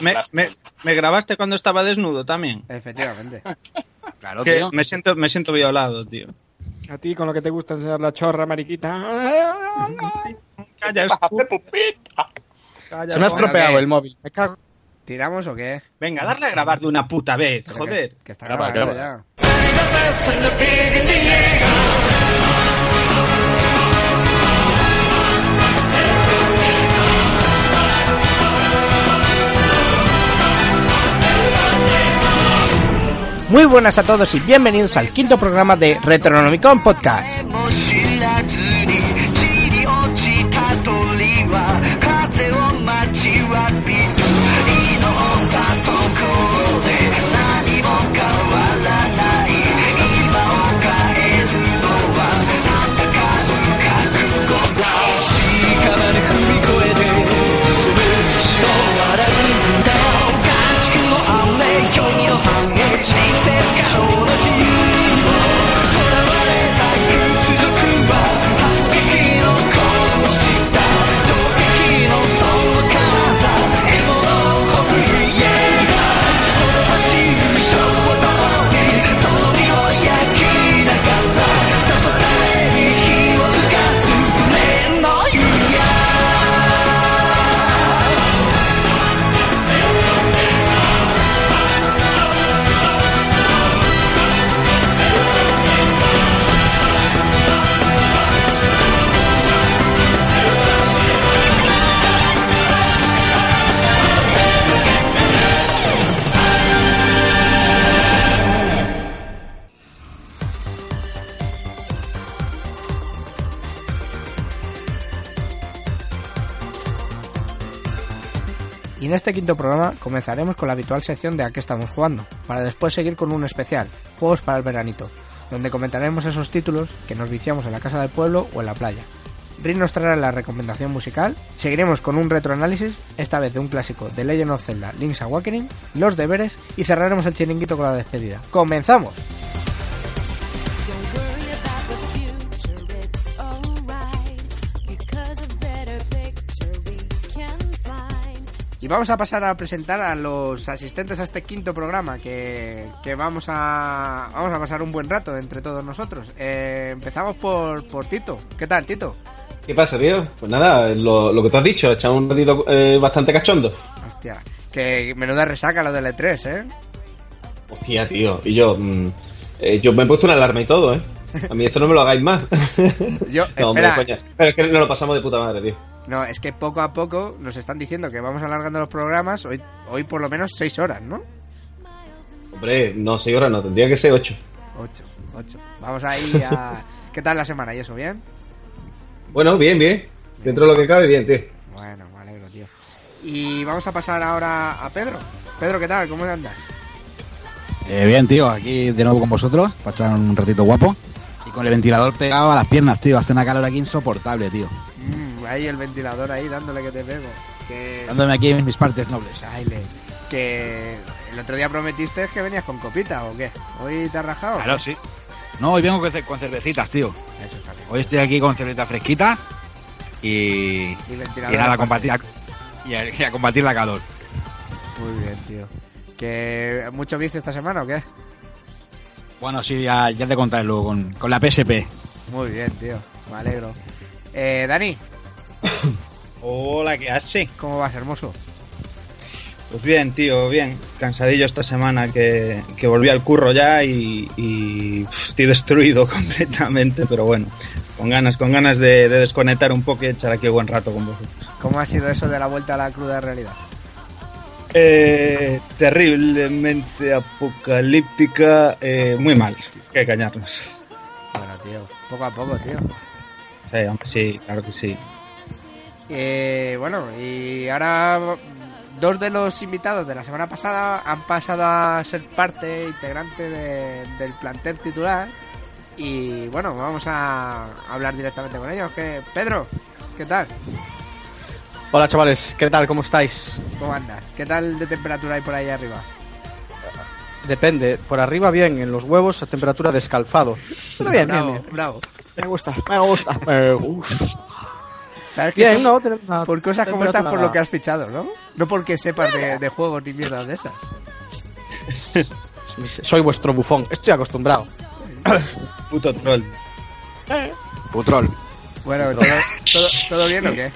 me, me, me grabaste cuando estaba desnudo también. Efectivamente. Claro, Que tío. me siento, me siento violado, tío. A ti con lo que te gusta enseñar la chorra, mariquita. Calla. Calla, Se me ha estropeado el móvil. Me cago. ¿Tiramos o qué? Venga, darle a grabar de una puta vez, joder. Que, que está Graba, grabando graba. ya. Muy buenas a todos y bienvenidos al quinto programa de Retronomicon Podcast. En este quinto programa comenzaremos con la habitual sección de a qué estamos jugando, para después seguir con un especial, Juegos para el Veranito, donde comentaremos esos títulos que nos viciamos en la casa del pueblo o en la playa. Rin nos traerá la recomendación musical, seguiremos con un retroanálisis, esta vez de un clásico de Legend of Zelda Link's Awakening, los deberes y cerraremos el chiringuito con la despedida. ¡Comenzamos! Y vamos a pasar a presentar a los asistentes a este quinto programa que, que vamos a vamos a pasar un buen rato entre todos nosotros. Eh, empezamos por, por Tito. ¿Qué tal, Tito? ¿Qué pasa, tío? Pues nada, lo, lo que tú has dicho, echado un ratito eh, bastante cachondo. Hostia, que menuda resaca lo del E3, ¿eh? Hostia, tío. Y yo, mm, eh, yo me he puesto una alarma y todo, ¿eh? A mí esto no me lo hagáis más. Yo, no, hombre, espera. coña. Pero es que nos lo pasamos de puta madre, tío. No, es que poco a poco nos están diciendo que vamos alargando los programas, hoy, hoy por lo menos seis horas, ¿no? Hombre, no, seis horas no, tendría que ser ocho. Ocho, ocho. Vamos ahí a... ¿Qué tal la semana y eso, bien? Bueno, bien, bien. Dentro de lo que cabe, bien, tío. Bueno, me alegro, tío. Y vamos a pasar ahora a Pedro. Pedro, ¿qué tal? ¿Cómo andas? Eh, bien, tío, aquí de nuevo con vosotros, para estar un ratito guapo. Y con el ventilador pegado a las piernas, tío. Hace una calor aquí insoportable, tío. Mm, ahí el ventilador ahí dándole que te pego. Que... Dándome aquí mis partes nobles. Ay, le- Que el otro día prometiste que venías con copita o qué. ¿Hoy te has rajado? Claro, sí. No, hoy vengo con, ce- con cervecitas, tío. Eso está bien. Hoy estoy aquí con cervecitas fresquitas y, Y nada, a aparte. combatir, la- y a, y a combatir la calor. Muy bien, tío. ¿Que mucho vicio esta semana o qué? Bueno, sí, ya, ya te contaré luego con, con la PSP. Muy bien, tío. Me alegro. Eh, Dani, Hola, ¿qué hace? ¿cómo vas, hermoso? Pues bien, tío, bien. Cansadillo esta semana que, que volví al curro ya y, estoy destruido completamente, pero bueno, con ganas, con ganas de, de desconectar un poco y echar aquí buen rato con vosotros. ¿Cómo ha sido eso de la vuelta a la cruda realidad? Eh, terriblemente apocalíptica, eh, muy mal, que cañarnos. Bueno, tío, poco a poco, tío. Sí, hombre, sí, claro que sí. Eh, bueno, y ahora dos de los invitados de la semana pasada han pasado a ser parte integrante de- del plantel titular. Y bueno, vamos a hablar directamente con ellos. ¿Qué, Pedro, ¿qué tal? Hola chavales, ¿qué tal? ¿Cómo estáis? ¿Cómo andas? ¿Qué tal de temperatura hay por ahí arriba? Depende, por arriba bien, en los huevos a temperatura de escalfado. Pero bien, bien, bravo, bien. bravo. Me gusta, me gusta, me gusta. ¿Sabes que Bien, son no, tenemos una por cosas como estas, por lo que has fichado, ¿no? No porque sepas de, de juegos ni mierdas de esas. Soy vuestro bufón. Estoy acostumbrado. Puto troll. Putrol. Bueno, ¿todo, todo, todo bien o qué?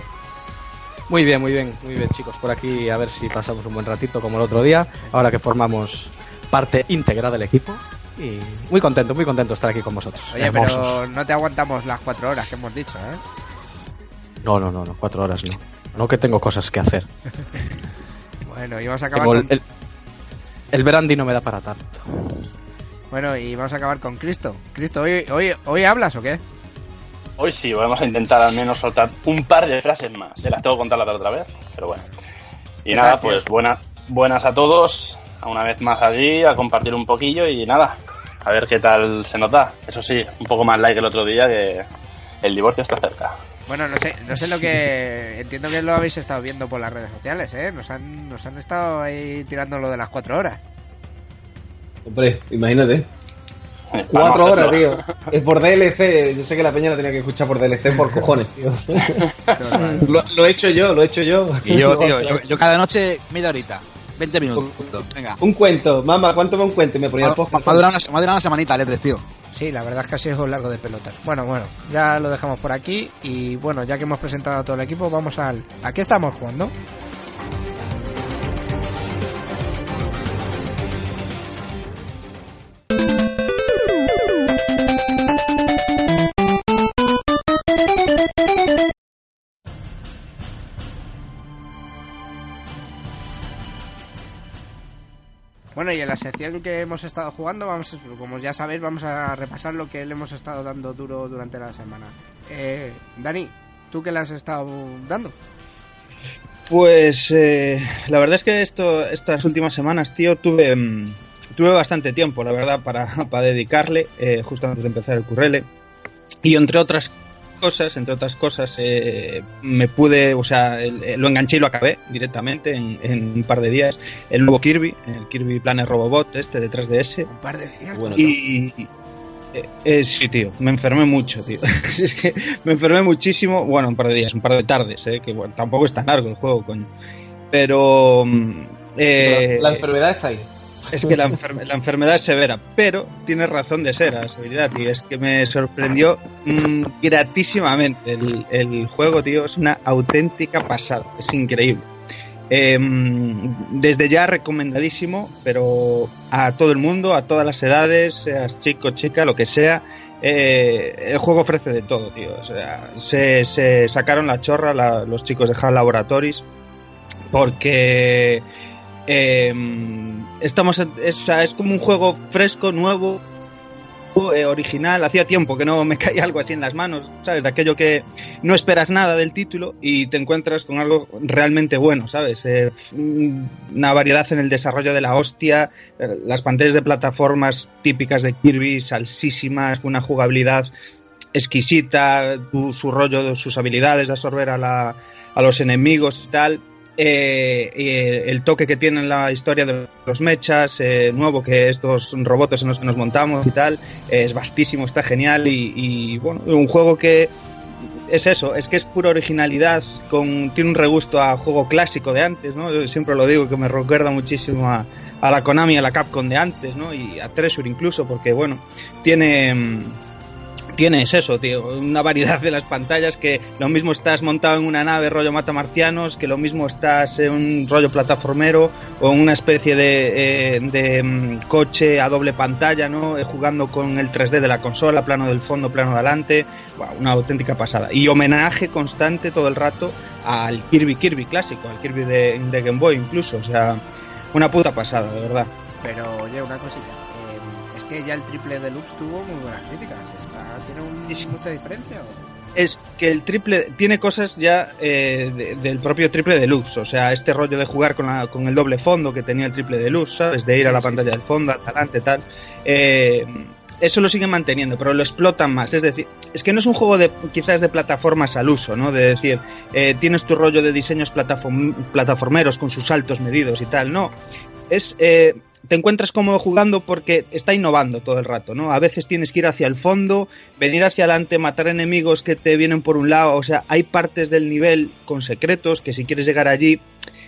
Muy bien, muy bien, muy bien, chicos. Por aquí a ver si pasamos un buen ratito como el otro día. Ahora que formamos parte íntegra del equipo. Y muy contento, muy contento de estar aquí con vosotros. Oye, Hermosos. pero no te aguantamos las cuatro horas que hemos dicho, ¿eh? No, no, no, no, cuatro horas no. No que tengo cosas que hacer. Bueno, y vamos a acabar Tengo con... el, el, no me da para tanto. Bueno, y vamos a acabar con Cristo. Cristo, ¿hoy, hoy, ¿hoy hablas o qué? Hoy sí, vamos a intentar al menos soltar un par de frases más. Ya las tengo que contar la otra vez, pero bueno. Y ¿Qué nada, pues buenas, buenas a todos. Una vez más allí, a compartir un poquillo y nada, a ver qué tal se nos da. Eso sí, un poco más like el otro día que el divorcio está cerca. Bueno, no sé, no sé lo que... Entiendo que lo habéis estado viendo por las redes sociales, ¿eh? Nos han, nos han estado ahí tirando lo de las cuatro horas. Hombre, imagínate. Vamos Cuatro horas, tío. Es por DLC. Yo sé que la peña lo tenía que escuchar por DLC por cojones, tío. lo, lo he hecho yo, lo he hecho yo. Y yo, tío, yo, yo cada noche media horita. 20 minutos. Venga. Un cuento, mamá, ¿cuánto me un cuento? Y me ponía ha podcast. durado una, me ha durado una semanita, Letres, tío. Sí, la verdad es que ha sido largo de pelotas. Bueno, bueno, ya lo dejamos por aquí y bueno, ya que hemos presentado a todo el equipo, vamos al... ¿A qué estamos jugando? Bueno, y en la sección que hemos estado jugando, vamos a- como ya sabéis, vamos a repasar lo que le hemos estado dando duro durante la semana. Eh, Dani, ¿tú qué le has estado dando? Pues eh, la verdad es que esto, estas últimas semanas, tío, tuve, mm, tuve bastante tiempo, la verdad, para, para dedicarle, eh, justo antes de empezar el currele. Y entre otras cosas, entre otras cosas, eh, me pude, o sea, el- el- lo enganché y lo acabé directamente en, en un par de días. El nuevo Kirby, el Kirby Planet Robobot, este de 3DS. Un par de días. Bueno, Y, eh, eh, sí, tío, me enfermé mucho, tío. es que me enfermé muchísimo. Bueno, un par de días, un par de tardes, eh, que bueno, tampoco es tan largo el juego, coño. Pero. mm, eh, la, la enfermedad está ahí. Es que la, la enfermedad es severa, pero tiene razón de ser, la severidad, y es que me sorprendió mm, gratísimamente el, el juego, tío, es una auténtica pasada, es increíble. Eh, desde ya recomendadísimo, pero a todo el mundo, a todas las edades, seas chico, chica, lo que sea, eh, el juego ofrece de todo, tío. Se, se sacaron la chorra los chicos de HAL Laboratories porque eh, estamos es, es como un juego fresco, nuevo, eh, original. Hacía tiempo que no me caía algo así en las manos, ¿sabes? De aquello que no esperas nada del título y te encuentras con algo realmente bueno, ¿sabes? Eh, una variedad en el desarrollo de la hostia, eh, las pantallas de plataformas típicas de Kirby, salsísimas, una jugabilidad exquisita, su, su rollo, sus habilidades de absorber a, la, a los enemigos y tal. Eh, eh, el toque que tiene en la historia de los mechas, eh, nuevo que estos robots en los que nos montamos y tal, es vastísimo, está genial y, y, bueno, un juego que es eso, es que es pura originalidad, con, tiene un regusto a juego clásico de antes, ¿no? Yo siempre lo digo que me recuerda muchísimo a, a la Konami, a la Capcom de antes, ¿no? Y a Treasure incluso, porque bueno, tiene mm, tienes eso, tío, una variedad de las pantallas que lo mismo estás montado en una nave rollo mata marcianos, que lo mismo estás en un rollo plataformero o en una especie de, eh, mm, coche a doble pantalla, ¿no? Eh, jugando con el 3D de la consola, plano del fondo, plano de adelante, Buah, una auténtica pasada. Y homenaje constante todo el rato al Kirby Kirby clásico, al Kirby de, de Game Boy incluso, o sea, una puta pasada, de verdad. Pero oye, una cosilla. Es que ya el triple deluxe tuvo muy buenas críticas. Está, ¿Tiene un- Es- mucha diferencia? o? es que el triple tiene cosas ya eh, de- del propio triple deluxe, o sea, este rollo de jugar con, la- con el doble fondo que tenía el triple deluxe, ¿sabes? De ir a la sí, pantalla sí. del fondo, adelante, tal. Eh, eso lo siguen manteniendo, pero lo explotan más. Es decir, es que no es un juego de quizás de plataformas al uso, ¿no? De decir, eh, tienes tu rollo de diseños plataform- plataformeros con sus saltos medidos y tal. No, es eh, te encuentras cómodo jugando porque está innovando todo el rato, ¿no? A veces tienes que ir hacia el fondo, venir hacia adelante, matar enemigos que te vienen por un lado, o sea, hay partes del nivel con secretos que si quieres llegar allí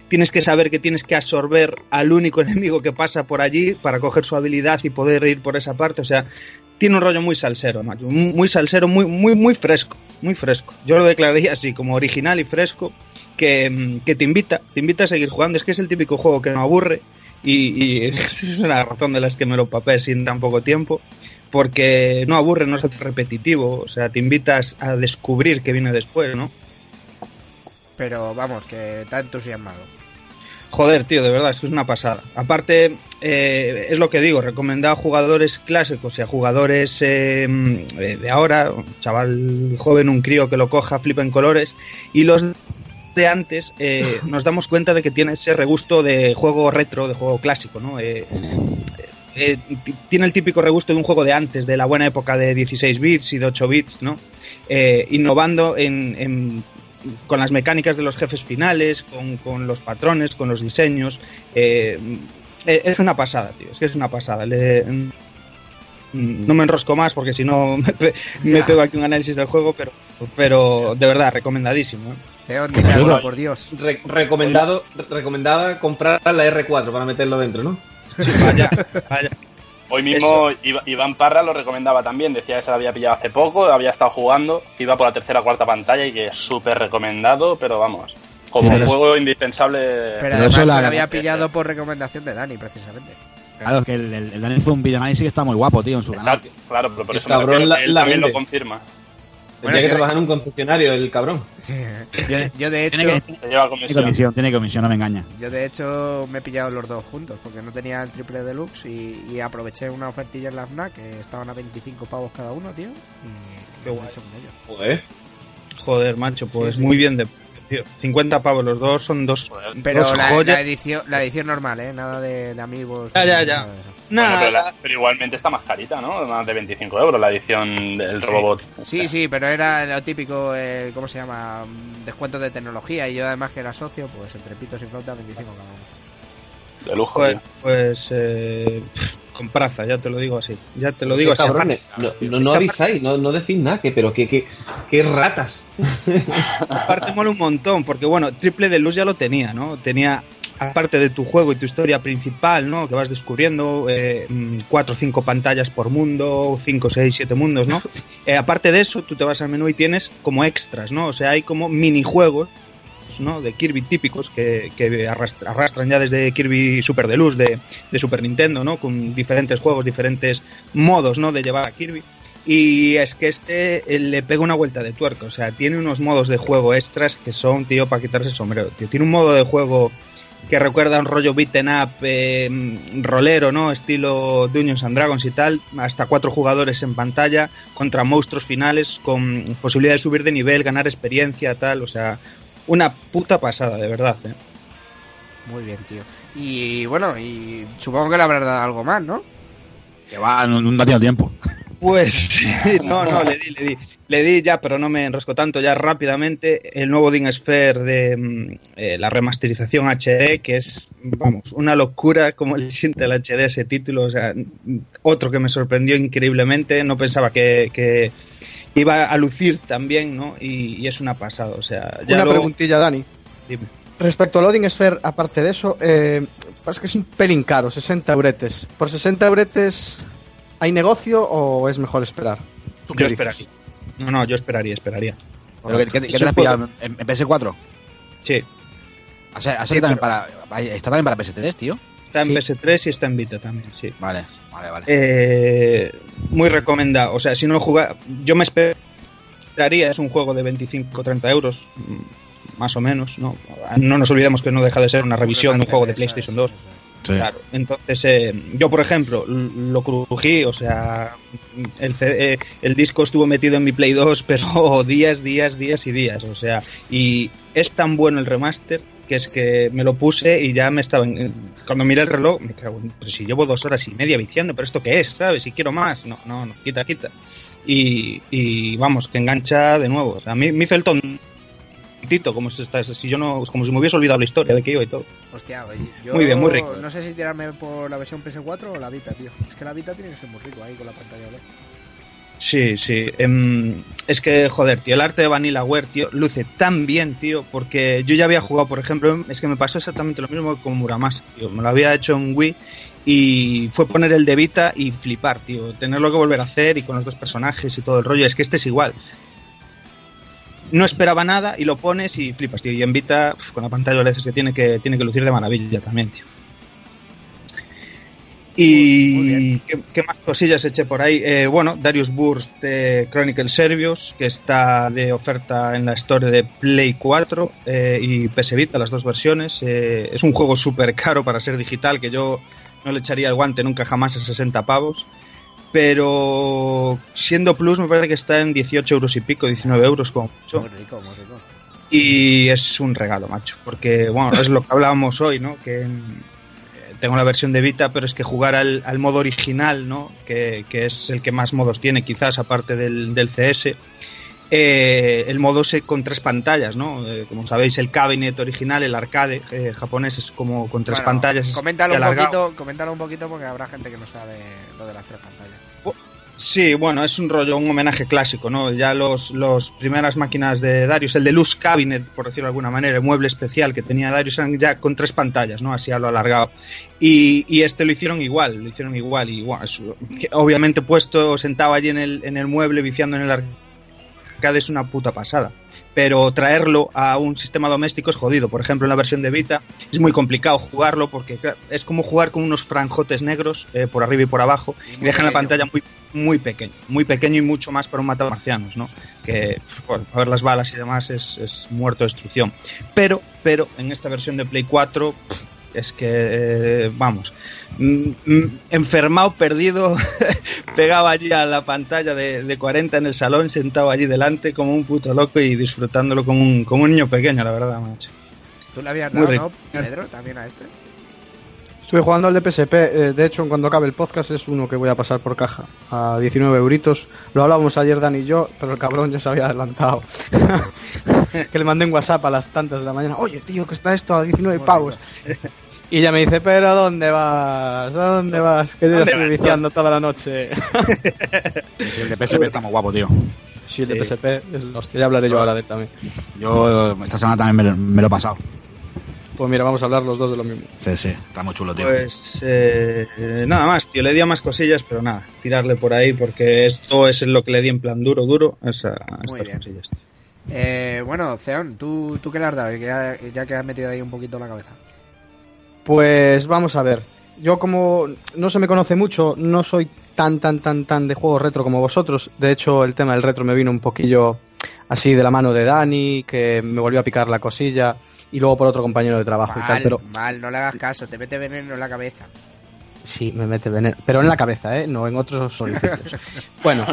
tienes que saber que tienes que absorber al único enemigo que pasa por allí para coger su habilidad y poder ir por esa parte, o sea, tiene un rollo muy salsero, macho, muy muy salsero, muy muy muy fresco, muy fresco. Yo lo declararía así como original y fresco que, mm, que te invita, te invita a seguir jugando, es que es el típico juego que no aburre y, y es una razón de las que me lo papé sin tan poco tiempo, porque no aburre, no hace repetitivo, o sea, te invitas a descubrir qué viene después, ¿no? Pero vamos, que está entusiasmado. Joder, tío, de verdad, es que es una pasada. Aparte, eh, es lo que digo, recomendado a jugadores clásicos y a jugadores eh, de ahora, un chaval joven, un crío que lo coja, flipa en colores, y los de antes eh, nos damos cuenta de que tiene ese regusto de juego retro, de juego clásico, ¿no? Eh, eh, tiene el típico regusto de un juego de antes, de la buena época de 16 bits y de 8 bits, ¿no? Eh, innovando en, en- con las mecánicas de los jefes finales, con, con los patrones, con los diseños. es una pasada, tío, es que es una pasada. Le- mm, no me enrosco más porque si no me pego aquí un análisis del juego, pero, pero de verdad, recomendadísimo. ¿eh? León, algo, por Dios. Re- recomendado, recomendada comprar la R4 para meterlo dentro, ¿no? Sí, vaya, vaya. Hoy mismo Iván Parra lo recomendaba también, decía que se lo había pillado hace poco, había estado jugando, iba por la tercera o cuarta pantalla y que es súper recomendado, pero vamos, como Pero es- juego indispensable. Pero además eso se la- lo había pillado por recomendación de Dani, precisamente. Claro, es que el, el, el Daniel fue un videoanálisis que está muy guapo, tío, en su canal. Exacto, claro, pero por El eso me cabrón refiero la- que él la también lo confirma. Bueno, Tendría que trabajar en un concesionario, el cabrón. Yo, yo de hecho, Tiene, que, tiene comisión. comisión, tiene comisión, no me engaña. yo de hecho me he pillado los dos juntos porque no tenía el triple deluxe y, y aproveché una ofertilla en la FNAC que estaban a 25 pavos cada uno, tío. Y Qué he guay. hecho con ellos. Joder. Joder, macho, pues Sí, sí. muy bien de tío. 50 pavos los dos, son dos. Pero dos la, joyas. la edición, la edición normal, ¿eh? Nada de, de amigos. Ya, ya, ya. Bueno, pero, la- pero igualmente está más carita, ¿no? Más de 25 euros la edición del robot. Sí, sí, pero era lo típico, eh, ¿cómo se llama? Mm, Descuento de tecnología y yo además que era socio, pues entre pitos y flauta 25 cada uno. De lujo. Tío. pues eh, con praza, ya te lo digo así. Ya te lo digo así. cabrones. No, no, no avisáis, no, no decís nada, que, pero que, que, que ratas. Aparte mola un montón, porque bueno, Triple de Luz ya lo tenía, ¿no? Tenía, aparte de tu juego y tu historia principal, ¿no? Que vas descubriendo, eh, cuatro o cinco pantallas por mundo, cinco, seis, siete mundos, ¿no? Eh, aparte de eso, tú te vas al menú y tienes como extras, ¿no? O sea, hay como minijuegos, ¿no? De Kirby típicos que, que arrastra- arrastran ya desde Kirby Super Deluxe de, de Super Nintendo, ¿no? Con diferentes juegos, diferentes modos, ¿no? De llevar a Kirby. Y es que este eh, le pega una vuelta de tuerca. O sea, tiene unos modos de juego extras que son, tío, para quitarse el sombrero. Tío. Tiene un modo de juego que recuerda a un rollo beaten up eh, rolero, ¿no? Estilo Dungeons and Dragons y tal. Hasta cuatro jugadores en pantalla contra monstruos finales con posibilidad de subir de nivel, ganar experiencia, tal. O sea, una puta pasada, de verdad. ¿eh? Muy bien, tío. Y bueno, y supongo que le habrás dado algo más, ¿no? Que va, no, no ha tenido tiempo. Pues sí, no, no, le di, le di. Le di ya, pero no me enrosco tanto ya rápidamente. El nuevo Ding Sphere de mm, eh, la remasterización HD, que es, vamos, una locura como le siente el HD ese título. O sea, otro que me sorprendió increíblemente. No pensaba que, que iba a lucir también, ¿no? Y, y es una pasada. O sea, ya Una preguntilla, Dani. Dime. Respecto al Loading Sphere, aparte de eso, eh, es que es un pelín caro, 60 euretes. ¿Por 60 euretes hay negocio o es mejor esperar? ¿Tú qué Yo esperaría. No, no, yo esperaría, esperaría. ¿Pero qué, qué- qué Es te has pillado? ¿En, en PS4? Sí, O sea, ha Sí, salido también pero- para, está también para PS3, tío. Está en Sí. PS3 y está en Vita también, sí. Vale, vale, vale. Eh, muy recomendado. O sea, si no lo juega, yo me esperaría, es un juego de 25 o 30 euros, mm, más o menos, ¿no? No nos olvidemos que no deja de ser una revisión de un juego de PlayStation 2. Claro, entonces eh, yo por ejemplo lo crují, o sea, el, eh, el disco estuvo metido en mi Play 2, pero días, días, días y días, o sea, y es tan bueno el remaster que es que me lo puse y ya me estaba, en- cuando miré el reloj, me cago, si llevo dos horas y media viciando, pero esto qué es, ¿sabes? Si quiero más, no, no, no, quita, quita. Y, y vamos, que engancha de nuevo, o sea, a mí me hizo el tonto chiquitito, como si, está, si yo no, como si me hubiese olvidado la historia de que iba y todo. Hostia, oye, yo Muy bien, muy rico. No sé si tirarme por la versión PS4 o la Vita, tío. Es que la Vita tiene que ser muy rico ahí con la pantalla OLED. Sí, sí. em, es que, joder, tío, el arte de Vanillaware, tío, luce tan bien, tío, porque yo ya había jugado, por ejemplo, es que me pasó exactamente lo mismo con Muramasa, tío. Me lo había hecho en Wii y fue poner el de Vita y flipar, tío. Tenerlo que volver a hacer y con los dos personajes y todo el rollo. Es que este es igual. No esperaba nada y lo pones y flipas, tío. Y en Vita, uf, con la pantalla es que tiene que, tiene que lucir de maravilla también, tío. Y ¿qué, qué más cosillas eché por ahí? Eh, bueno, Darius Burst eh, Chronicle Servios, que está de oferta en la store de Play 4 eh, y PS Vita, las dos versiones. Eh, es un juego súper caro para ser digital, que yo no le echaría el guante nunca jamás a 60 pavos. Pero siendo Plus me parece que está en 18 euros y pico, 19 euros como mucho. Muy rico, muy rico. Y es un regalo, macho. Porque, bueno, es lo que hablábamos hoy, ¿no? Que eh, tengo la versión de Vita, pero es que jugar al, al modo original, ¿no? Que, que es el que más modos tiene, quizás, aparte del, del CS. eh, el modo se, con tres pantallas, ¿no? Eh, como sabéis, el cabinet original, el arcade eh, japonés, es como con tres Bueno, pantallas. Coméntalo un, poquito, coméntalo un poquito porque habrá gente que no sabe lo de las tres pantallas. Sí, bueno, es un rollo, un homenaje clásico, ¿no? Ya los, los primeras máquinas de Darius, el de Luz Cabinet, por decirlo de alguna manera, el mueble especial que tenía Darius, eran ya con tres pantallas, ¿no? Así a lo alargado. Y, y este lo hicieron igual, lo hicieron igual. Y bueno, obviamente puesto sentado allí en el, en el mueble, viciando en el arcade, es una puta pasada. Pero traerlo a un sistema doméstico es jodido. Por ejemplo, en la versión de Vita es muy complicado jugarlo porque es como jugar con unos franjotes negros eh, por arriba y por abajo y, dejan la pantalla muy muy pequeño, muy pequeño y mucho más para un matamarcianos, ¿no? Que bueno, a ver las balas y demás es, es muerto de destrucción. Pero, pero en esta versión de Play 4 pf, es que eh, vamos, mm, mm, enfermado, perdido, pegado allí a la pantalla de, de 40 en el salón, sentado allí delante como un puto loco y disfrutándolo como un, como un niño pequeño, la verdad, macho. ¿Tú le habías Muy dado, no, Pedro, también a este? Estuve jugando al de PSP, eh, de hecho cuando acabe el podcast es uno que voy a pasar por caja, a 19 euritos. Lo hablábamos ayer Dan y yo, pero el cabrón ya se había adelantado. que le mandé un WhatsApp a las tantas de la mañana, oye tío, que está esto a 19 pavos. Y ya me dice, pero ¿dónde vas? ¿A dónde vas? Que yo ya ¿Dónde estoy viciando toda la noche. Sí, el de PSP está muy guapo, tío. Sí, el de PSP, es hostia, ya hablaré yo ahora de él también. Yo esta semana también me, lo- me lo he pasado. Pues mira, vamos a hablar los dos de lo mismo. Sí, sí, está muy chulo, tío. Pues eh, nada más, tío. Le di a más cosillas, pero nada, tirarle por ahí porque esto es lo que le di en plan duro, duro. Esa, Muy estas bien. cosillas. Eh, bueno, Ceón, ¿tú, ¿tú qué le has dado? Ya, ya que has metido ahí un poquito la cabeza. Pues vamos a ver. Yo como no se me conoce mucho, no soy tan, tan, tan, tan de juegos retro como vosotros. De hecho, el tema del retro me vino un poquillo así de la mano de Dani, que me volvió a picar la cosilla, y luego por otro compañero de trabajo y tal. Mal, Pero mal, no le hagas caso, te mete veneno en la cabeza. sí, me mete veneno. Pero en la cabeza, ¿eh? No en otros orificios. bueno.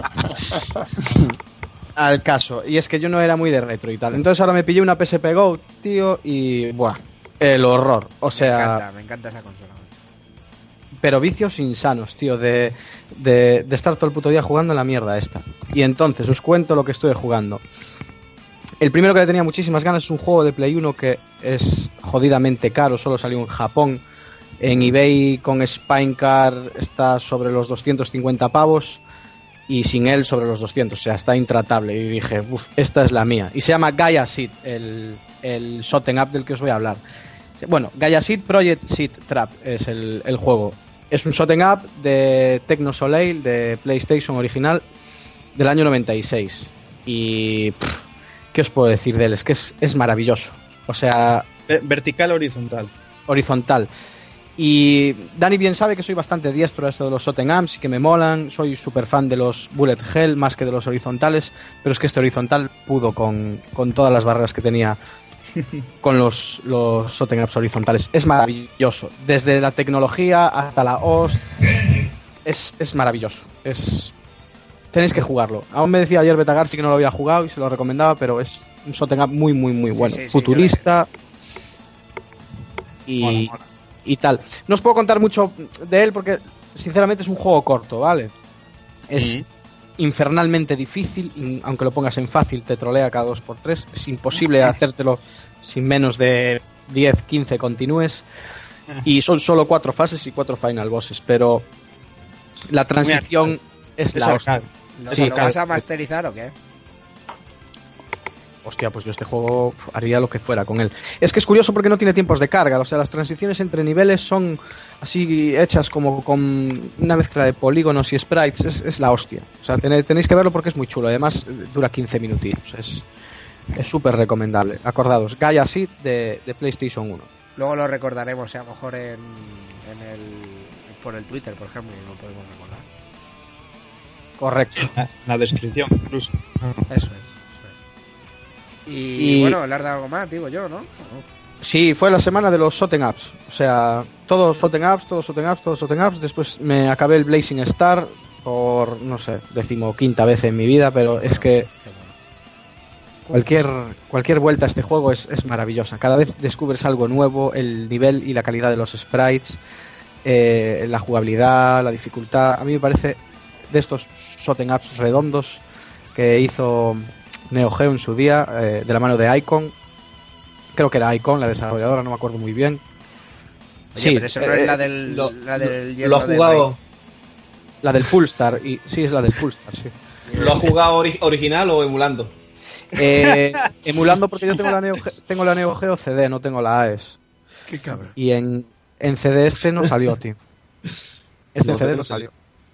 Al caso. Y es que yo no era muy de retro y tal. Entonces ahora me pillé una PSP Go, tío, y... Buah. El horror. O Me sea... encanta, me encanta esa consola. pero vicios insanos, tío, de, de, de estar todo el puto día jugando en la mierda esta. Y entonces os cuento lo que estuve jugando. El primero que le tenía muchísimas ganas es un juego de Play 1 que es jodidamente caro, solo salió en Japón. En eBay con Spinecar está sobre los 250 pavos y sin él sobre los 200, o sea, está intratable. Y dije, uff, esta es la mía. Y se llama Gaia Seed, el, el shot'em up del que os voy a hablar. Bueno, Gaia Seed Project Seed Trap es el, el juego. Es un shot'em up de Tecno Soleil, de PlayStation original, del año 96. Y... pff, ¿Qué os puedo decir de él? Es que es, es maravilloso. O sea, Eh, vertical o horizontal. horizontal. Y Dani bien sabe que soy bastante diestro a esto de los ups y que me molan. Soy súper fan de los bullet hell más que de los horizontales. Pero es que este horizontal pudo con, con todas las barreras que tenía con los, los ups horizontales. Es maravilloso. Desde la tecnología hasta la host. Es, es maravilloso. Es... Tenéis que jugarlo. Aún me decía ayer Beta Garfi que no lo había jugado y se lo recomendaba, pero es un up muy, muy, muy bueno. sí, sí, Futurista. Y, Mola, mola. Y tal. No os puedo contar mucho de él porque, sinceramente, es un juego corto, ¿vale? Es infernalmente difícil, aunque lo pongas en fácil te trolea cada 2x3, es imposible hacértelo sin menos de 10, 15 continúes y son solo cuatro fases y cuatro final bosses, pero la transición es Es la hostia. ¿Lo, Sí, lo vas a masterizar o qué? Hostia, pues yo este juego pf, haría lo que fuera con él. Es que es curioso porque no tiene tiempos de carga, o sea, las transiciones entre niveles son así hechas como con una mezcla de polígonos y sprites, es, es la hostia. O sea, tenéis, tenéis que verlo porque es muy chulo, además eh, dura 15 minutitos, es es súper recomendable. Acordados, Gaia Seed de, de PlayStation 1. Luego lo recordaremos, eh, a lo mejor en, en el, por el Twitter, por ejemplo, y lo podemos recordar. Correcto. La, la descripción, incluso. Eso es. Y- bueno, le has dado algo más, digo yo, ¿no? Sí, fue la semana de los Soten Apps. O sea, todos Soten Apps, todos Soten Apps, todos Soten Apps. Después me acabé el Blazing Star por, no sé, decimoquinta vez en mi vida, pero es que cualquier, cualquier vuelta a este juego es, es maravillosa. Cada vez descubres algo nuevo, el nivel y la calidad de los sprites, eh, la jugabilidad, la dificultad. A mí me parece de estos Soten Apps redondos que hizo Neo Geo en su día, eh, de la mano de Icon. Creo que era Icon, la desarrolladora, no me acuerdo muy bien. Oye, pero eso no eh, es la del, lo- la del Lo hielo ha de jugado, La del Pulstar, y sí, es la del Pulstar, sí. lo ha jugado ori- original o emulando. Eh, emulando porque yo tengo la, Neo, tengo la Neo Geo CD, no tengo la AES. Qué cabrón. Y en, en CD este no salió, tío. Este No, en CD no no salió.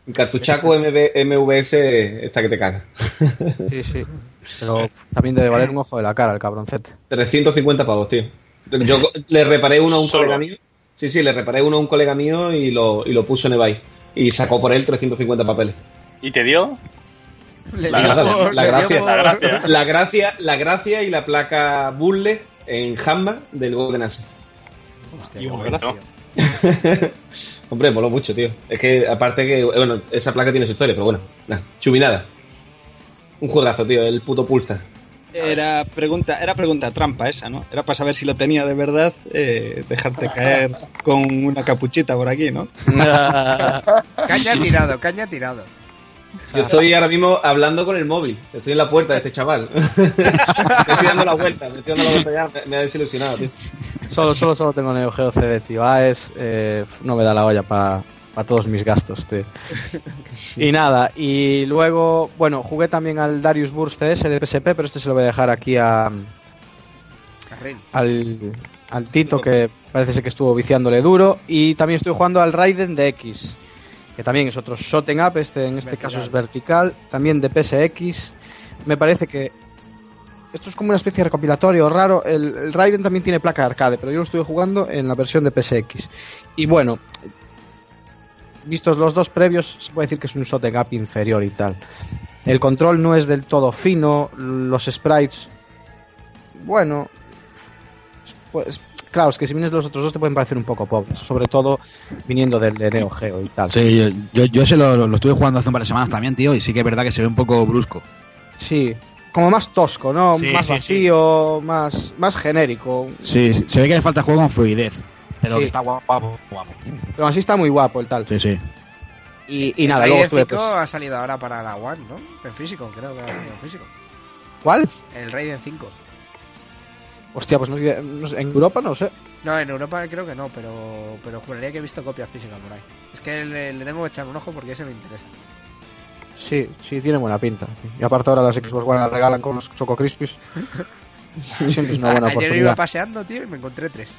En cartuchaco MV, MVS está que te caga. Sí, sí. Pero también debe valer un ojo de la cara el cabroncete. 350 pavos, tío. Yo le reparé uno a un Solo. colega mío. Sí, sí, le reparé uno a un colega mío y lo, y lo puso en eBay. Y sacó por él 350 papeles. ¿Y te dio? Le La dio gracia, por- la dio gracia, por- la gracia. La gracia, la gracia y la placa Bullet en Jamba del Golden Axe. Hostia, Y un. Hombre, moló mucho, tío. Es que aparte que, bueno, esa placa tiene su historia, pero bueno, nada, chuminada. Un juegazo, tío, el puto Pulsar. Era pregunta, era pregunta trampa esa, ¿no? Era para saber si lo tenía de verdad, eh, dejarte caer con una capuchita por aquí, ¿no? Caña tirado, caña tirado. Yo estoy ahora mismo hablando con el móvil. Estoy en la puerta de este chaval. me estoy dando la vuelta, me estoy dando la vuelta ya. Me, me ha desilusionado, tío. Solo, solo, solo tengo Neo Geo CD, tío. AES eh, no me da la olla para todos mis gastos, tío. Y nada, y luego, bueno, jugué también al Darius Burst CS de PSP, pero este se lo voy a dejar aquí a, al, al Tito, que parece ser que estuvo viciándole duro. Y también estoy jugando al Raiden de X, que también es otro shooting up, este en este Vertical. caso es vertical, también de PSX. Me parece que esto es como una especie de recopilatorio raro. El, el Raiden también tiene placa de arcade, pero yo lo estuve jugando en la versión de PSX. Y bueno, vistos los dos previos, se puede decir que es un shooting up inferior y tal. El control no es del todo fino, los sprites, bueno, pues claro, es que si vienes de los otros dos te pueden parecer un poco pobres, sobre todo viniendo del de Neo Geo y tal. Sí, yo, yo, yo ese lo, lo estuve jugando hace un par de semanas también, tío, y sí que es verdad que se ve un poco brusco. Sí, como más tosco, ¿no? Sí, más sí, vacío, más más genérico. Sí, sí, se ve que le falta juego con fluidez. Pero Sí. que está guapo, guapo. Pero así está muy guapo el tal. Sí, sí. Y, y El nada, Raiden luego estuve 5 pues... ha salido ahora para la One, ¿no? En físico, creo que ha salido en físico. ¿Cuál? El Raiden 5. Hostia, pues no, sé- no sé, en Europa no sé. No, en Europa creo que no, pero, pero juraría que he visto copias físicas por ahí. Es que le, le tengo que echar un ojo porque ese me interesa. Sí, sí, tiene buena pinta. Y aparte ahora las Xbox One las regalan con los Choco Crispies. Siempre es una buena Ayer iba oportunidad. paseando, tío, y me encontré tres.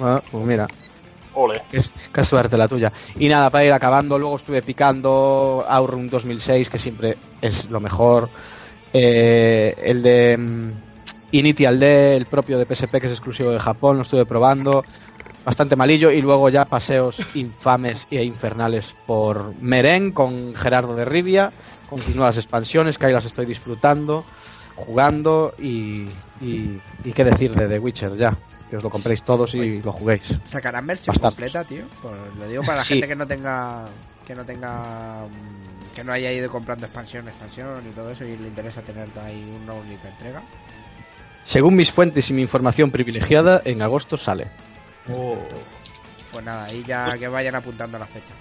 Ah, pues mira, Ole. qué, qué suerte la tuya. Y nada, para ir acabando, luego estuve picando Outrun 2006, que siempre es lo mejor. Eh, el de mm, Initial D, el propio de PSP, que es exclusivo de Japón, lo estuve probando. Bastante malillo. Y luego ya paseos infames e infernales por Meren con Gerardo de Rivia, con sus nuevas expansiones, que ahí las estoy disfrutando, jugando. Y, y, y qué decir de The Witcher ya. Que os lo compréis todos y lo juguéis. ¿Sacarán versión Bastantes. completa, tío? Pues lo digo para la Sí. gente que no tenga. Que no tenga. Que no haya ido comprando expansión, expansión y todo eso y le interesa tener ahí una única entrega. Según mis fuentes y mi información privilegiada, en agosto sale. Pues nada, ahí ya que vayan apuntando la fecha.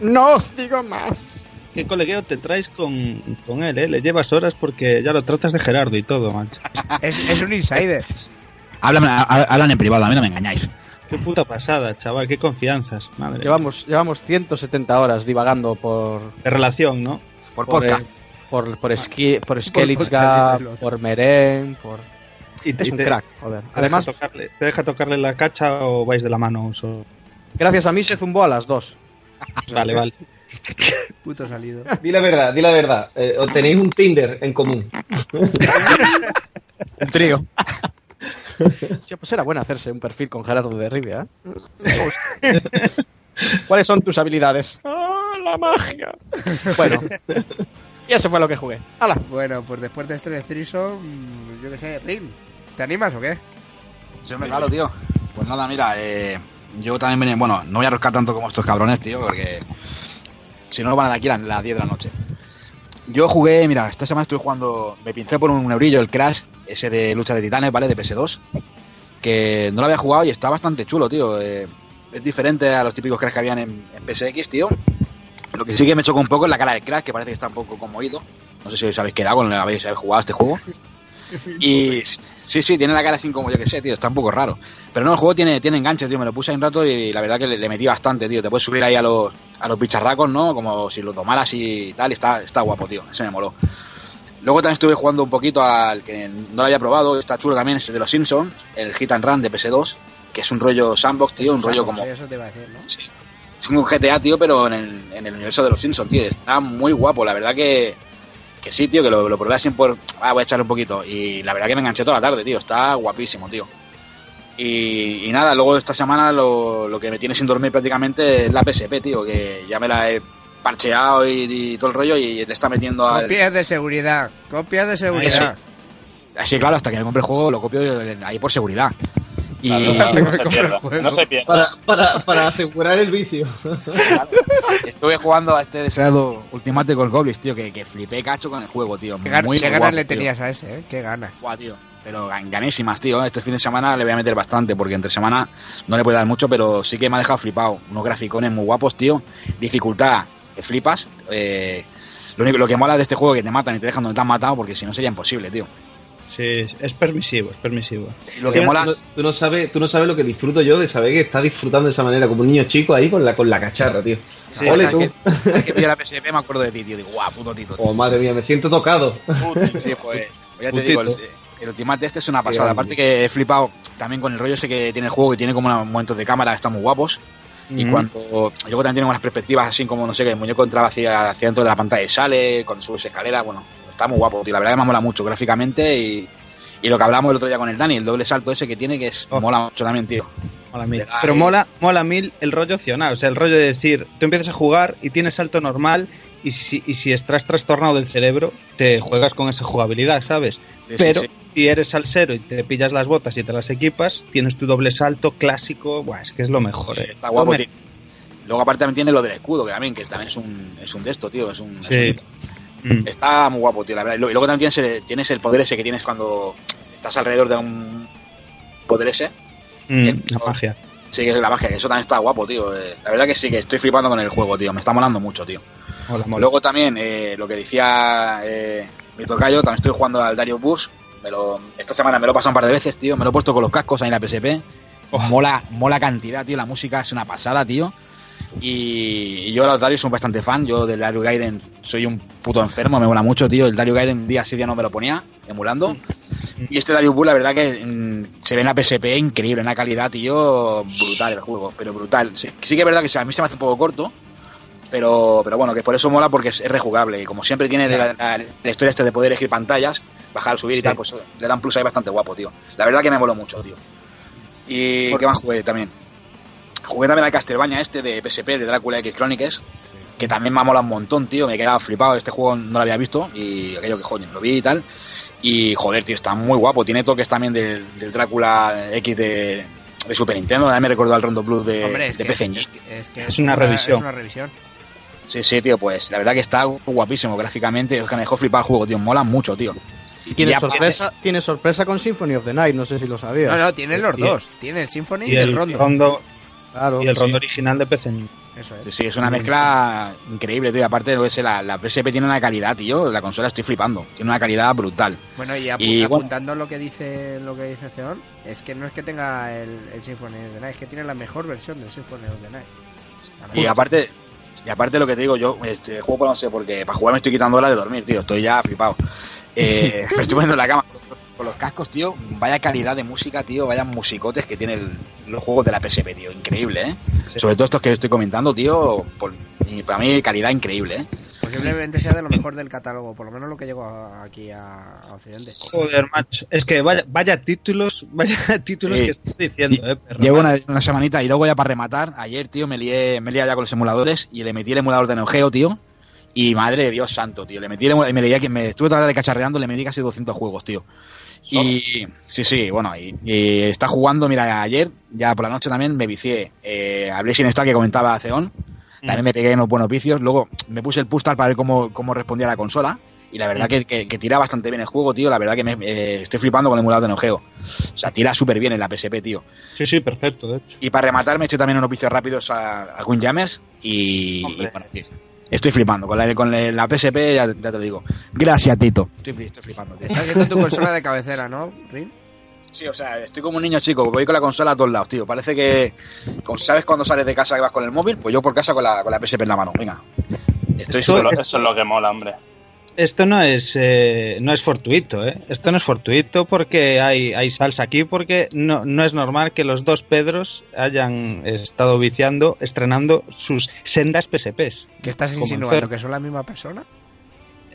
No os digo más. qué colegueo te traes con, con él, ¿eh? Le llevas horas porque ya lo tratas de Gerardo y todo, macho. Es, es un insider. Hablan, ha- hablan en privado, a mí no me engañáis. Qué puta pasada, chaval, qué confianzas. Madre. Llevamos, llevamos 180 horas divagando por, De relación, ¿no? Por por, podcast. eh, por, por, Ski- por otro. por Meren, por... Y, Es un te- crack, joder. ¿te Además, deja tocarle, ¿Te deja tocarle la cacha o vais de la mano? gracias a mí se zumbó a las dos. Vale, vale. Puto salido. Di la verdad, di la verdad. Eh, ¿o tenéis un Tinder en común. Un trío. Hostia, pues era bueno hacerse un perfil con Gerardo de Rivia. ¿eh? ¿Cuáles son tus habilidades? ¡Ah, la magia! Bueno, y eso fue lo que jugué. ¡Hala! Bueno, pues después de este threesome, mm, yo qué sé, Rin, ¿te animas o qué? Sí, hombre, claro, tío. Pues nada, mira, eh, yo también venía, bueno, no voy a roscar tanto como estos cabrones, tío, porque si no van a de aquí a las 10 de la noche. Yo jugué, mira, esta semana estuve jugando, me pincé por un eurillo el Crash, ese de lucha de titanes, ¿vale? De PS2, que no lo había jugado y está bastante chulo, tío. eh, es diferente a los típicos Crash que habían en, PSX, tío. Lo que sí que me chocó un poco es la cara del Crash, que parece que está un poco conmovido. No sé si os habéis quedado con habéis jugado a este juego. Y sí, sí, tiene la cara así como yo que sé, tío, está un poco raro. Pero no, el juego tiene, tiene enganches, tío, me lo puse ahí un rato y la verdad que le, metí bastante, tío. Te puedes subir ahí a los, a los bicharracos, ¿no? Como si lo tomaras y tal, y está, está guapo, tío, ese me moló. Luego también estuve jugando un poquito al que no lo había probado, está chulo también, es de los Simpsons, el Hit and Run de PS2, que es un rollo sandbox, tío, un rollo como... Eso te iba a decir, ¿no? Sí. Es un GTA, tío, pero en el, en el universo de los Simpsons, tío. Está muy guapo, la verdad que, que sí, tío, que lo, lo probé así por... Ah, voy a echarle un poquito. Y la verdad que me enganché toda la tarde, tío. Está guapísimo, tío. Y, y nada, luego esta semana lo, lo que me tiene sin dormir prácticamente es la PSP, tío, que ya me la he parcheado y, y todo el rollo y le está metiendo al... Copias de seguridad, copias de seguridad. Así, claro, hasta que me compre el juego lo copio ahí por seguridad. Y... Claro, no, se pierda, no se pierda. Para, para, para asegurar el vicio. Estuve jugando a este deseado Ultimate con Goblins, tío, que, que flipé cacho con el juego, tío. Qué, gan- Muy qué ganas guapo, le tío. tenías a ese, ¿eh? Qué ganas. Buah, tío. Pero gan- ganísimas, tío. Este fin de semana le voy a meter bastante, porque entre semana no le puede dar mucho, pero sí que me ha dejado flipado. Unos graficones muy guapos, tío. Dificultad, que flipas. Eh, lo único lo que mola de este juego es que te matan y te dejan donde te han matado, porque si no sería imposible, tío. Sí, es permisivo, es permisivo. Y lo que Tú mola. no- Tú no, sabes, tú no sabes lo que disfruto yo de saber que está disfrutando de esa manera, como un niño chico ahí con la, con la cacharra, tío. Sí, Ole tú. que, la PSP me acuerdo de ti, tío. Digo, guau, puto tito. tío". Oh, madre mía, me siento tocado. Sí, pues. pues ya te digo, el, el Ultimate este es una pasada. Aparte que he flipado también con el rollo ese que tiene el juego, que tiene como unos momentos de cámara que están muy guapos. Y Mm. cuando. Luego también tiene unas perspectivas así como, no sé, que el muñeco entraba hacia, hacia dentro de la pantalla y sale, cuando subes escalera, bueno, está muy guapo, tío. La verdad que me mola mucho gráficamente y. Y lo que hablamos el otro día con el Dani, el doble salto ese que tiene, que es Oh. mola mucho también, tío. Mola mil. Pero mola, mola mil el rollo opcional, o sea, el rollo de decir, tú empiezas a jugar y tienes salto normal y si, y si estás trastornado del cerebro, te juegas con esa jugabilidad, ¿sabes? Sí, Pero sí. si eres salsero y te pillas las botas y te las equipas, tienes tu doble salto clásico, buah, es que es lo mejor. eh. Está guapo. Luego aparte también tiene lo del escudo, que también, que también es un, es un de esto, tío. Es un, es Sí. un- Mm. Está muy guapo, tío, la verdad. Y luego también tienes el, tienes el poder ese que tienes cuando estás alrededor de un poder ese. Mm, la magia. Sí, que es la magia, que eso también está guapo, tío. Eh, La verdad que sí, que estoy flipando con el juego, tío. Me está molando mucho, tío. Mola, mola. Luego también, eh, lo que decía eh, mi tocayo, también estoy jugando al Dario Burst. Me lo, esta semana me lo he pasado un par de veces, tío. Me lo he puesto con los cascos ahí en la PSP. Mola, mola cantidad, tío. La música es una pasada, tío. Y, y yo los Darius soy bastante fan. Yo del Dario Gaiden soy un puto enfermo, me mola mucho, tío. El Dario Gaiden día sí día no me lo ponía, emulando. Y este Dario Bull, la verdad que mm, se ve en la PSP increíble, una calidad, tío, brutal el juego, pero brutal. Sí, sí que es verdad que a mí se me hace un poco corto, pero, pero bueno, que por eso mola porque es, es rejugable. Y como siempre tiene la, la- la historia este de poder elegir pantallas, bajar, subir y tal, pues le dan plus ahí bastante guapo, tío. La verdad que me moló mucho, tío. ¿Y qué más jugué también? Jugué también al Castlevania este de PSP, de Drácula X Chronicles, que también me ha molado un montón, tío. Me he quedado flipado. Este juego no lo había visto y aquello que joder, lo vi y tal. Y joder, tío, está muy guapo. Tiene toques también del, del Drácula X de, de Super Nintendo. Me recordó al Rondo Blues de, Hombre, es de que, PC es, Engine. que- es que Es una revisión. Es una revisión. Sí, sí, tío, pues la verdad que está guapísimo gráficamente. Es que me dejó flipar el juego, tío. Mola mucho, tío. Y tiene Y aparte- sorpresa, tiene sorpresa con Symphony of the Night, no sé si lo sabías. No, no, tiene los dos. Tiene el Symphony y, Y el el Rondo. rondo, Claro. y el sí. rondo original de PC. Eso es. Sí, sí, es una mezcla increíble, tío. Y aparte, lo que sé, la, la PSP tiene una calidad, tío. La consola estoy flipando. Tiene una calidad brutal. Bueno, y, apu- Y, bueno. apuntando lo que dice lo que dice Zeon, es que no es que tenga el, el Symphony of the Night, es que tiene la mejor versión del Symphony of the Night. Y aparte, y aparte lo que te digo, yo este, juego por no sé, porque para jugar me estoy quitando horas de dormir, tío. Estoy ya flipado. Eh, me estoy poniendo en la cama con los cascos, tío. Vaya calidad de música, tío. Vaya musicotes que tienen los juegos de la PSP, tío. Increíble, ¿eh? Sobre todo estos que estoy comentando, tío. por- y para mí, calidad increíble, ¿eh? Posiblemente sea de lo mejor del catálogo, por lo menos lo que llegó aquí a, a Occidente. Joder, macho. Es que vaya, vaya títulos, vaya títulos Sí. que estoy diciendo, eh, perro. Llevo una, una semanita y luego ya para rematar, ayer, tío, me lié, me lié ya con los emuladores y le metí el emulador de Neo Geo, tío. Y madre de Dios santo, tío. Le metí me leía que me estuve toda la tarde cacharreando, le metí casi 200 juegos, tío. Y sí, sí, bueno, y, y está jugando, mira, ayer, ya por la noche también me vicié. Eh, a Blazing Star que comentaba Ceón. También me pegué unos buenos vicios. Luego me puse el Pustar para ver cómo, cómo respondía la consola. Y la verdad que, que, que tira bastante bien el juego, tío. La verdad que me, eh, estoy flipando con el emulador de Neo Geo. O sea, tira súper bien en la PSP, tío. Sí, sí, perfecto, de hecho. Y para rematar, me he hecho también unos vicios rápidos a, a Windjammers y, y bueno, tío, estoy flipando. Con la, con la, PSP, ya, ya te lo digo. Gracias, Tito. Estoy, estoy flipando, tío. Está siendo tu consola de cabecera, ¿no, Rin? Sí, o sea, estoy como un niño chico, voy con la consola a todos lados, tío. Parece que, como ¿sabes cuando sales de casa que vas con el móvil? Pues yo por casa con la, con la PSP en la mano. Venga. Estoy Eso, eso es lo que mola, hombre. Esto no es, eh, no es fortuito, ¿eh? Esto no es fortuito porque hay, hay salsa aquí, porque no, no es normal que los dos Pedros hayan estado viciando, estrenando sus sendas PSPs. ¿Que estás insinuando? ¿Que son la misma persona?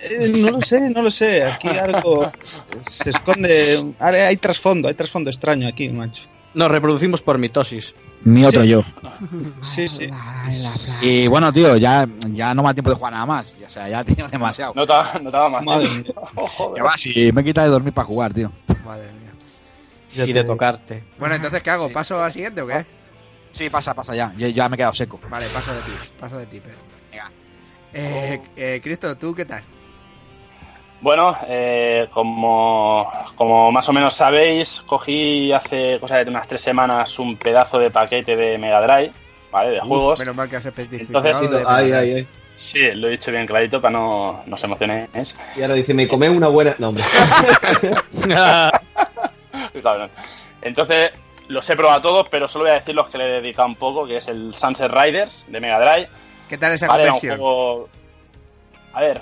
Eh, no lo sé, no lo sé. Aquí algo se- se esconde. Hay trasfondo, hay trasfondo extraño aquí, macho. Nos reproducimos por mitosis. Mi otro Sí. yo. Sí, sí. Y bueno, tío, ya, ya no me da tiempo de jugar nada más. O sea, ya he tenido demasiado. No te, no te va más. Madre mía. Joder. Ya va, si me quita de dormir para jugar, tío. Madre mía. Y te- de tocarte. Bueno, entonces, ¿qué hago? Sí. ¿Paso al siguiente o qué? Sí, pasa, pasa ya. Ya, ya me he quedado seco. Vale, paso de ti. Paso de ti, pero. Venga. Eh, eh, Cristo, ¿tú qué tal? Bueno, eh, como, como más o menos sabéis, cogí hace cosa de unas tres semanas un pedazo de paquete de Mega Drive, ¿vale? De juegos. Menos mal que has especificado. Entonces, de- Ay, ay, ay. Sí, lo he dicho bien clarito para no, no os emocionéis. Y ahora dice, me comé una buena... No, hombre. Entonces, los he probado todos, pero solo voy a decir los que le he dedicado un poco, que es el Sunset Riders de Mega Drive. ¿Qué tal esa Vale, conversión? juego... A ver,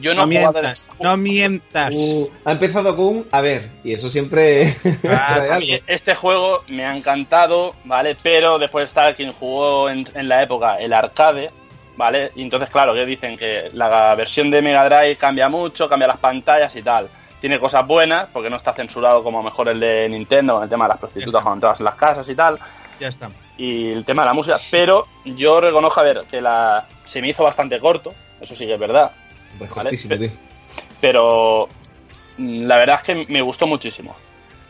yo no, No mientas, no mientas. Uh, ha empezado con. A ver, y eso siempre... trae A algo. mí este juego me ha encantado, ¿vale? Pero después está quien jugó en, en la época el arcade, ¿vale? Y entonces, claro, que dicen que la versión de Mega Drive cambia mucho, cambia las pantallas y tal. Tiene cosas buenas, porque no está censurado como mejor el de Nintendo, con el tema de las prostitutas cuando entras en las casas y tal. Ya estamos. Y el tema de la música. Pero yo reconozco, a ver, que la se me hizo bastante corto, eso sí que es verdad. Pues Vale. tío. Pero mm, la verdad es que me gustó muchísimo.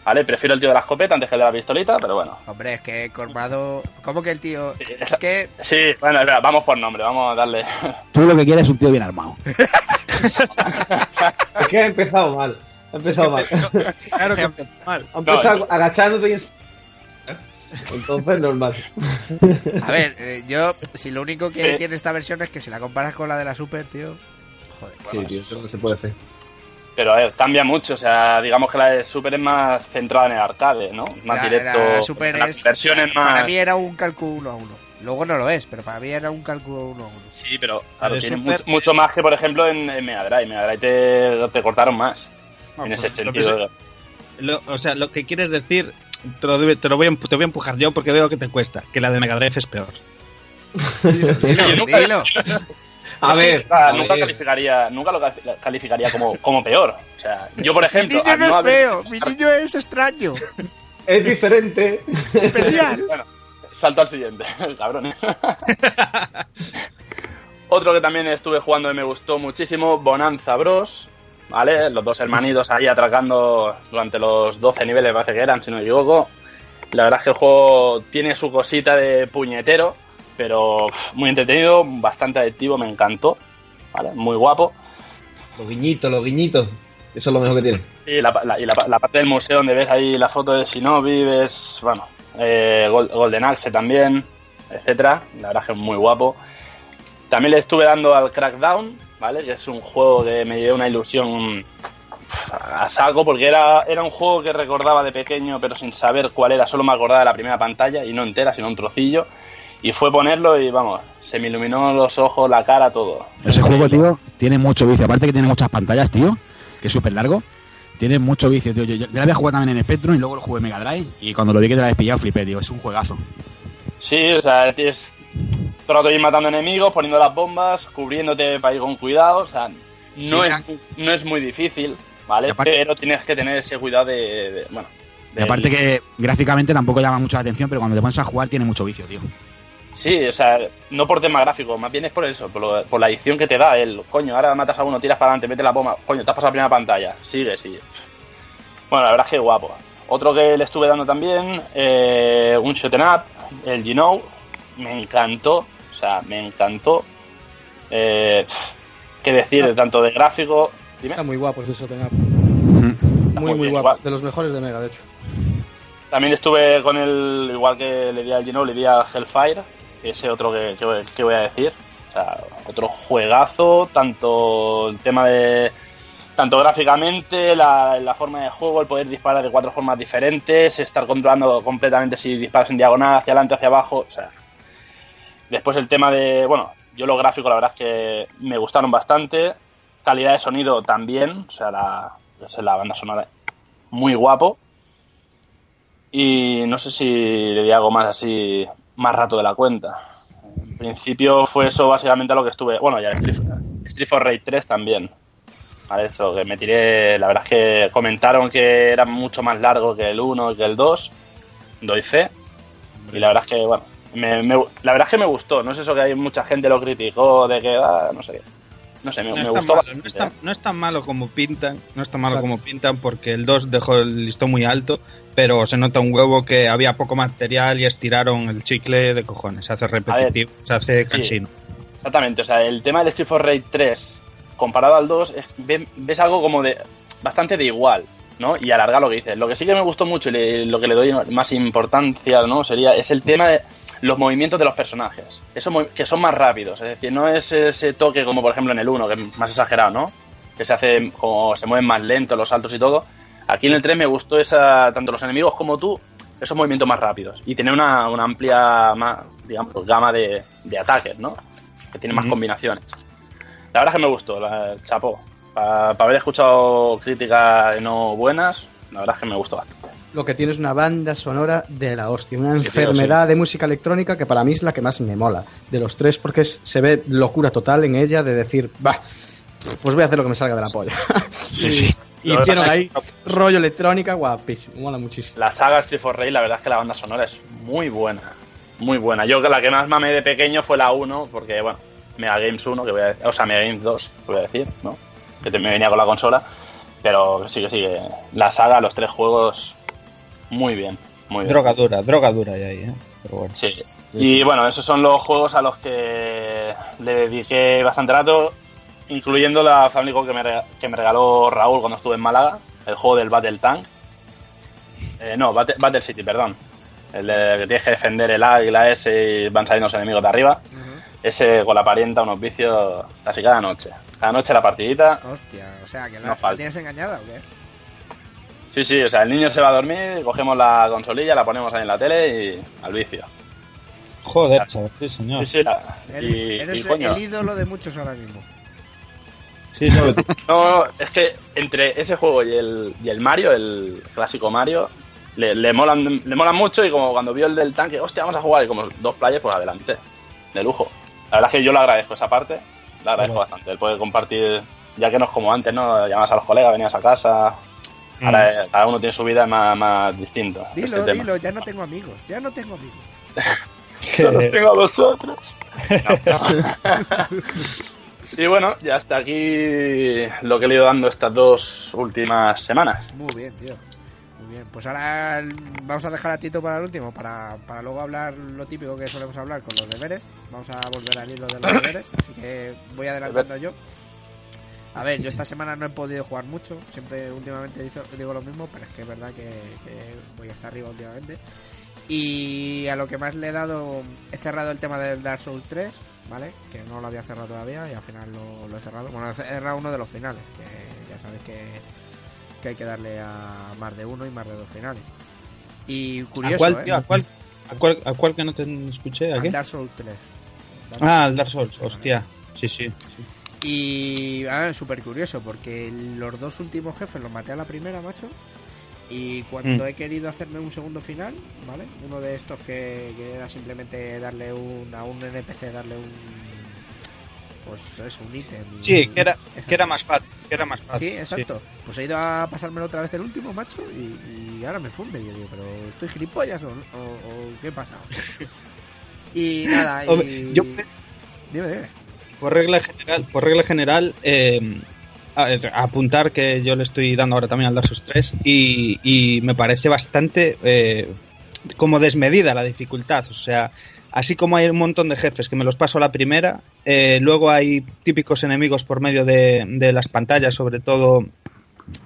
¿Vale? Prefiero el tío de la escopeta antes que el de la pistolita, pero bueno. Hombre, es que Cormado. ¿Cómo que el tío.? Sí, es que. Sí, bueno, espera, vamos por nombre, vamos a darle. Tú lo que quieres es un tío bien armado. Es que ha empezado mal. Ha empezado mal. Claro que mal. Ha empezado No, yo- agachándote y... en- Entonces, normal. A ver, eh, yo. Si lo único que Sí. tiene esta versión es que si la comparas con la de la Super, tío. Joder. Sí, tío, eso no se puede hacer. Pero a ver, cambia mucho, o sea, digamos que la de Super es más centrada en el arcade, ¿no? Más La- directo. la Super la es. versión es más. Para mí era un cálculo uno a uno. Luego no lo es, pero para mí era un cálculo uno a uno. Sí, pero claro, tiene Super- mucho, mucho más que, por ejemplo, en, en Mega Drive. Mega Drive te, te cortaron más. No, en pues, ese lo sentido. se- lo- o sea, lo que quieres decir, te lo, te lo voy, a, te voy a empujar yo porque veo que te cuesta, que la de Mega Drive es peor. Dilo, dilo, dilo. A ver, Nunca, a nunca ver. calificaría, nunca lo cali- calificaría como, como peor. O sea, yo, por Mi ejemplo. niño al no es haber- feo, mi niño es extraño, Es diferente. especial. Bueno, salto al siguiente, cabrón. Otro que también estuve jugando y me gustó muchísimo, Bonanza Bros. ¿Vale? Los dos hermanitos ahí atracando durante los 12 niveles, parece que eran, si no me equivoco. La verdad es que el juego tiene su cosita de puñetero, pero muy entretenido, bastante adictivo, me encantó. ¿Vale? Muy guapo. Los guiñitos, los guiñitos. Eso es lo mejor que tiene. Y la, la- y la- la parte del museo donde ves ahí la foto de Shinobi, ves, bueno, eh, Gol- Golden Axe también, etcétera. La verdad es que es muy guapo. También le estuve dando al Crackdown, ¿vale? Que es un juego que me dio una ilusión a saco porque era, era un juego que recordaba de pequeño pero sin saber cuál era, solo me acordaba de la primera pantalla y no entera, sino un trocillo. Y fue ponerlo y vamos, se me iluminó los ojos, la cara, todo. Ese juego, tío, tiene mucho vicio. Aparte que tiene muchas pantallas, tío, que es súper largo. Tiene mucho vicio, tío. Yo, yo, yo lo había jugado también en Spectrum y luego lo jugué en Mega Drive. Y cuando lo vi que te la habías pillado, flipé, tío. Es un juegazo. Sí, o sea, tienes todo el rato ir matando enemigos, poniendo las bombas, cubriéndote para ir con cuidado. O sea, no, Sí, es, no es muy difícil, ¿vale? Aparte- Pero tienes que tener ese cuidado de. de- bueno. Y aparte que gráficamente tampoco llama mucho la atención, pero cuando te pones a jugar tiene mucho vicio, tío. Sí, o sea, no por tema gráfico, más bien es por eso, por, lo- por la edición que te da. El coño, ahora matas a uno, tiras para adelante, metes la bomba, coño, te has pasado la primera pantalla, sigue, sigue. Bueno, la verdad es que guapo. Otro que le estuve dando también, eh, un shoot 'em up, el You Know, me encantó, o sea, me encantó. Eh, qué decir, tanto de gráfico. Dime. Está muy guapo ese Shoten Up. Muy, muy bien, guapo. igual. De los mejores de Mega, de hecho. También estuve con el, igual que le di al Gino, le di al Hellfire, ese otro que, que voy- a decir. O sea, otro juegazo, tanto el tema de. Tanto gráficamente, la, la forma de juego, el poder disparar de cuatro formas diferentes, estar controlando completamente si disparas en diagonal, hacia adelante, hacia abajo. O sea. Después el tema de. Bueno, yo los gráficos, la verdad es que me gustaron bastante. Calidad de sonido también, o sea, la, la banda sonora muy guapo. Y no sé si le di algo más así, más rato de la cuenta. En principio fue eso básicamente a lo que estuve. Bueno, ya Street, Street for Raid 3 también. Vale, eso, que me tiré. La verdad es que comentaron que era mucho más largo que el 1 y que el 2. Doy fe. Y la verdad es que, bueno, me, me- la verdad es que me gustó. No es eso que hay mucha gente lo criticó de que, ah, no sé qué. No sé, me, No gustó malo, no, es tan, no es tan malo como pintan, no es tan malo Claro. como pintan porque el 2 dejó el listón muy alto, pero se nota un huevo que había poco material y estiraron el chicle de cojones, se hace repetitivo, se hace sí. cansino. Exactamente, o sea, el tema del Street for Raid 3 comparado al 2, es- ve- ves algo como de bastante de igual, ¿no? Y alargar lo que dices. Lo que sí que me gustó mucho y le- lo que le doy más importancia, ¿no? Sería, es el tema de los movimientos de los personajes. Eso que son más rápidos, es decir, no es ese toque como por ejemplo en el 1, que es más exagerado, ¿no? Que se hace como se mueven más lento los saltos y todo. Aquí en el 3 me gustó esa, tanto los enemigos como tú, esos movimientos más rápidos. Y tener una, una amplia más, digamos, gama de, de ataques, ¿no? Que tiene más combinaciones. La verdad es que me gustó, la, chapó. Para haber escuchado críticas no buenas, la verdad es que me gustó bastante. Lo que tiene es una banda sonora de la hostia, una Sí, tío, enfermedad de música electrónica que para mí es la que más me mola de los tres porque es- se ve locura total en ella de decir, va, pues voy a hacer lo que me salga de la polla. Sí, sí. Y pasa ahí rollo electrónica guapísimo, mola muchísimo. La saga Street for Raid, la verdad es que la banda sonora es muy buena. Muy buena. Yo que la que más mamé de pequeño fue la 1, porque, bueno, Mega Games 1, que voy a decir, o sea, Mega Games 2, que voy a decir, ¿no? Que te- me venía con la consola. Pero sí que sí, que la saga, los tres juegos, muy bien. Muy bien. Droga dura, droga dura ahí, ¿eh? Pero bueno. Sí. Y bueno, esos son los juegos a los que le dediqué bastante rato, incluyendo la Family que me, que me regaló Raúl cuando estuve en Málaga, el juego del Battle Tank. Eh, no, Battle, Battle City, perdón. El de que tienes que defender el águila ese y van saliendo los enemigos de arriba. Ese con la parienta, unos vicios casi cada noche. Cada noche la partidita. Hostia, o sea, que No la, la falta. tienes engañada o qué? Sí, sí, o sea, el niño se va a dormir, cogemos la consolilla, la ponemos ahí en la tele y al vicio. Joder, chaval, sí, señor. Sí, sí, la- Eres, y, eres y, coño, el ídolo de muchos ahora mismo. Sí. No, es que entre ese juego y el, y el Mario, el clásico Mario, le, le molan le molan mucho y como cuando vio el del tanque, hostia, vamos a jugar y como dos players, pues adelante, de lujo. La verdad es que yo le agradezco esa parte, le agradezco bastante, el poder compartir, ya que no es como antes, ¿no? Llamabas a los colegas, venías a casa, ahora eh, cada uno tiene su vida más, más distinto. Dilo, este tema. dilo, ya no tengo amigos, ya no tengo amigos. Solo tengo a vosotros. Y bueno, ya hasta aquí lo que he ido dando estas dos últimas semanas. Muy bien, tío. Muy bien. Pues ahora vamos a dejar a Tito para el último, para, para luego hablar lo típico que solemos hablar con los deberes. Vamos a volver al hilo de los deberes, así que voy adelantando yo. A ver, yo esta semana no he podido jugar mucho, siempre últimamente digo, digo lo mismo, pero es que es verdad que, que voy hasta arriba últimamente. Y a lo que más le he dado, he cerrado el tema del Dark Souls 3, ¿vale? Que no lo había cerrado todavía y al final lo, lo he cerrado. Bueno, he cerrado uno de los finales, que ya sabes que, que hay que darle a más de uno y más de dos finales. Y curioso, ¿A cuál, ¿eh? tío? ¿A cuál, a cuál, a cuál que no te escuché? ¿A Al qué? Dark Souls 3. Ah, al Dark Souls, hostia. Sí, sí. Y ah, súper curioso, porque los dos últimos jefes los maté a la primera, macho. Y cuando Mm. he querido hacerme un segundo final, ¿vale? Uno de estos que, que era simplemente darle un, a un NPC, darle un. Pues eso, un ítem. Sí, que era, que era más fácil. Que era más Sí, fácil. exacto. Pues he ido a pasármelo otra vez el último, macho, y, y ahora me funde. Y yo digo, ¿pero estoy gilipollas o, o- o qué pasa? y nada, y... Hombre, yo- Dime, dime. Por regla general, por regla general eh, apuntar que yo le estoy dando ahora también al Dark Souls 3 y, me parece bastante eh, como desmedida la dificultad. O sea, así como hay un montón de jefes que me los paso a la primera, eh, luego hay típicos enemigos por medio de, de las pantallas, sobre todo,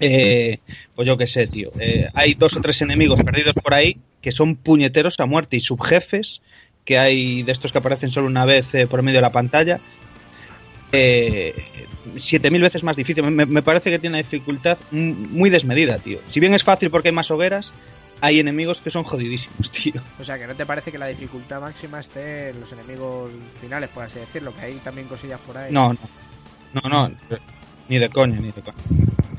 eh, pues yo qué sé, tío. eh, hay dos o tres enemigos perdidos por ahí que son puñeteros a muerte y subjefes que hay de estos que aparecen solo una vez eh, por medio de la pantalla eh, 7000 veces más difícil. Me, me parece que tiene una dificultad muy desmedida, tío. Si bien es fácil porque hay más hogueras, hay enemigos que son jodidísimos, tío. O sea, que no te parece que la dificultad máxima esté en los enemigos finales, por así decirlo, que hay también cosillas por ahí. No, no, no, no, ni de coña, ni de coña.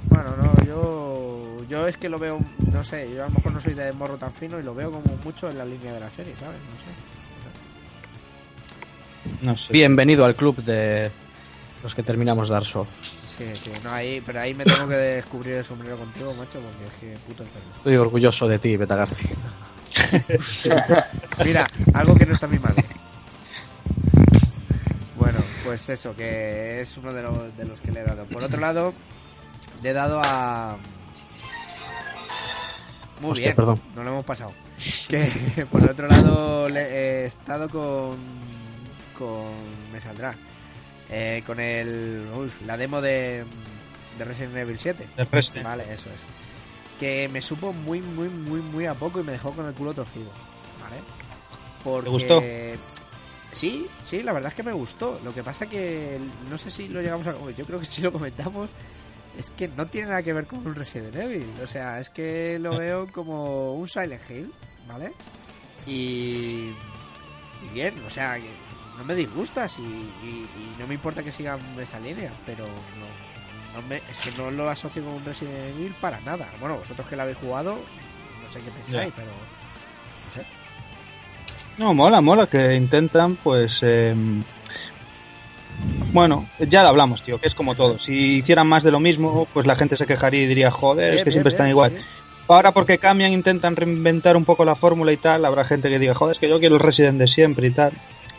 Bueno, no, yo, yo es que lo veo, no sé, yo a lo mejor no soy de morro tan fino y lo veo como mucho en la línea de la serie, ¿sabes? No sé. No sé. Bienvenido al club de los que terminamos Dark Souls. Sí, sí, no, ahí, pero ahí me tengo que descubrir el sombrero contigo, macho, porque es que puto enfermo. Estoy orgulloso de ti, Beta García. Mira, algo que no está en mi madre. Bueno, pues eso, que es uno de los, de los que le he dado. Por otro lado, le he dado a... Muy Hostia, bien, perdón. no lo hemos pasado. Que por otro lado le he estado con... con... me saldrá. Eh, con el... uy, la demo de, de Resident Evil 7. El Resident. Vale, eso es. Que me supo muy, muy, muy, muy a poco y me dejó con el culo torcido. ¿Vale? Porque... gustó? Sí, sí, la verdad es que me gustó. Lo que pasa que no sé si lo llegamos a... Yo creo que si lo comentamos es que no tiene nada que ver con un Resident Evil. O sea, es que lo veo como un Silent Hill, ¿vale? Y, y bien, o sea, que no me disgustas y, y- y no me importa que sigan esa línea, pero no, no me, es que no lo asocio con un Resident Evil para nada. Bueno, vosotros que lo habéis jugado, no sé qué pensáis, pero no sé. No, mola, mola que intentan, pues. eh, bueno, ya lo hablamos, tío, que es como todo. Si hicieran más de lo mismo, pues la gente se quejaría y diría, joder, es que bien, siempre están igual. Ahora porque cambian, intentan reinventar un poco la fórmula y tal, habrá gente que diga, joder, es que yo quiero el Resident de siempre y tal.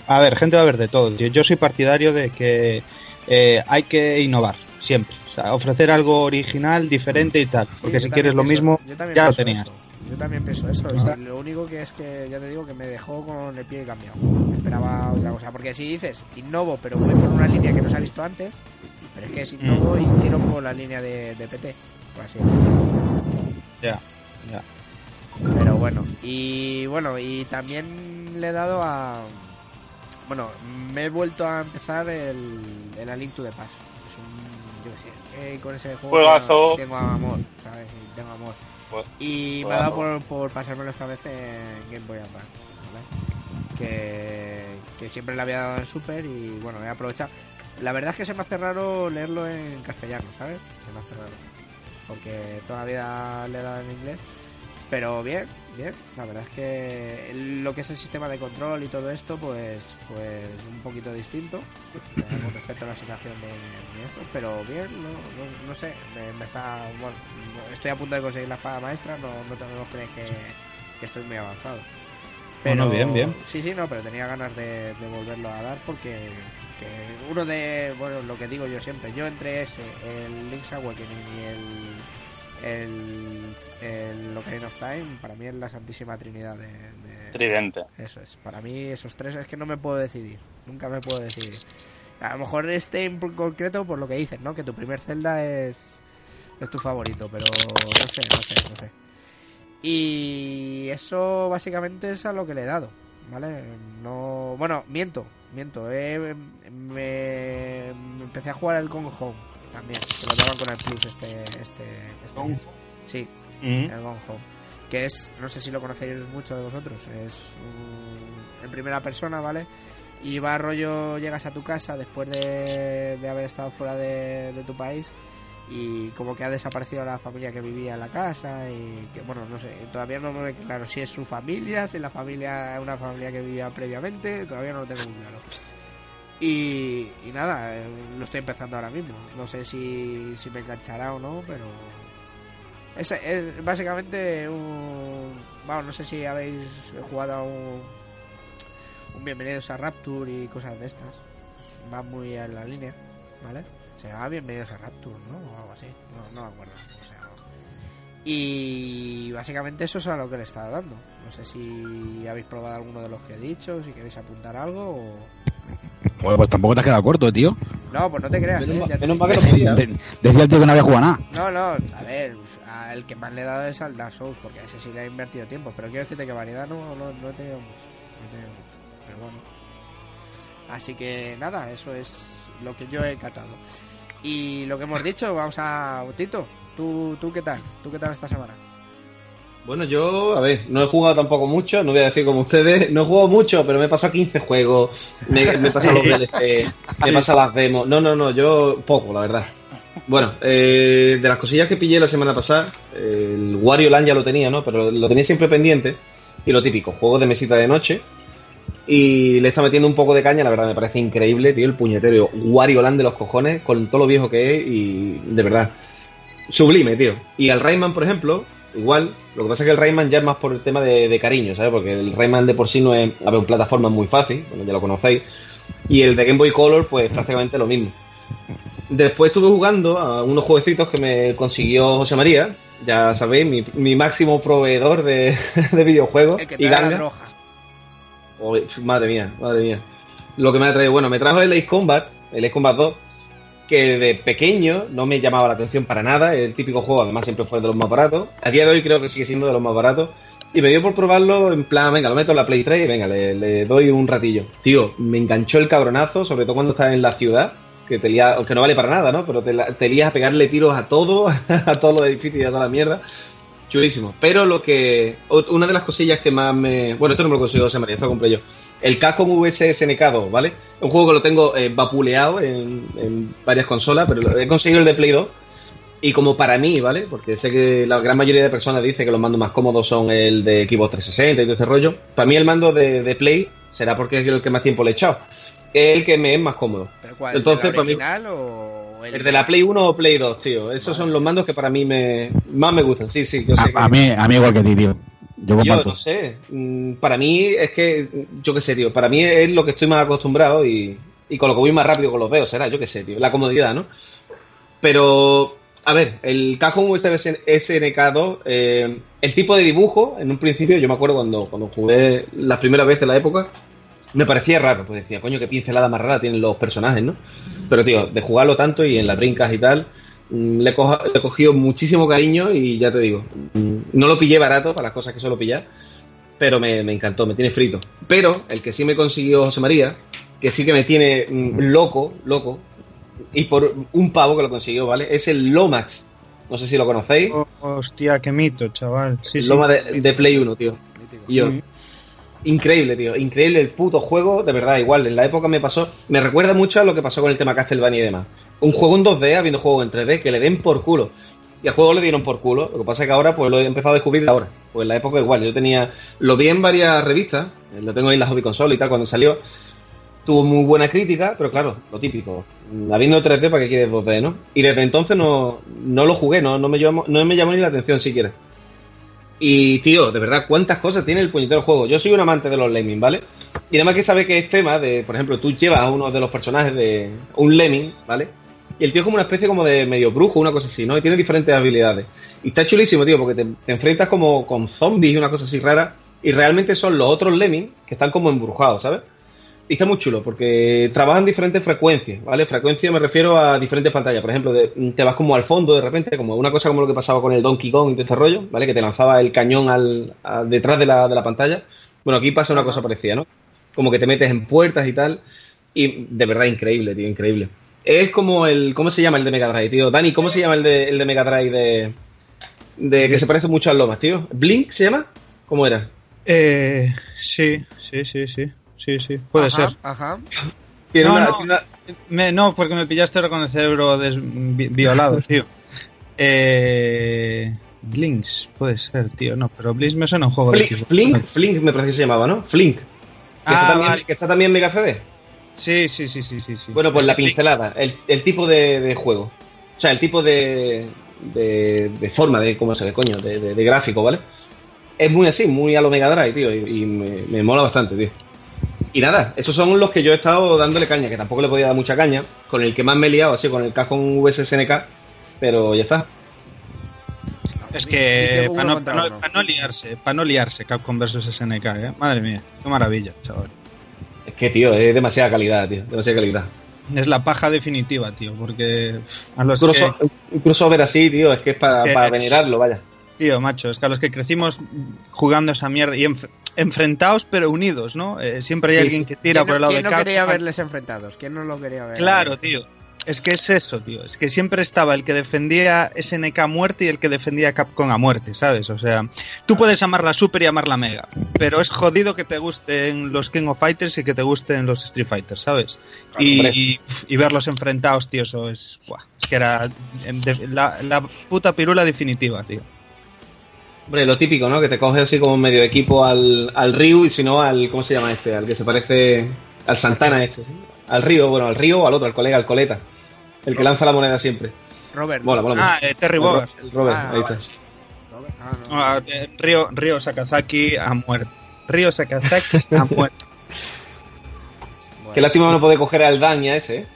A ver, gente va a ver de todo. Yo soy partidario de que eh, hay que innovar, siempre. O sea, ofrecer algo original, diferente y tal. Sí, Porque si quieres lo mismo, ya lo tenías. eso. Yo también pienso eso. o sea, lo único que es que, ya te digo, que me dejó con el pie cambiado. Me esperaba otra cosa. Porque si dices, innovo, pero voy por una línea que no se ha visto antes, pero es que es innovo y tiro por la línea de, de PT, por así decirlo. Ya, ya. Pero bueno, y bueno, y también le he dado a. Bueno, me he vuelto a empezar el, el A Link to the Past. Es un. Yo qué sé, eh, con ese juego Juegazo. tengo, amor, ¿sabes? Tengo amor. Pues, Y me ha dado por, por pasármelo esta vez en Game Boy Advance, ¿vale? Que, que siempre le había dado en Super y bueno, he aprovechado. La verdad es que se me hace raro leerlo en castellano, ¿sabes? Se me hace raro. Porque toda la vida le he dado en inglés. Pero bien, bien. La verdad es que lo que es el sistema de control y todo esto, pues pues un poquito distinto eh, con respecto a la asignación de, de esto. Pero bien, no, no, no sé. Me, me está. Bueno, estoy a punto de conseguir la espada maestra. No, no tenemos que creer que, que estoy muy avanzado. Bueno, bien, bien. Sí, sí, no, pero tenía ganas de, de volverlo a dar porque que uno de. Bueno, lo que digo yo siempre. Yo entre ese, el Link's Awakening y el. El, el Ocarina of Time, para mí es la Santísima Trinidad de, de- Tridente. eso es, para mí esos tres es que no me puedo decidir, nunca me puedo decidir. A lo mejor este en concreto por lo que dices, ¿no? Que tu primer Zelda es, es tu favorito, pero no sé, no sé, no sé. Y eso básicamente es a lo que le he dado, ¿vale? No, bueno, miento, miento. eh, me, me empecé a jugar el Gone Home también, que lo daban con el Plus este, este, este mes. Sí, Mm. el Gone Home. Que es, no sé si lo conocéis mucho de vosotros, es un- en primera persona, ¿vale? Y va rollo, llegas a tu casa después de, de haber estado fuera de, de tu país y como que ha desaparecido la familia que vivía en la casa y que, bueno, no sé, todavía no me claro si es su familia, si la familia es una familia que vivía previamente, todavía no lo tengo muy claro. Y, nada, eh, lo estoy empezando ahora mismo. No sé si, si me enganchará o no, pero es, es básicamente un... Vamos, no sé si habéis jugado a un, un Bienvenidos a Rapture y cosas de estas. Va muy en la línea, ¿vale? Se llama Bienvenidos a Rapture, ¿no? O algo así. No, no me acuerdo cómo se llama. Y básicamente eso es a lo que le estaba dando. No sé si habéis probado alguno de los que he dicho, si queréis apuntar algo o... Pues, pues tampoco te has quedado corto, tío. No, pues no te creas, Menos ¿eh? te- que lo decía el tío que no había jugado nada. No, no, a ver, el que más le he dado es al Dark Souls, porque a ese sí le he invertido tiempo, pero quiero decirte que variedad no, no, no he tenido mucho, no he tenido mucho, pero bueno. Así que nada, eso es lo que yo he catado. Y lo que hemos dicho, vamos a... Tito, ¿tú, ¿tú qué tal? ¿Tú qué tal esta semana? Bueno, yo, a ver, no he jugado tampoco mucho, no voy a decir como ustedes, no he jugado mucho, pero me he pasado 15 juegos, me, me he pasado los DLC, me he pasado las demos. No, no, no, yo poco, la verdad. Bueno, eh, de las cosillas que pillé la semana pasada, eh, el Wario Land ya lo tenía, ¿no? Pero lo tenía siempre pendiente, y lo típico, juegos de mesita de noche, y le está metiendo un poco de caña, la verdad me parece increíble, tío, el puñetero Wario Land de los cojones, con todo lo viejo que es, y de verdad, sublime, tío. Y al Rayman, por ejemplo, igual, lo que pasa es que el Rayman ya es más por el tema de, de cariño, ¿sabes? Porque el Rayman de por sí no es, a ver, un plataforma muy fácil, bueno, ya lo conocéis, y el de Game Boy Color, pues prácticamente lo mismo. Después estuve jugando a unos jueguecitos que me consiguió José María, ya sabéis, mi, mi máximo proveedor de, de videojuegos. El que y trae la ganga. droga. Oh, madre mía, madre mía. Lo que me ha traído, bueno, me trajo el Ace Combat, el Ace Combat 2, que de pequeño no me llamaba la atención para nada, el típico juego, además siempre fue de los más baratos. A día de hoy creo que sigue siendo de los más baratos. Y me dio por probarlo en plan, venga, lo meto en la Play 3 y venga, le, le doy un ratillo. Tío, me enganchó el cabronazo, sobre todo cuando estás en la ciudad, que te lía, aunque no vale para nada, ¿no? Pero te, te lías a pegarle tiros a todo, a todos los edificios y a toda la mierda. Chulísimo. Pero lo que. Una de las cosillas que más me. Bueno, esto no me lo consiguió José María, esto lo compré yo. El Capcom VS SNK 2, ¿vale? Un juego que lo tengo eh, vapuleado en, en varias consolas, pero he conseguido el de Play 2. Y como para mí, ¿vale? Porque sé que la gran mayoría de personas dice que los mandos más cómodos son el de Xbox 360 y todo ese rollo. Para mí el mando de, de Play será porque es el que más tiempo le he echado. Es el que me es más cómodo. ¿Pero cuál? Entonces, ¿El de la para mí- original el, El de la Play 1 o Play 2, tío. Esos son los mandos que para mí me más me gustan. Sí, sí, yo sé que- A, a mí, a mí igual que a ti, tío. Yo yo no sé. Mm, Para mí es que, yo qué sé, tío. Para mí es lo que estoy más acostumbrado y, y con lo que voy más rápido con los dedos, será, yo qué sé, tío. La comodidad, ¿no? Pero, a ver, el Capcom USB SNK2, eh, el tipo de dibujo, en un principio, yo me acuerdo cuando, cuando jugué la primera vez en la época, me parecía raro, pues decía, coño, qué pincelada más rara tienen los personajes, ¿no? Pero, tío, de jugarlo tanto y en las brincas y tal, mm, le, he coja- le he cogido muchísimo cariño y ya te digo, mm, no lo pillé barato para las cosas que suelo pillar, pero me, me encantó, me tiene frito. Pero el que sí me consiguió José María, que sí que me tiene mm, loco, loco, y por un pavo que lo consiguió, ¿vale? Es el Lomax. No sé si lo conocéis. Oh, hostia, qué mito, chaval. Sí, el sí. Loma de, de Play 1, tío. Y yo, Mm. Increíble, tío. Increíble el puto juego, de verdad, igual. En la época me pasó. Me recuerda mucho a lo que pasó con el tema Castlevania y demás. Un juego en 2D, habiendo juego en 3D, que le den por culo. Y al juego le dieron por culo. Lo que pasa es que ahora, pues lo he empezado a descubrir ahora. Pues en la época igual. Yo tenía. Lo vi en varias revistas. eh, Lo tengo ahí en la Hobby Console y tal, cuando salió. Tuvo muy buena crítica, pero claro, lo típico. mm, Habiendo 3D, ¿para qué quieres 2D, no? Y desde entonces no, no lo jugué, no, no, me llamó, no me llamó ni la atención siquiera. Y, tío, de verdad, ¿cuántas cosas tiene el puñetero juego? Yo soy un amante de los lemmings, ¿vale? Y además que sabe que es tema de, por ejemplo, tú llevas a uno de los personajes de un lemming, ¿vale? Y el tío es como una especie como de medio brujo, una cosa así, ¿no? Y tiene diferentes habilidades. Y está chulísimo, tío, porque te, te enfrentas como con zombies y una cosa así rara. Y realmente son los otros lemmings que están como embrujados, ¿sabes? Y está muy chulo porque trabajan diferentes frecuencias, ¿vale? Frecuencia me refiero a diferentes pantallas. Por ejemplo, de- te vas como al fondo de repente, como una cosa como lo que pasaba con el Donkey Kong y todo este rollo, ¿vale? Que te lanzaba el cañón al, a- detrás de la, de la pantalla. Bueno, aquí pasa una cosa parecida, ¿no? Como que te metes en puertas y tal. Y de verdad, increíble, tío, increíble. Es como el. ¿Cómo se llama el de Mega Drive, tío? Dani, ¿cómo se llama el de, el de Mega Drive de. de que se parece mucho al Lomas, tío? ¿Blink se llama? ¿Cómo era? Eh, sí, sí, sí, sí. Sí, sí, puede Ajá, ser. Ajá. Tiene No, una- no. tiene una- Me- no, porque me pillaste ahora con el cerebro des- vi- violado, tío. Eh, Blinks, puede ser, tío. No, pero Blinks me suena un juego de Flink, Xbox. Flink, Flink me parece que se llamaba, ¿no? Flink. Que, Ah, está, también, vale. que está también en Mega CD. Sí, sí, sí, sí, sí. sí. Bueno, pues la pincelada, el, el tipo de, de juego. O sea, el tipo de, de, de forma, de cómo se ve, coño, de, de- de gráfico, ¿vale? Es muy así, muy a lo Mega Drive, tío, y, y me, me mola bastante, tío. Y nada, esos son los que yo he estado dándole caña, que tampoco le podía dar mucha caña, con el que más me he liado, así, con el Capcom VSSNK, pero ya está. Es que para no, contra pa' no- uno. pa' no liarse, para no liarse Capcom vs SNK, ¿eh? Madre mía, qué maravilla, chaval. Es que, tío, es demasiada calidad, tío, demasiada calidad. Es la paja definitiva, tío, porque a los Un, que, crossover- un crossover así, tío, es que es para, Es que para venerarlo, vaya. Tío, macho, es que a los que crecimos jugando esa mierda y enf- enfrentados pero unidos, ¿no? Eh, siempre hay Sí, alguien que tira ¿Quién, por el lado quién de no quería verles enfrentados? ¿Quién no lo quería ver? Claro, tío. Es que es eso, tío. Es que siempre estaba el que defendía SNK a muerte y el que defendía Capcom a muerte, ¿sabes? O sea, tú puedes amar la Super y amar la Mega, pero es jodido que te gusten los King of Fighters y que te gusten los Street Fighters, ¿sabes? Y, hombre. y, y verlos enfrentados, tío, eso es... buah, es que era em, la puta pirula definitiva, tío. Hombre, lo típico, ¿no? Que te coges así como medio equipo al, al Ryu y si no al. ¿Cómo se llama este? Al que se parece. Al Santana este. Al Río, bueno, al Río o al otro, al colega, al Coleta. El que lanza la moneda siempre. Robert. Mola, mola. Ah, mucho. eh, Terry Bogard. El Robert, Ah, ahí está. Robert, ah, no. Ah, eh, Río, Río Sakazaki a muerte. Río Sakazaki a muerte. Bueno. Qué lástima no poder coger al Daña ese, ¿eh?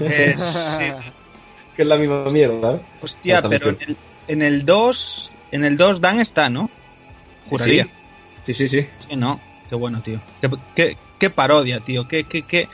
Eh, sí, que es la misma mierda, ¿eh? Hostia, pero en el, en el 2, en el 2 Dan está, ¿no? Juraría. Sí, sí, sí. Sí, no. Qué bueno, tío. Qué, qué- qué parodia, tío. Qué, qué, qué,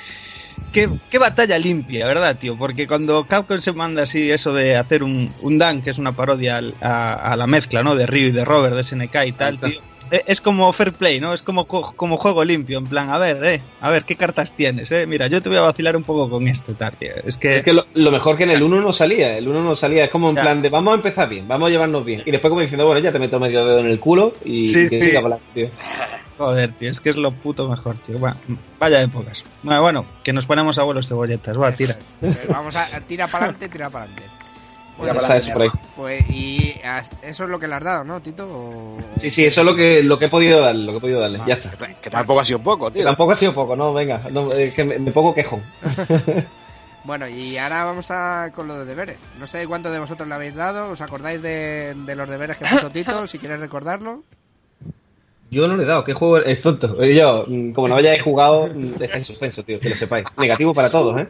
qué, qué batalla limpia, ¿verdad, tío? Porque cuando Capcom se manda así eso de hacer un, un Dan, que es una parodia al- a, a la mezcla, ¿no? De Ryu y de Robert, de SNK y tal, tío. Eh, Es como fair play, ¿no? Es como, co- como juego limpio, en plan, a ver, eh, a ver, ¿qué cartas tienes, eh? Mira, yo te voy a vacilar un poco con esto, tal, tío. Es que... Es que lo, lo mejor que en el 1 no salía. El 1 no salía. Es como en Ya. plan de vamos a empezar bien, vamos a llevarnos bien. Y después, como diciendo, bueno, ya te meto medio dedo en el culo y. Sí, que sí. siga para adelante, tío. Joder, tío, es que es lo puto mejor, tío. Va- vaya épocas. Bueno, bueno, que nos ponemos abuelos cebolletas. Va, tira. Vamos a tira para adelante, tira para adelante. Ya eso por ahí. Pues, y eso es lo que le has dado, ¿no, Tito? O- Sí, sí, eso es lo que, lo que he podido darle, lo que he podido darle. Ya está. Que, tampoco ha sido poco, Que tío. tampoco ha sido poco, no, venga, no, es que me, me pongo quejón. Bueno, y ahora vamos a con lo de deberes. No sé cuántos de vosotros le habéis dado. ¿Os acordáis de, de los deberes que puso Tito? si quieres recordarlo. Yo no le he dado, ¿qué juego es tonto? Yo, mm, como no hayáis jugado, mm, está en suspenso, tío, que lo sepáis. Negativo para todos, ¿eh?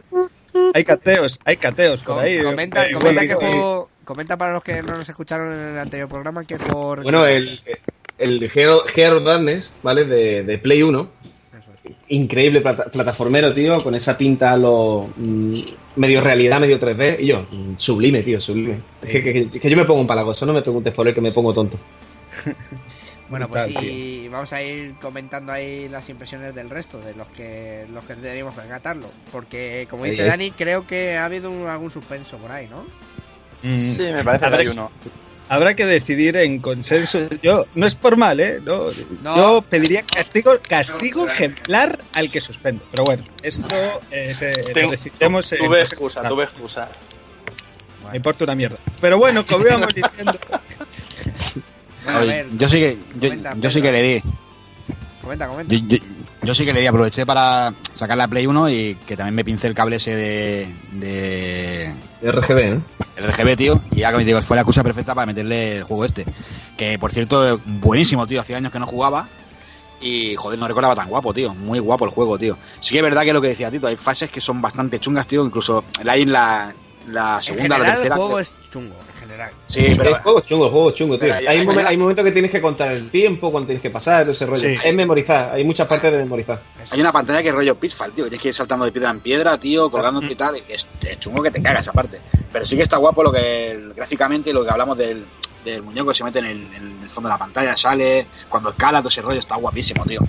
Hay cateos, hay cateos por Com- ahí. comenta, Eh, comenta bueno, qué eh, juego. Comenta para los que no nos escucharon en el anterior programa qué juego. Bueno, el, el Darkness, ¿vale? De, de Play 1. Eso es. Increíble plata- plataformero, tío, con esa pinta a lo mm, medio realidad, medio 3D. Y yo, mm, sublime, tío, sublime. Es que, que- que- que yo me pongo un palagoso, no me preguntes por el que me pongo tonto. Bueno, pues Brutal, sí, vamos a ir comentando ahí las impresiones del resto, de los que los que deberíamos rescatarlo. Porque, como dice ahí. Dani, creo que ha habido un- algún suspenso por ahí, ¿no? mm, Sí, me parece que Habrá hay que- uno. Habrá que decidir en consenso. Yo, no es por mal, ¿eh? No, No. Yo pediría castigo, castigo ejemplar al que suspende. Pero bueno, esto eh, se, lo Tengo- en Tuve excusa, tuve excusa. Me importa una mierda. Pero bueno, como íbamos diciendo, Bueno, a ver, yo sí que, yo, comenta, yo sí que le di. comenta, comenta. Yo, yo- yo sí que le di, aproveché para sacar la Play 1 y que también me pincé el cable ese de, de RGB, ¿eh? el RGB, tío, y ya que me digo, fue la excusa perfecta para meterle el juego este. Que por cierto, buenísimo, tío, hacía años que no jugaba. Y joder, no recordaba tan guapo, tío. Muy guapo el juego, tío. Sí que es verdad que lo que decía Tito, hay fases que son bastante chungas, tío. Incluso hay en la, la En segunda o general, la tercera. el juego creo- es chungo. En general. Sí, pero juego es chungo, el juego chungo, tío. Pero hay- momen- hay momentos que tienes que contar el tiempo, cuando tienes que pasar, ese rollo. Sí. Es memorizar, hay muchas partes de memorizar. Hay una pantalla que es rollo Pitfall, tío. que Tienes que ir saltando de piedra en piedra, tío, colgándote Mm. y tal. y Es, es chungo que te caga esa parte. Pero sí que está guapo lo que gráficamente lo que hablamos del, del muñeco que se mete en el, en el fondo de la pantalla, sale, cuando escala, todo ese rollo está guapísimo, tío.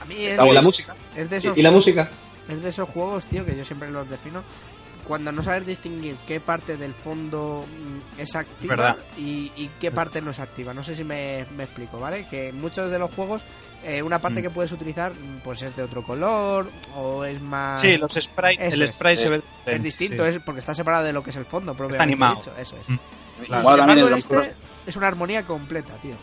A mí es, Está Y la música. es de esos Y, y la juegos- música. Es de esos juegos, tío, que yo siempre los defino. Cuando no sabes distinguir qué parte del fondo mm, es activa y, y qué parte no es activa. No sé si me, me explico, ¿vale? Que en muchos de los juegos eh, una parte Mm. que puedes utilizar mm, pues es de otro color o es más... Sí, los sprites, el es. sprite se ve es distinto, sí. es porque está separado de lo que es el fondo propiamente animado. dicho, Eso es. Mm. Igual Sin embargo, este es una armonía completa, tío.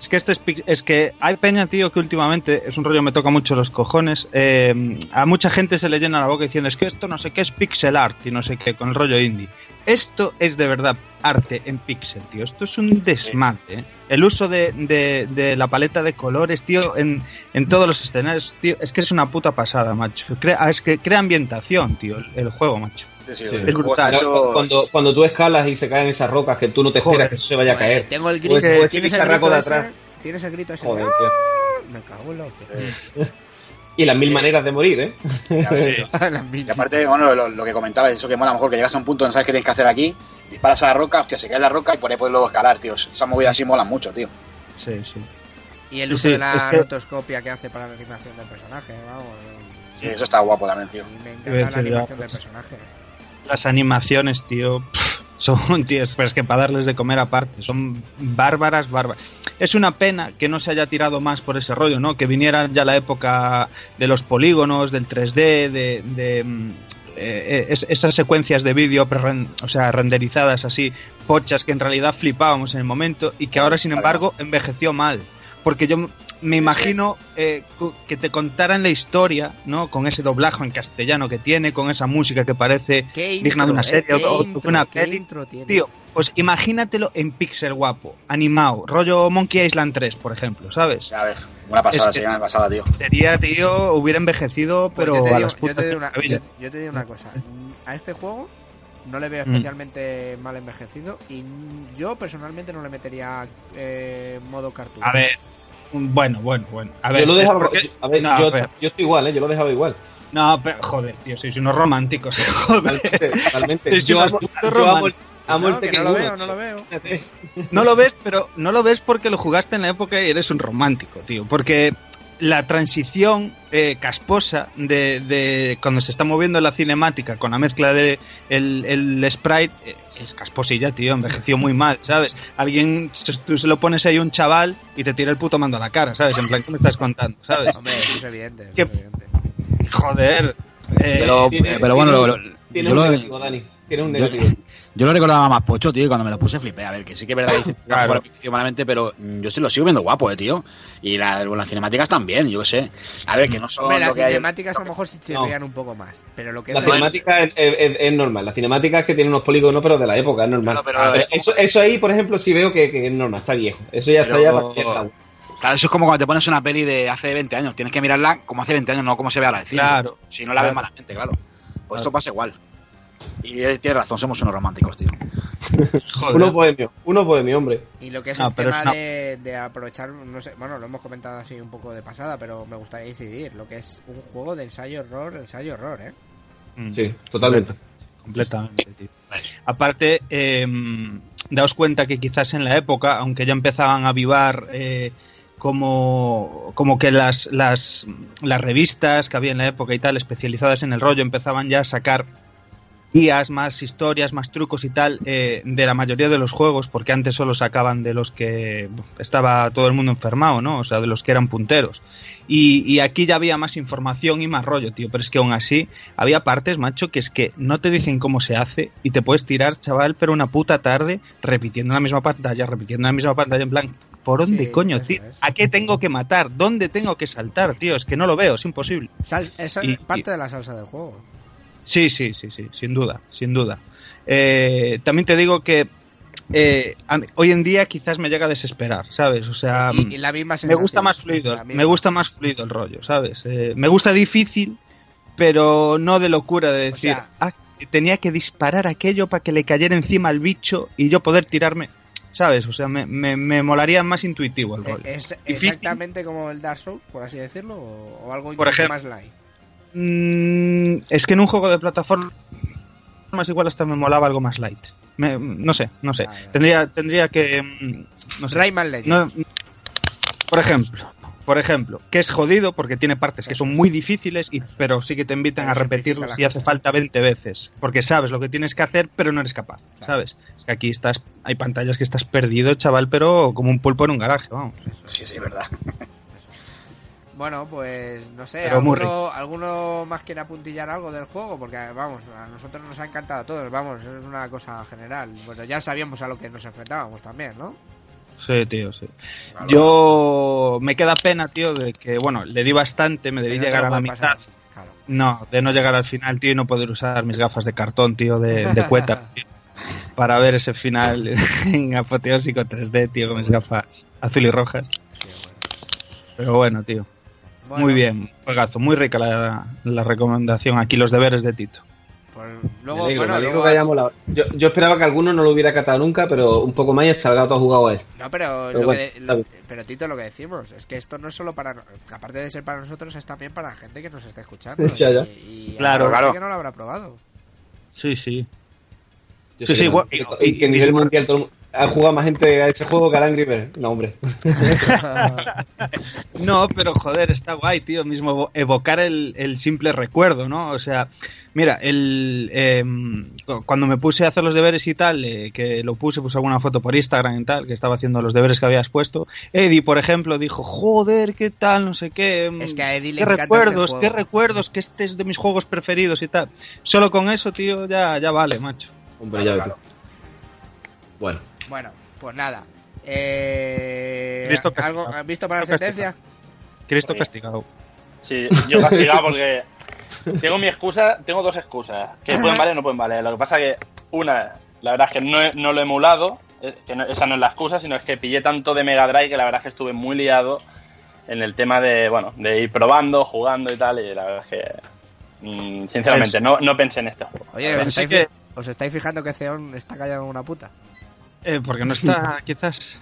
Es que esto es, es que hay peña, tío, que últimamente es un rollo me toca mucho los cojones. eh, a mucha gente se le llena la boca diciendo es que esto no sé qué es pixel art y no sé qué con el rollo indie. Esto es de verdad arte en pixel, tío. Esto es un desmate. ¿eh? El uso de, de- de la paleta de colores, tío, en, en todos los escenarios, tío, es que es una puta pasada, macho. Crea, es que crea ambientación, tío, el, el juego, macho. Sí, sí, el Es Cuando, cuando tú escalas y se caen esas rocas que tú no te Joder. esperas que eso se vaya a Joder, caer. Tengo el grito, pues ¿tienes, el grito de ese? atrás. ¿Tienes el grito ese? Joder, ¡Ah! tío. Me cago en la hostia. Y las mil maneras de morir, ¿eh? Y aparte, bueno, lo, lo que comentabas, eso que mola a lo mejor que llegas a un punto donde sabes qué tienes que hacer aquí, disparas a la roca, hostia, se cae la roca y por ahí puedes luego escalar, tío. Esa movida así mola mucho, tío. Sí, sí. Y el Sí, uso sí, de la es que- rotoscopia que hace para la animación del personaje, vamos. Sí, eso está guapo también, tío. Y me encanta la ya, animación del pues. personaje. Las animaciones, tío, son, tío, pero es que para darles de comer aparte, son bárbaras, bárbaras. Es una pena que no se haya tirado más por ese rollo, ¿no? Que viniera ya la época de los polígonos, del 3D, de, de, mm, eh, es- esas secuencias de vídeo, o sea, renderizadas así, pochas que en realidad flipábamos en el momento y que ahora, sin embargo, envejeció mal. Porque yo me imagino eh, cu- que te contaran la historia, ¿no? Con ese doblaje en castellano que tiene, con esa música que parece ¿Qué digna de una intro, serie eh? o- ¿Qué o intro, una peli. intro tiene? Tío, pues imagínatelo en pixel guapo, animado, rollo Monkey Island 3, por ejemplo, ¿sabes? Ya ves, una pasada, Es que- sí, una pasada, tío. Sería, tío, hubiera envejecido, Pues pero yo te a digo- las yo putas te digo una, maravillas. yo- yo te digo una cosa. A este juego no le veo Mm. especialmente mal envejecido y yo personalmente no le metería eh, modo cartoon. A ver, bueno, bueno, bueno. A ver, yo lo dejaba, porque- a ver, No, yo, a ver. yo estoy igual, ¿eh? Yo lo dejaba igual. No, pero joder, tío, sois unos románticos, joder. Sois Yo unos yo amo, el- románticos. amo el no, que Tekken no lo 1, veo, no lo veo. No lo ves, pero no lo ves porque lo jugaste en la época y eres un romántico, tío. Porque la transición eh, casposa de, de cuando se está moviendo la cinemática con la mezcla de el, el sprite eh, es casposilla, tío. Envejeció muy mal, ¿sabes? Alguien, se- tú se lo pones ahí a un chaval y te tira el puto mando a la cara, ¿sabes? En plan, ¿qué me estás contando, ¿sabes? Hombre, eso es evidente. eso ¿Qué- es evidente. Joder. eh, Pero, tiene- pero bueno, tiene- lo- lo- Tiene yo un lo, negativo, Dani. Tiene un negativo. yo lo recordaba más pocho, tío, y cuando me lo puse flipé. A ver, que sí que es verdad que Claro. claro. malamente, pero mm, yo sí lo sigo viendo guapo, eh, tío. Y la- las cinemáticas también, yo qué sé. A ver, que no son Hombre, lo las hay... cinemáticas a lo mejor sí chirrían un poco más. Pero lo que La es cinemática es, es- es- normal. La cinemática es que tiene unos polígonos, pero de la época, es normal. Claro, pero- Ah, eso, eso ahí, por ejemplo, sí veo que, que es normal, está viejo. Eso ya Pero- está ya. Claro, eso es como cuando te pones una peli de hace 20 años. Tienes que mirarla como hace 20 años, no como se ve ahora. Claro. Si no la ves Claro. malamente, claro. Pues esto pasa igual. Y él tiene razón, somos unos románticos, tío. joder. Uno bohemio, uno bohemio, hombre. Y lo que es No, el tema es una- de, de aprovechar, no sé, bueno, lo hemos comentado así un poco de pasada, pero me gustaría incidir, lo que es un juego de ensayo-horror, ensayo-horror, ¿eh? Mm. Sí, totalmente. Completamente, tío. Aparte, eh, daos cuenta que quizás en la época, aunque ya empezaban a avivar eh, como, como que las, las, las revistas que había en la época y tal, especializadas en el rollo, empezaban ya a sacar guías, más historias, más trucos y tal eh, de la mayoría de los juegos, porque antes solo sacaban de los que estaba todo el mundo enfermado, ¿no? O sea, de los que eran punteros. Y, y aquí ya había más información y más rollo, tío. Pero es que aún así había partes, macho, que es que no te dicen cómo se hace y te puedes tirar, chaval, pero una puta tarde repitiendo la misma pantalla, repitiendo la misma pantalla, en plan, ¿por dónde Sí, coño, tío? es. ¿A qué tengo que matar? ¿Dónde tengo que saltar, tío? Es que no lo veo, es imposible. Sal- Y- es parte de la salsa del juego. Sí, sí, sí, sí, sin duda, sin duda. Eh, también te digo que eh, hoy en día quizás me llega a desesperar, ¿sabes? O sea, y, y la misma me gusta más fluido, me gusta más fluido el rollo, ¿sabes? Eh, me gusta difícil, pero no de locura de decir, sea, ah, tenía que disparar aquello para que le cayera encima al bicho y yo poder tirarme. ¿Sabes? O sea, me, me, me molaría más intuitivo el Eh, rol. ¿Es Difícil. exactamente como el Dark Souls, por así decirlo? ¿O, o algo Por ejemplo. más light? Mm, es que en un juego de plataforma más igual hasta me molaba algo más light. Me- no sé, no sé. Ah. Tendría, tendría que... mm, No sé. Rayman Legends. No, por ejemplo, por ejemplo, que es jodido porque tiene partes que son muy difíciles, y, pero sí que te invitan a repetirlo si hace falta 20 veces, porque sabes lo que tienes que hacer, pero no eres capaz. ¿sabes? Es que aquí estás, hay pantallas que estás perdido, chaval, pero como un pulpo en un garaje, vamos. Sí, sí, verdad. Bueno, pues no sé, ¿alguno, ¿alguno más quiere apuntillar algo del juego? Porque vamos, a nosotros nos ha encantado a todos, vamos, es una cosa general. Bueno, ya sabíamos a lo que nos enfrentábamos también, ¿no? Sí, tío, sí. Yo me queda pena, tío, de que, bueno, le di bastante, me debí no llegar a la mitad. Claro. No, de no llegar al final, tío, y no poder usar mis gafas de cartón, tío, de, de tío, para ver ese final en apoteósico 3D, tío, con mis gafas azul y rojas. Pero bueno, tío, Bueno, muy bien, juegazo, muy rica la, la recomendación aquí, los deberes de Tito. Pues luego, bueno, luego- que. Yo, yo esperaba que alguno no lo hubiera catado nunca, pero un poco más y el Salgado ha jugado a él. No, pero, Pero lo bueno, que- está lo- pero Tito, lo que decimos es que esto no es solo para. Aparte de ser para nosotros, es también para la gente que nos está escuchando. Ya, ya. Y, y Claro, claro. que no lo habrá probado. Sí, sí. Yo Sí, sí, bueno, y, y- y- nivel y- mundial todo el mundo- ha jugado más gente a ese juego que al Angry Birds. No, hombre. No, pero joder, está guay, tío, mismo evo- evocar el, el simple recuerdo, ¿no? O sea, mira, el em, cu- cuando me puse a hacer los deberes y tal, eh, que lo puse, puse alguna foto por Instagram y tal, que estaba haciendo los deberes que habías puesto, Eddie, por ejemplo, dijo, joder, qué tal, no sé qué. em, Es que a Eddie le qué encanta recuerdos, este qué recuerdos, que este es de mis juegos preferidos y tal. Solo con eso, tío, ya, ya vale, macho. Hombre, ya tú. Bueno. Bueno, pues nada. Eh, Cristo ¿algo, castigado. ¿Has visto para la sentencia? Cristo castigado. Sí, yo castigado porque tengo mi excusa, tengo dos excusas, que pueden valer o no pueden valer. Lo que pasa que una, la verdad es que no, he- no lo he emulado, eh, que no- esa no es la excusa, sino es que pillé tanto de Mega Drive que la verdad es que estuve muy liado en el tema de, bueno, de ir probando, jugando y tal, y la verdad es que, mm, sinceramente, no, no pensé en este juego. Oye, ¿os Pensé estáis, que- ¿os estáis fijando que Zeon está callado como una puta? Eh, porque no está, quizás.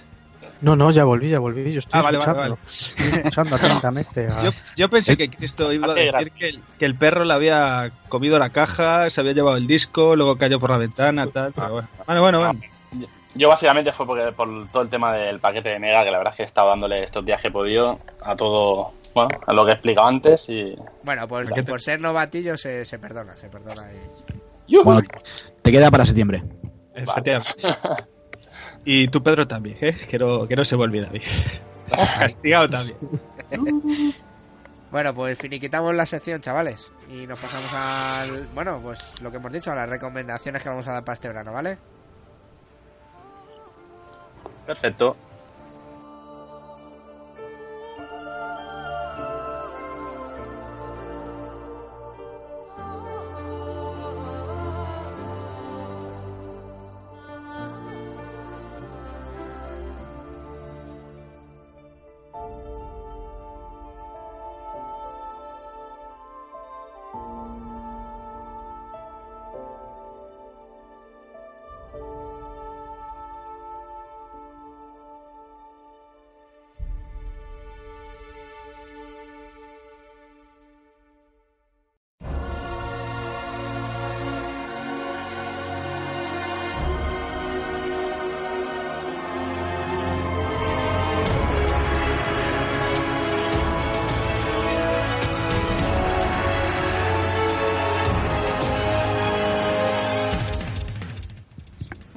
No, no, ya volví, ya volví. Yo estoy Ah, vale, vale, escuchando. Estoy escuchando atentamente. a- Yo, yo pensé que Cristo iba a decir que el, que el perro le había comido la caja, se había llevado el disco, luego cayó por la ventana, tal. Pero bueno, bueno, bueno. bueno. Yo básicamente fue porque, por todo el tema del paquete de Mega, que la verdad es que he estado dándole estos días que he podido a todo, bueno, a lo que he explicado antes y... Bueno, pues ¿Por por ser novatillo se, se perdona, se perdona. y- Bueno, te queda para septiembre. Efectivamente. Y tú, Pedro, también, ¿eh? Que no, que no se me olvide a mí. Castigado también. Bueno, pues finiquitamos la sección, chavales. Y nos pasamos al. Bueno, pues lo que hemos dicho, a las recomendaciones que vamos a dar para este verano, ¿vale? Perfecto.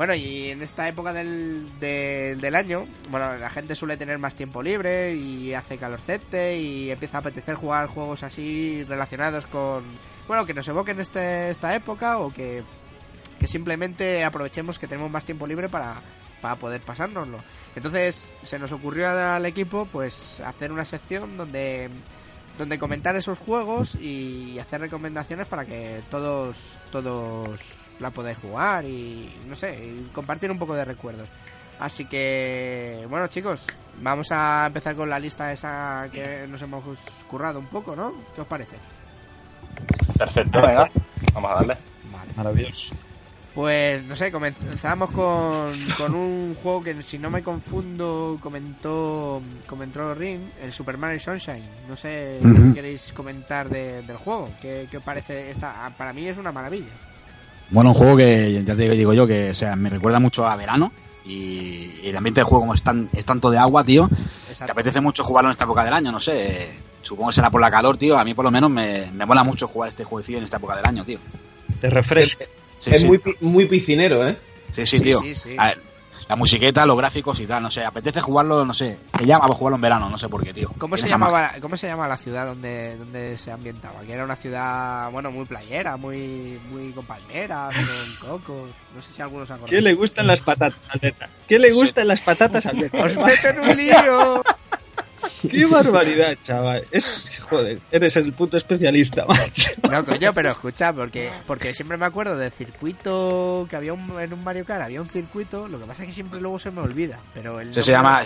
Bueno, y en esta época del, del, año, bueno, la gente suele tener más tiempo libre y hace calorcete y empieza a apetecer jugar juegos así relacionados con, bueno, que nos evoquen este, esta época o que, que simplemente aprovechemos que tenemos más tiempo libre para, para poder pasárnoslo. Entonces se nos ocurrió al equipo pues hacer una sección donde donde comentar esos juegos y hacer recomendaciones para que todos todos la podáis jugar y no sé, y compartir un poco de recuerdos. Así que bueno, chicos, vamos a empezar con la lista esa que nos hemos currado un poco, ¿no? ¿Qué os parece? Perfecto, venga. Vamos a darle. Vale. Maravilloso. Pues no sé, comenzamos con, con un juego que si no me confundo comentó comentó Ring, el Super Mario Sunshine. No sé qué queréis comentar de- del juego. ¿Qué, qué os parece? Esta, para mí es una maravilla. Bueno, un juego que ya te digo yo que o sea, me recuerda mucho a verano y, y el ambiente del juego como es, tan, es tanto de agua, tío, te apetece mucho jugarlo en esta época del año, no sé. Supongo que será por la calor, tío. A mí por lo menos me, me mola mucho jugar este jueguecillo en esta época del año, tío. Te refresca. Sí, es sí. Muy, pi- muy piscinero, ¿eh? Sí, sí, tío. sí, sí. A ver, la musiqueta, los gráficos y tal, no sé. Apetece jugarlo, no sé. Me llama para jugarlo en verano, no sé por qué, tío. ¿Cómo se, llamaba, ¿Cómo se llama la ciudad donde, donde se ambientaba? Que era una ciudad, bueno, muy playera, muy, muy con palmeras, con cocos. No sé si algunos acuerdan. ¿Qué le gustan las patatas, Aleta? ¿Qué le gustan las patatas, Aleta? ¡Os meto en un lío! ¡Qué barbaridad, chaval! Es, joder, eres el puto especialista, macho. No, coño, pero escucha, porque, porque siempre me acuerdo del circuito que había un, en un Mario Kart, había un circuito, lo que pasa es que siempre luego se me olvida. Pero el se llama...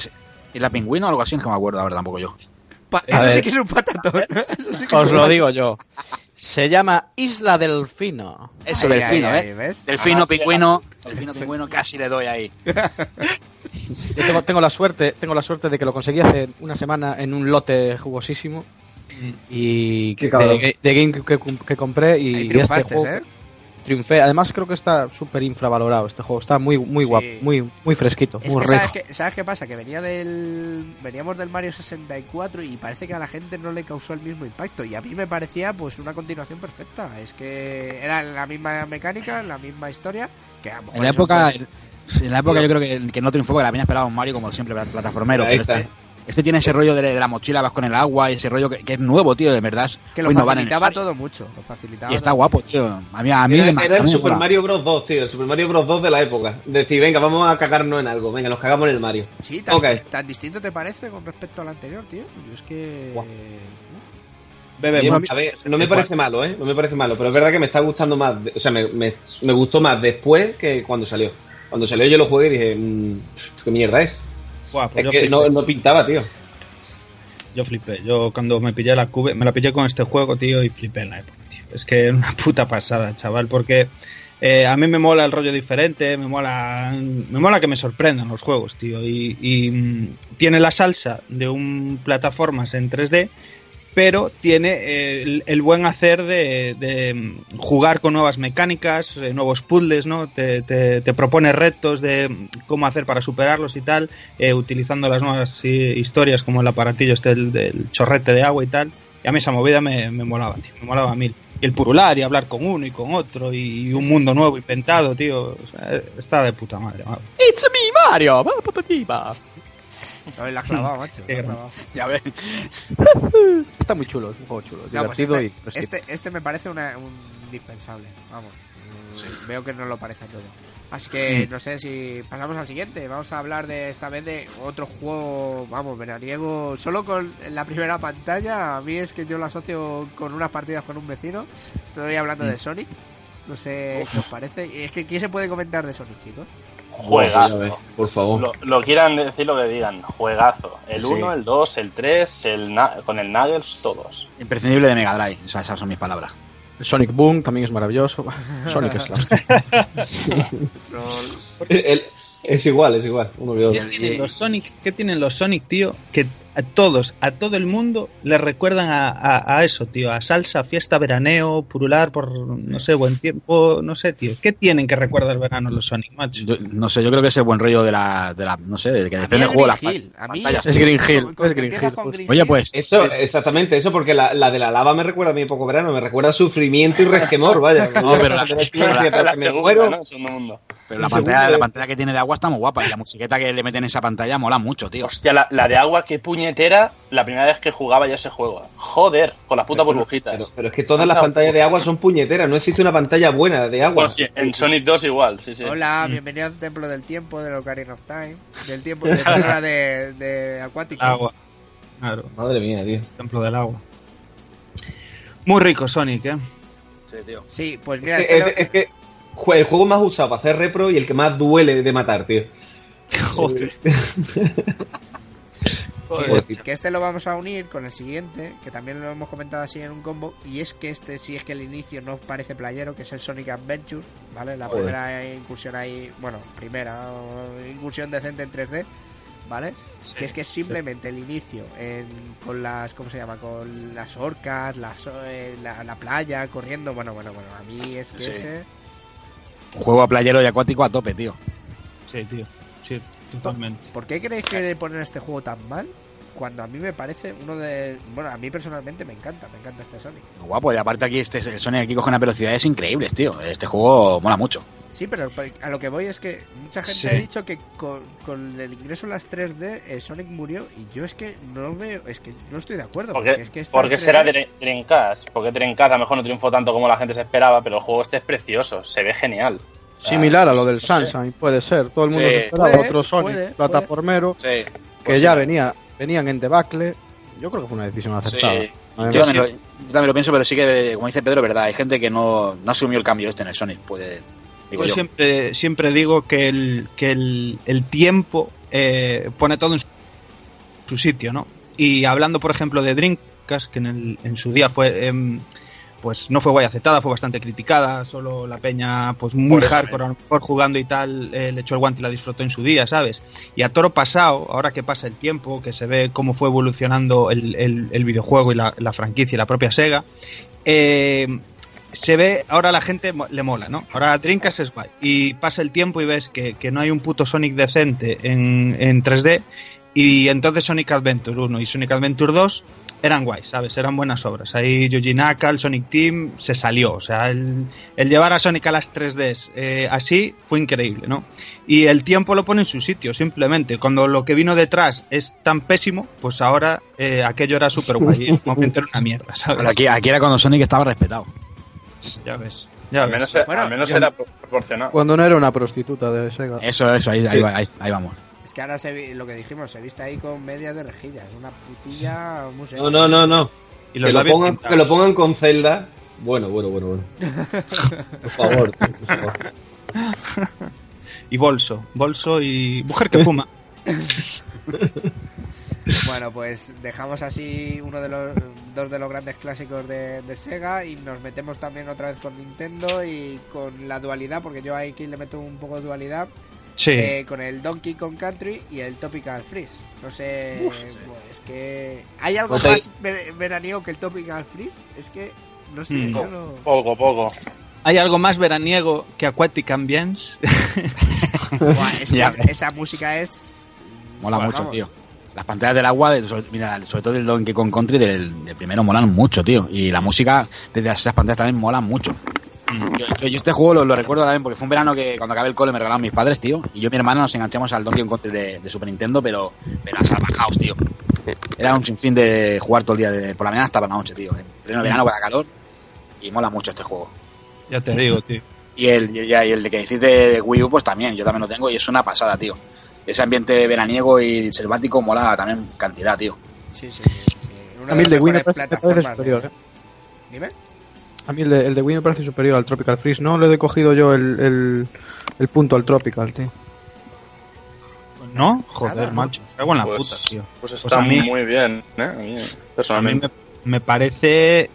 ¿Y la pingüino o algo así? Es que no me acuerdo ahora tampoco yo. Pa- A eso ver. sí que es un patatón. Eso sí que Os lo digo yo. Se llama Isla Delfino. Eso, Ahí, delfino, ahí, ¿eh? Delfino, Ah, sí, pingüino. Delfino, pingüino, casi le doy ahí. Yo tengo, tengo la suerte, tengo la suerte de que lo conseguí hace una semana en un lote jugosísimo y Qué cabrón. de, de game que, que compré y Ahí este juego ¿eh? Triunfé. Además creo que está súper infravalorado este juego. Está muy muy Sí. guapo, muy muy fresquito, Es muy que. ¿sabes qué, ¿sabes qué pasa? Que venía del veníamos del Mario 64 y parece que a la gente no le causó el mismo impacto y a mí me parecía pues una continuación perfecta. Es que era la misma mecánica, la misma historia, que a lo mejor En la época... pues, En la época yo creo que, que no triunfó porque la peña esperaba un Mario como siempre, plataformero. Ahí Pero este, este tiene ese rollo de, de la mochila, vas con el agua y ese rollo que, que es nuevo, tío, de verdad. que lo facilitaba todo mucho, lo facilitaba Y está todo. guapo, tío. A mí, a mí Era, me- era el Super. Mario Bros. 2, tío. El Super Mario Bros. 2 de la época. Decir, venga, vamos a cagarnos en algo. Venga, nos cagamos en el Mario. Sí, tan, tan distinto te parece con respecto al anterior, tío. Yo es que Guau. Bebe, a ver, no me parece malo, ¿eh? No me parece malo, pero es verdad que me está gustando más. de- o sea, me, me, me gustó más después que cuando salió. Cuando salió yo lo jugué y dije, mmm, ¿qué mierda es? Buah, pues Es yo, que no, no pintaba, tío. yo flipé. Yo cuando me pillé la cube, me la pillé con este juego, tío, y flipé en la época, tío. Es que es una puta pasada, chaval, porque eh, a mí me mola el rollo diferente, me mola, me mola que me sorprendan los juegos, tío. Y, y, mm, tiene la salsa de un plataformas en 3D, pero tiene eh, el, el buen hacer de, de, mm, jugar con nuevas mecánicas, eh, nuevos puzzles, ¿no? Te, te, te propone retos de mm, cómo hacer para superarlos y tal, eh, utilizando las nuevas historias como el aparatillo este del, del chorrete de agua y tal. Y a mí esa movida me, me molaba, tío, me molaba a mil. Y el purular y hablar con uno y con otro y un mundo nuevo inventado, tío. O sea, está de puta madre, madre. It's me Mario. No, la ha clavado, macho. La clavado. Ya ves. Está muy chulo, es un juego chulo, No, pues divertido este, y fresquito. este, este me parece una, un indispensable. Vamos. mm, Veo que no lo parece a todo. Así que no sé si pasamos al siguiente. Vamos a hablar de esta vez de otro juego, vamos, veraniego. Solo con la primera pantalla. A mí es que yo lo asocio con unas partidas con un vecino. Estoy hablando de Sonic. No sé qué os parece. Y Es que ¿qué se puede comentar de Sonic, chicos? Juegazo. Por favor. Lo, lo quieran decir lo que digan, juegazo. El Sí. 1, el 2, el 3, el na- con el Nuggets, todos. Imprescindible de Mega Drive. O sea, esas son mis palabras. Sonic Boom también es maravilloso. Sonic es. El- el- es igual, es igual. Uno tienen los Sonic, ¿qué tienen los Sonic, tío? Que a todos, a todo el mundo le recuerdan a, a- a eso, tío, a salsa, fiesta, veraneo, purular por, no sé, buen tiempo, no sé, tío. ¿Qué tienen que recuerda el verano los Sonic, macho? Yo- no sé, yo creo que es el buen rollo de la, de la no sé, de que mí depende del juego de las Green Hill. A mí pantallas. Es Green Hill, es Green Hill, pues. Oye, pues, Eso, exactamente, eso, porque la, la de la lava me recuerda a mi época verano, me recuerda a sufrimiento y resquemor, vaya. No, pero la- pero la pantalla, la pantalla que tiene de agua está muy guapa y la musiqueta que le meten en esa pantalla mola mucho, tío. Hostia, la, la de agua, qué puñetera la primera vez que jugaba ya ese juego. Joder, con las putas Pero- burbujitas. Pero, pero es que todas las pantallas de agua son puñeteras, no existe una pantalla buena de agua. Sí, en Sonic 2 igual, sí, sí. Hola, bienvenido al Templo del Tiempo de Ocarina of Time. Del tiempo de, perdona, de, de Acuático. Agua. Claro, Madre mía, tío. templo del agua. Muy rico Sonic, ¿eh? Sí, tío. Sí, pues mira, Es, este es- lo- es que el juego más usado para hacer repro y el que más duele de matar, tío. Joder. Joder. Que este lo vamos a unir con el siguiente, que también lo hemos comentado así en un combo, y es que este sí es que el inicio no parece playero, que es el Sonic Adventure, ¿vale? La Joder. primera incursión ahí, bueno, primera incursión decente en 3D, ¿vale? que es que es simplemente el inicio en- con las, ¿cómo se llama? Con las orcas, las, eh, la, la playa, corriendo, bueno, bueno, bueno, a mí es que Sí. ese... Un juego a playero y acuático a tope, tío. Sí, tío. Totalmente. ¿Por qué creéis que le ponen este juego tan mal? Cuando a mí me parece uno de... Bueno, a mí personalmente me encanta, me encanta este Sonic. Guapo, y aparte aquí este el Sonic aquí coge unas velocidades increíbles, tío. Este juego mola mucho. Sí, pero a lo que voy es que mucha gente Sí. ha dicho que con, con el ingreso a las 3D eh, Sonic murió y yo es que no veo, es que no estoy de acuerdo. Porque, Porque, es que porque 3D será Dre- Dreamcast. Porque Dreamcast a lo mejor no triunfó tanto como la gente se esperaba, pero el juego este es precioso, se ve genial. Similar a lo del. Sunshine, puede ser. Todo el mundo Sí. se esperaba Puede, otro Sonic puede, plataformero Sí. que Pues ya sí. venía, venían en debacle. Yo creo que fue una decisión acertada. Sí. Yo también, lo, yo también lo pienso, pero sí que, como dice Pedro, es verdad. Hay gente que no, no asumió el cambio este en el Sonic. Puede, digo Yo yo. siempre, siempre digo que el, que el, el tiempo eh, pone todo en su, sitio, ¿no? Y hablando, por ejemplo, de Dreamcast, que en, el- en su día fue, em, pues no fue guay aceptada, fue bastante criticada, solo la peña, pues muy Por hardcore, a lo mejor jugando y tal, eh, le echó el guante y la disfrutó en su día, ¿sabes? Y a toro pasado, ahora que pasa el tiempo, que se ve cómo fue evolucionando el, el- el videojuego y la, la franquicia y la propia Sega, eh, se ve, ahora a la gente le mola, ¿no? Ahora Dreamcast es guay. Y pasa el tiempo y ves que, que no hay un puto Sonic decente en, en 3D. Y entonces Sonic Adventure 1 y Sonic Adventure 2 eran guays, ¿sabes? Eran buenas obras. Ahí Yuji Naka, el Sonic Team, se salió. O sea, el, el llevar a Sonic a las 3Ds eh, así fue increíble, ¿no? Y el tiempo lo pone en su sitio, simplemente. Cuando lo que vino detrás es tan pésimo, pues ahora eh, aquello era súper guay. Era una mierda, ¿sabes? Pero aquí, aquí era cuando Sonic estaba respetado. Ya ves. Ya Al ves. menos, Bueno, al menos era pro- proporcionado. Cuando no era una prostituta de Sega. Eso, eso, ahí, ahí, ahí- ahí vamos. Es que ahora se vi- lo que dijimos, se viste ahí con medias de rejillas, una putilla muy. No, no, no, no. Y Que lo, pongan, pintados. que lo pongan con celda. Bueno, bueno, bueno, bueno. Por favor, por favor. Y bolso. Bolso y mujer que fuma. Bueno, pues dejamos así uno de los dos de los grandes clásicos de, de Sega y nos metemos también otra vez con Nintendo y con la dualidad, porque yo aquí le meto un poco de dualidad, Sí. eh, con el Donkey Kong Country y el Tropical Freeze. No sé, pues que hay algo No te- más ver- veraniego que el Tropical Freeze, es que no sé, Mm. yo no... Poco, poco. Hay algo más veraniego que Aquatic Ambience. Buah, es que es- esa música es Mola Bueno, mucho, vamos. tío. Las pantallas del agua, de- sobre, mira, sobre todo del Donkey Kong Country del, del primero, molan mucho, tío. Y la música desde esas pantallas también mola mucho. Yo, yo- yo este juego lo, lo recuerdo también porque fue un verano que cuando acabé el cole me regalaron mis padres, tío. Y yo y mi hermana nos enganchamos al Donkey Kong de, de Super Nintendo, pero, pero a salvajaos, tío. Era un sinfín de jugar todo el día, de, por la mañana hasta la noche, tío. En pleno verano con la calor. Y mola mucho este juego. ya te digo, tío. Y el, y el- y el de que decís de, de Wii U, pues también, yo también lo tengo y es una pasada, tío. Ese ambiente veraniego y selvático mola también cantidad, tío. Sí, sí, sí. Una A mí el de las Wii me parece, superior. de- ¿eh? Dime. A mí el de, el de Wii me parece superior al Tropical Freeze. No le he cogido yo el, el, el punto al Tropical, tío. ¿No? Joder, macho. Cago en la Pues- puta, tío. Pues Pues está a mí- muy bien, ¿eh? A mí, A mí personalmente. me, me parece,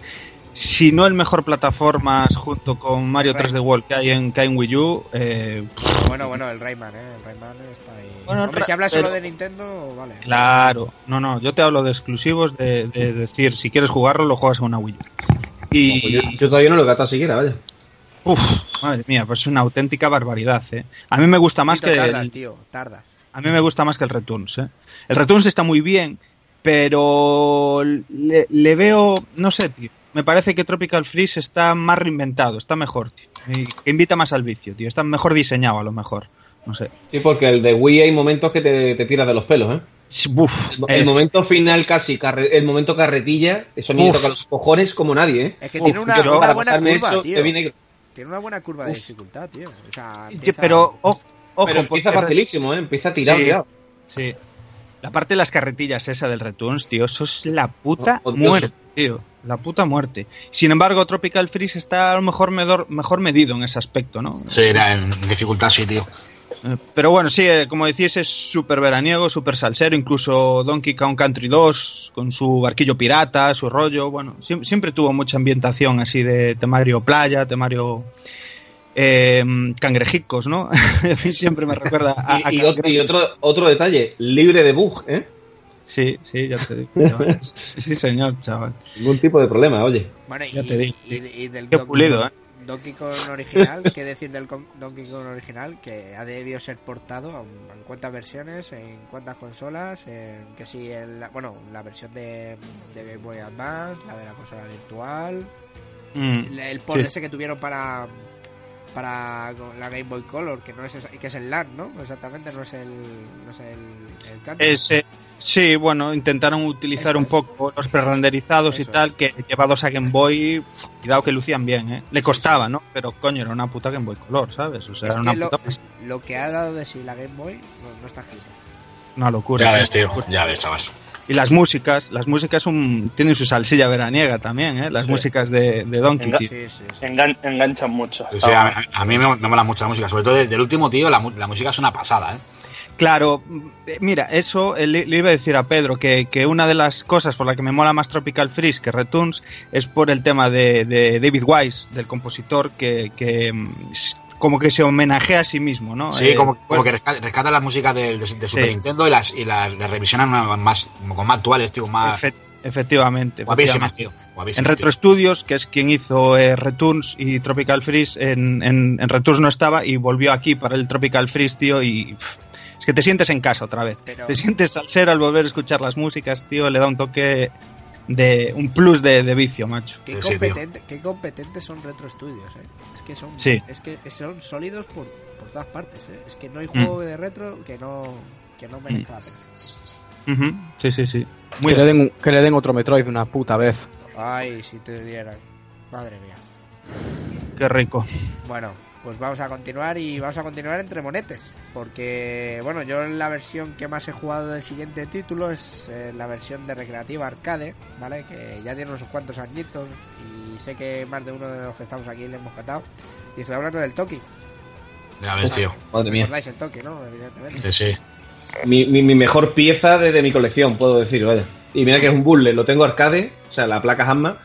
si no el mejor plataformas junto con Mario Rayman. 3D World que hay en, que hay en Wii U, eh, Bueno, bueno, el Rayman, ¿eh? El Rayman está ahí. Bueno, Hombre, si hablas solo pero- de Nintendo, vale. claro. No, no, yo te hablo de exclusivos, de, de decir, si quieres jugarlo, lo juegas en una Wii U. Y, yo, yo todavía no lo he catado siquiera, vaya. Uf, madre mía, pues es una auténtica barbaridad, ¿eh? A mí me gusta más Tito, que tardas, el, tío, tardas. a mí me gusta más que el Returns, ¿eh? El Returns está muy bien, pero le, le veo, no sé, tío. Me parece que Tropical Freeze está más reinventado, está mejor, tío. Y invita más al vicio, tío. Está mejor diseñado, a lo mejor. No sé. Sí, porque el de Wii hay momentos que te, te tiras de los pelos, ¿eh? Buf, El, el es- momento final casi, carre- el momento carretilla, eso me Uf. toca los cojones como nadie, ¿eh? Es que Uf, tiene una, yo- una buena curva, tío. viene- Tiene una buena curva de Uf. dificultad, tío. O sea, empieza- pero o- ojo, Pero empieza porque- facilísimo, ¿eh? Empieza tirado, Sí. tirado. Sí. La parte de las carretillas esa del Returns, tío, eso es la puta Oh, muerte, tío. La puta muerte. Sin embargo, Tropical Freeze está a lo mejor medor- mejor medido en ese aspecto, ¿no? Sí, era en dificultad, sí, tío. Eh, Pero bueno, sí, eh, como decís, es súper veraniego, súper salsero, incluso Donkey Kong Country 2, con su barquillo pirata, su rollo, bueno, siem- siempre tuvo mucha ambientación así de temario playa, temario eh, cangrejicos, ¿no? a mí siempre me recuerda a, a Y, otro, otro detalle, libre de bug, ¿eh? Sí, sí, ya te digo. chaval. Sí, señor, chaval. Ningún tipo de problema, oye. Bueno, y, Ya te digo. y- y del Qué pulido, ¿eh? Donkey Kong original, ¿qué decir del Donkey Kong original? Que ha debido ser portado en cuántas versiones, en cuántas consolas, en que si el, bueno, la versión de, de Game Boy Advance, la de la consola virtual, Mm, el, el port sí. ese que tuvieron para para la Game Boy Color, que no es esa- que es el LAN, ¿no? Exactamente, no es el no es el, el canto. Ese- sí, bueno, intentaron utilizar Eso un es. poco los prerenderizados y tal, es. que llevados a Game Boy, cuidado que lucían bien, ¿eh? Le costaba, ¿no? Pero coño, era una puta Game Boy Color, ¿sabes? O sea, Es era una lo, puta lo que ha dado de sí la Game Boy no, no está escrito. una locura. Ya ves, tío. Ya ves, chaval. Y las músicas, las músicas son- tienen su salsilla veraniega también, ¿eh? Las Sí. músicas de, de Donkey, Enga- tío. Sí, sí, sí. Engan- enganchan mucho. A, a mí me, me mola mucho la música, sobre todo del, del último, tío, la, la música es una pasada, ¿eh? Claro, eh, mira, eso eh, le, le iba a decir a Pedro, que, que una de las cosas por la que me mola más Tropical Freeze que Returns es por el tema de, de David Wise, del compositor, que, que, mm, como que se homenajea a sí mismo, ¿no? Sí, Eh, como, como bueno, que rescata, rescata las músicas del- de, de Super Sí. Nintendo y las, y las, las revisionan más, como más actuales, tío, más efe- efectivamente. guapísimas, tío. Guapísimas, En tío. Retro Studios, que es quien hizo eh, Returns y Tropical Freeze, en, en, en Returns no estaba y volvió aquí para el Tropical Freeze, tío, y pff, es que te sientes en casa otra vez. Pero- Te sientes salsero al volver a escuchar las músicas, tío, le da un toque de un plus de, de vicio, macho. Qué, Sí, sí, competente, qué competentes son Retro Studios, ¿eh? Es que son, Sí. es que son sólidos por, por todas partes, ¿eh? Es que no hay Mm. juego de retro que no, que no merezca la pena. Ujú, Sí, sí, sí. Muy que, le den, que le den otro Metroid una puta vez. Ay, si te dieran. Madre mía. Qué rico. Bueno, pues vamos a continuar y vamos a continuar entre monetes. Porque, bueno, yo la versión que más he jugado del siguiente título es eh, la versión de Recreativa Arcade, ¿vale? Que ya tiene unos cuantos añitos y sé que más de uno de los que estamos aquí le hemos catado. Y estoy hablando del Toki. Ya ves, tío. Madre mía. ¿Recordáis el Toki, no? Evidentemente. Sí, sí. Mi, mi, mi mejor pieza de, de mi colección, puedo decir, vaya. Y mira que es un bulle, lo tengo arcade, o sea, la placa Hamma,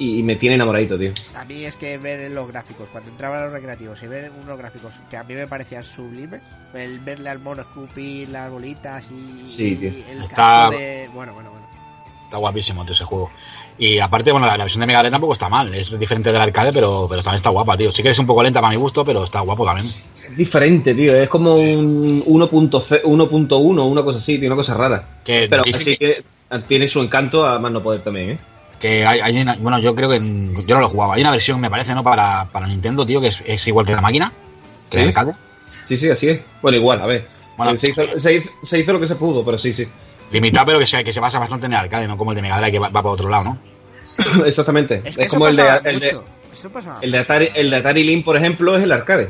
y, y me tiene enamoradito, tío. A mí es que ver los gráficos, cuando entraba a los recreativos y ver unos gráficos que a mí me parecían sublimes, el verle al mono escupir las bolitas y, Sí, tío. y el Está- de... Bueno, bueno, bueno. Está guapísimo, tío, ese juego. Y aparte, bueno, la, la versión de Mega Drive tampoco está mal. Es diferente del arcade, pero, pero también está guapa, tío. Sí que es un poco lenta para mi gusto, pero está guapo también. Es diferente, tío, es como un 1.0 1.1, una cosa así, tío, una cosa rara. Que Pero así que, que tiene su encanto a más no poder también, ¿eh? Que hay, hay una- bueno, yo creo que en- yo no lo jugaba. Hay una versión, me parece, ¿no? Para, para Nintendo, tío, que es, es igual que la máquina, que ¿Sí? el arcade. Sí, sí, así es. Bueno, igual, a ver. Bueno. Se, hizo, se, hizo, se hizo lo que se pudo, pero sí, sí. Limitado, pero que se, que se basa bastante en el arcade, no como el de Mega Drive que va, va para otro lado, ¿no? Exactamente. Es que como el de, el, de, el, de Atari, el de Atari Link, por ejemplo, es el arcade.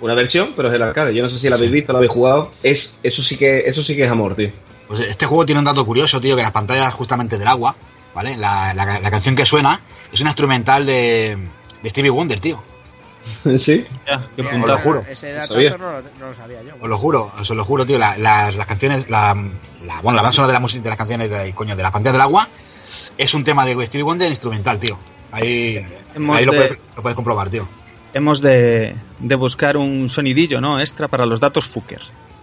Una versión, pero es el arcade. Yo no sé si lo habéis visto, lo habéis jugado. Es, eso sí que, eso sí que es amor, tío. Pues este juego tiene un dato curioso, tío, que las pantallas justamente del agua, ¿vale? La, la, la canción que suena es una instrumental de, de Stevie Wonder, tío. sí. Ya, qué Mira, Os lo juro. Ese Lo dato no, lo- no lo sabía yo. Os lo juro, os lo juro, tío. La- las, las canciones, la, la- bueno, la banda sonora de la música de las canciones de, coño, de las pantallas del agua es un tema de Stevie Wonder instrumental, tío. Ahí, ahí lo, de- puedes, lo puedes comprobar, tío. Hemos de, de buscar un sonidillo, ¿no? Extra para los datos Fucker.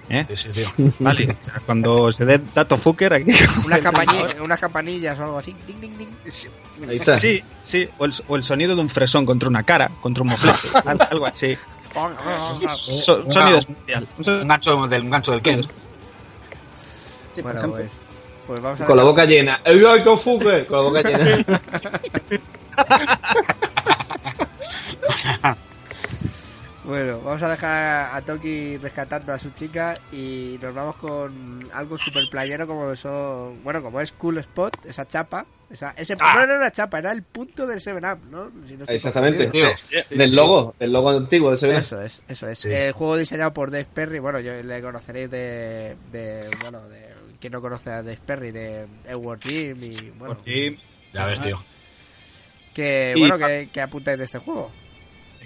¿Eh? Sí, sí, tío. Vale, cuando se dé dato Fucker aquí. Unas, unas campanillas o algo así. Ding, ding, ding. Ahí está. Sí, sí, o el, o el sonido de un fresón contra una cara, contra un moflete, al- algo así. So- sonido especial. Un gancho del, un gancho del Ken. Bueno, pues, pues vamos a Con la boca llena. ¡Ey, ay, qué fuque! Con la boca llena. Bueno, vamos a dejar a Toki rescatando a su chica y nos vamos con algo super playero como son, bueno, como es Cool Spot, esa chapa, esa, ese no era una chapa, era el punto del 7 Up, ¿no? Si no estoy Exactamente, tío. Del logo, del logo antiguo de ese Eso es, eso es. Sí. El juego diseñado por Dave Perry, bueno, yo le conoceréis de, de bueno, de quien no conoce a Dave Perry de Edward Jim y bueno, Ya ves, tío. Que Y- bueno, que, que apuntáis de este juego.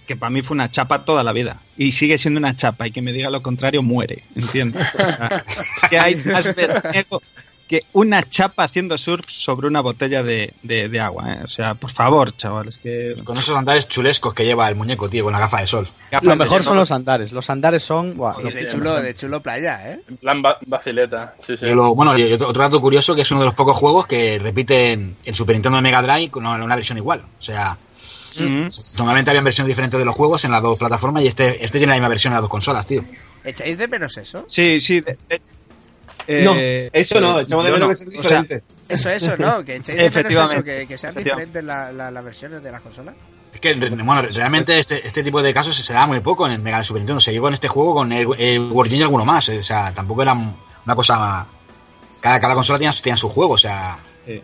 Que para mí fue una chapa toda la vida. Y sigue siendo una chapa. Y que me diga lo contrario, muere. ¿Entiendes? O sea, que hay más veraniego que una chapa haciendo surf sobre una botella de, de- de agua. ¿eh? O sea, por favor, chavales. Que Con esos andares chulescos que lleva el muñeco, tío, con la gafa de sol. gafas Lo mejor son los andares. Los andares son. buah, Y lo- de chulo, de chulo playa, ¿eh? En plan ba- vacileta. Sí, sí. Y lo- bueno, y otro, dato curioso que es uno de los pocos juegos que repiten en Super Nintendo de Mega Drive con una versión igual. O sea, Mm. normalmente habían versiones diferentes de los juegos en las dos plataformas y este, este tiene la misma versión en las dos consolas, tío. ¿Echáis de menos eso? Sí, sí. de- de- No, eh, eso no, echamos de menos no. que sean O sea, diferentes. Eso, eso, ¿no? Que echáis de menos eso, Efectivamente. que, que sean diferentes la- la- las versiones de las consolas. Es que, bueno, realmente este, este tipo de casos se da muy poco en el Mega Super Nintendo. Se llegó en este juego con el, el World y alguno más. O sea, tampoco era una cosa... Cada, cada consola tenía, tenía su juego, o sea... Sí,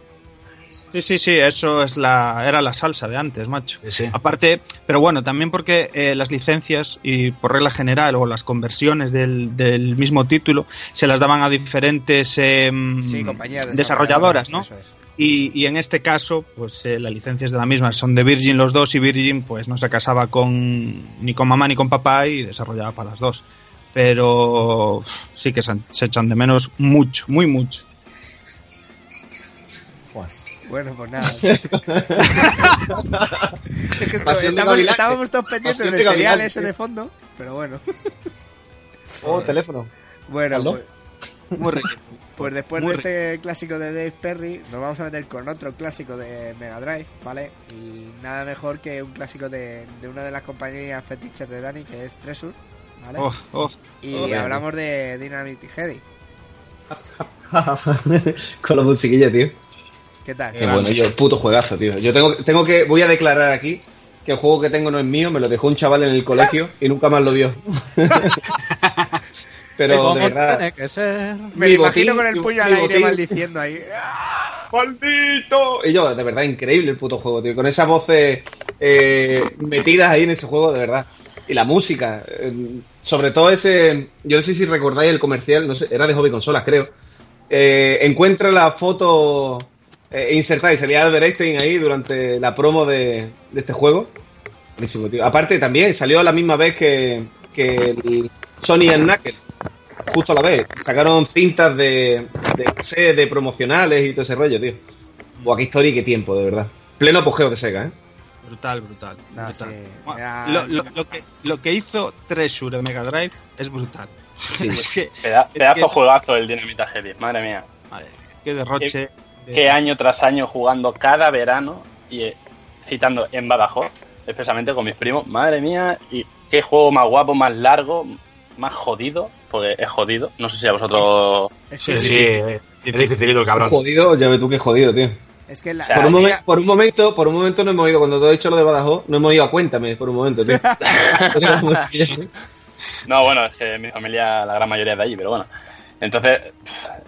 sí, sí, eso es la, era la salsa de antes, macho. Sí, sí. Aparte, pero bueno, también porque eh, las licencias y por regla general o las conversiones del, del mismo título se las daban a diferentes Sí, compañías desarrolladoras, ¿no? Eso es. Y, y en este caso, pues eh, las licencias de la misma son de Virgin los dos y Virgin pues no se casaba con ni con mamá ni con papá y desarrollaba para las dos. Pero sí que se, se echan de menos mucho, muy mucho. Bueno, pues nada. es que esto- estamos, estábamos todos pendientes Pasión del de serial ese de fondo, pero bueno. Oh, teléfono. Bueno, ¿Aló? pues, Muy rico. pues después Muy de este clásico de Dave Perry, nos vamos a meter con otro clásico de Mega Drive, ¿vale? Y nada mejor que un clásico de, de una de las compañías fetiches de Dani, que es Treasure, ¿vale? Oh, oh. y oh. hablamos de Dynamite Heavy. Con la musiquilla, tío. ¿Qué tal? Qué bueno, yo, puto juegazo, tío. Yo tengo, tengo que, voy a declarar aquí que el juego que tengo no es mío, me lo dejó un chaval en el colegio y nunca más lo dio. Pero de verdad, tiene que ser. Me lo imagino botín- con el puño al aire botín- maldiciendo ahí. ¡Maldito! Y yo, de verdad, increíble el puto juego, tío. Con esas voces eh, metidas ahí en ese juego, de verdad. Y la música. eh, sobre todo ese. Yo no sé si recordáis el comercial, no sé, era de Hobby Consolas, creo. Eh, encuentra la foto eh, insertada y salía Albert Einstein ahí durante la promo de, de este juego. Buenísimo, tío. Aparte, también salió a la misma vez que, que el Sony and Knuckles. Justo a la vez. Sacaron cintas de, de, cassette, de promocionales y todo ese rollo, tío. Buah, qué historia y qué tiempo, de verdad. Pleno apogeo de Sega, ¿eh? Brutal, brutal. No, brutal. sí, era- lo, lo- lo que, lo que hizo Treasure en Mega Drive es brutal. es que, Peda- es pedazo que- juegazo el Dynamite Heavy, madre mía. madre, qué derroche. de- Qué año tras año jugando cada verano y eh, citando en Badajoz, expresamente con mis primos, madre mía, y qué juego más guapo, más largo, más jodido, porque es jodido, no sé si a vosotros... Es Sí, que, sí, es dificilito el cabrón. Jodido, ya ves tú que jodido, tío. es que la, O sea, Por un, la momen- por un momento, por un momento no hemos ido, cuando te he dicho lo de Badajoz, no hemos ido a Cuéntame, por un momento, tío. No, bueno, es que mi familia, la gran mayoría es de allí, pero bueno. Entonces,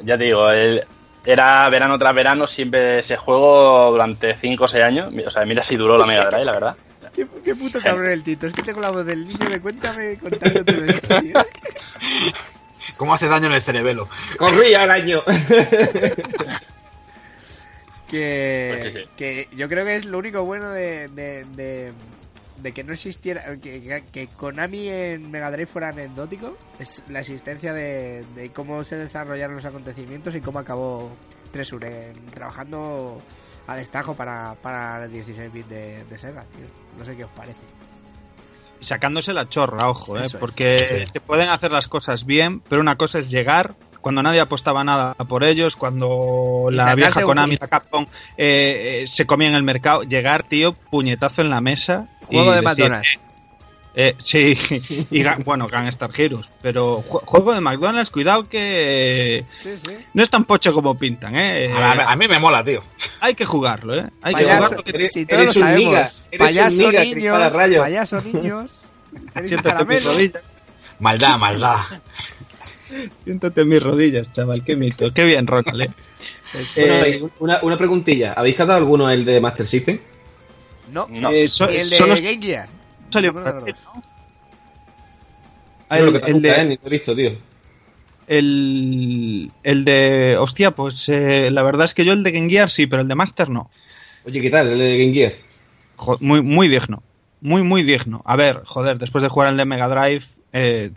ya te digo, el- era verano tras verano, siempre ese juego durante 5 o 6 años. O sea, mira si duró la Mega Drive, la verdad. ¿Qué, qué puto cabrón el Tito. Es que tengo la voz del niño de cuéntame contándote de eso, tío. ¿Cómo hace daño en el cerebelo? Corría el año. Que, Pues sí, sí. que yo creo que es lo único bueno de, de, de, de que no existiera, que, que- Konami en Mega Drive fuera anecdótico, es la existencia de, de cómo se desarrollaron los acontecimientos y cómo acabó Treasure en- trabajando a destajo para, para el 16 bits de, de Sega, tío. No sé qué os parece. Y sacándose la chorra, ojo, ¿eh? Es. porque se pueden hacer las cosas bien, pero una cosa es llegar cuando nadie apostaba nada por ellos, cuando Y la vieja Konami, la Capcom, eh, eh, se comía en el mercado, llegar, tío, puñetazo en la mesa. Y Juego de McDonald's. eh, sí, y bueno, Gangstar Heroes, pero ju- juego de McDonald's, cuidado que Sí, sí. no es tan pocho como pintan, ¿eh? A, a mí me mola, tío. hay que jugarlo, ¿eh? Hay que Payaso, jugarlo. que- Eres- si todos lo eres sabemos. eres payaso niga, niños, payaso niños. eres un Siéntate en mis caramelo. rodillas. Maldad, maldad. Siéntate en mis rodillas, chaval. Qué mito. Qué bien, Ronald, ¿eh? Eh, una, una preguntilla. ¿Habéis catado alguno el de Master System? No, No. eh, so- ni el de solo Game Gear. salió para. ¿no? Ah, el, el gusta, de, he visto, tío. el, el de. Hostia, pues eh, la verdad es que yo el de Game Gear sí, pero el de Master no. Oye, ¿qué tal? El de Game Gear. jo- muy, muy digno. Muy, muy digno. A ver, joder, después de jugar el de Mega Drive, eh,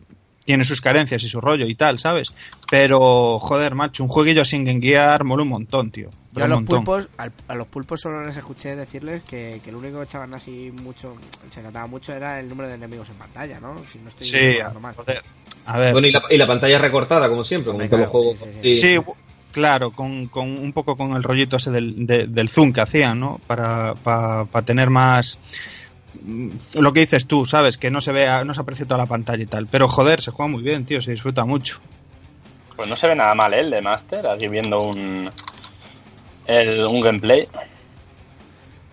tiene sus carencias y su rollo y tal, ¿sabes? Pero, joder, macho, un jueguillo así en Game Gear mola un montón, tío. Yo a los montón. pulpos, al- a los pulpos solo les escuché decirles que, que lo único que echaban así mucho, se notaba mucho era el número de enemigos en pantalla, ¿no? Si no estoy Sí, mal. joder. A ver. Bueno, y la, y la pantalla recortada, como siempre, como todos los juegos. sí, sí, Sí, bu- claro, con, con un poco con el rollito ese del, de- del zoom que hacían, ¿no? Para, para, para tener más lo que dices tú, ¿sabes? Que no se vea, no se aprecie toda la pantalla y tal. Pero joder, se juega muy bien, tío, se disfruta mucho. Pues no se ve nada mal, ¿eh? El de Master, aquí viendo un. El, un gameplay.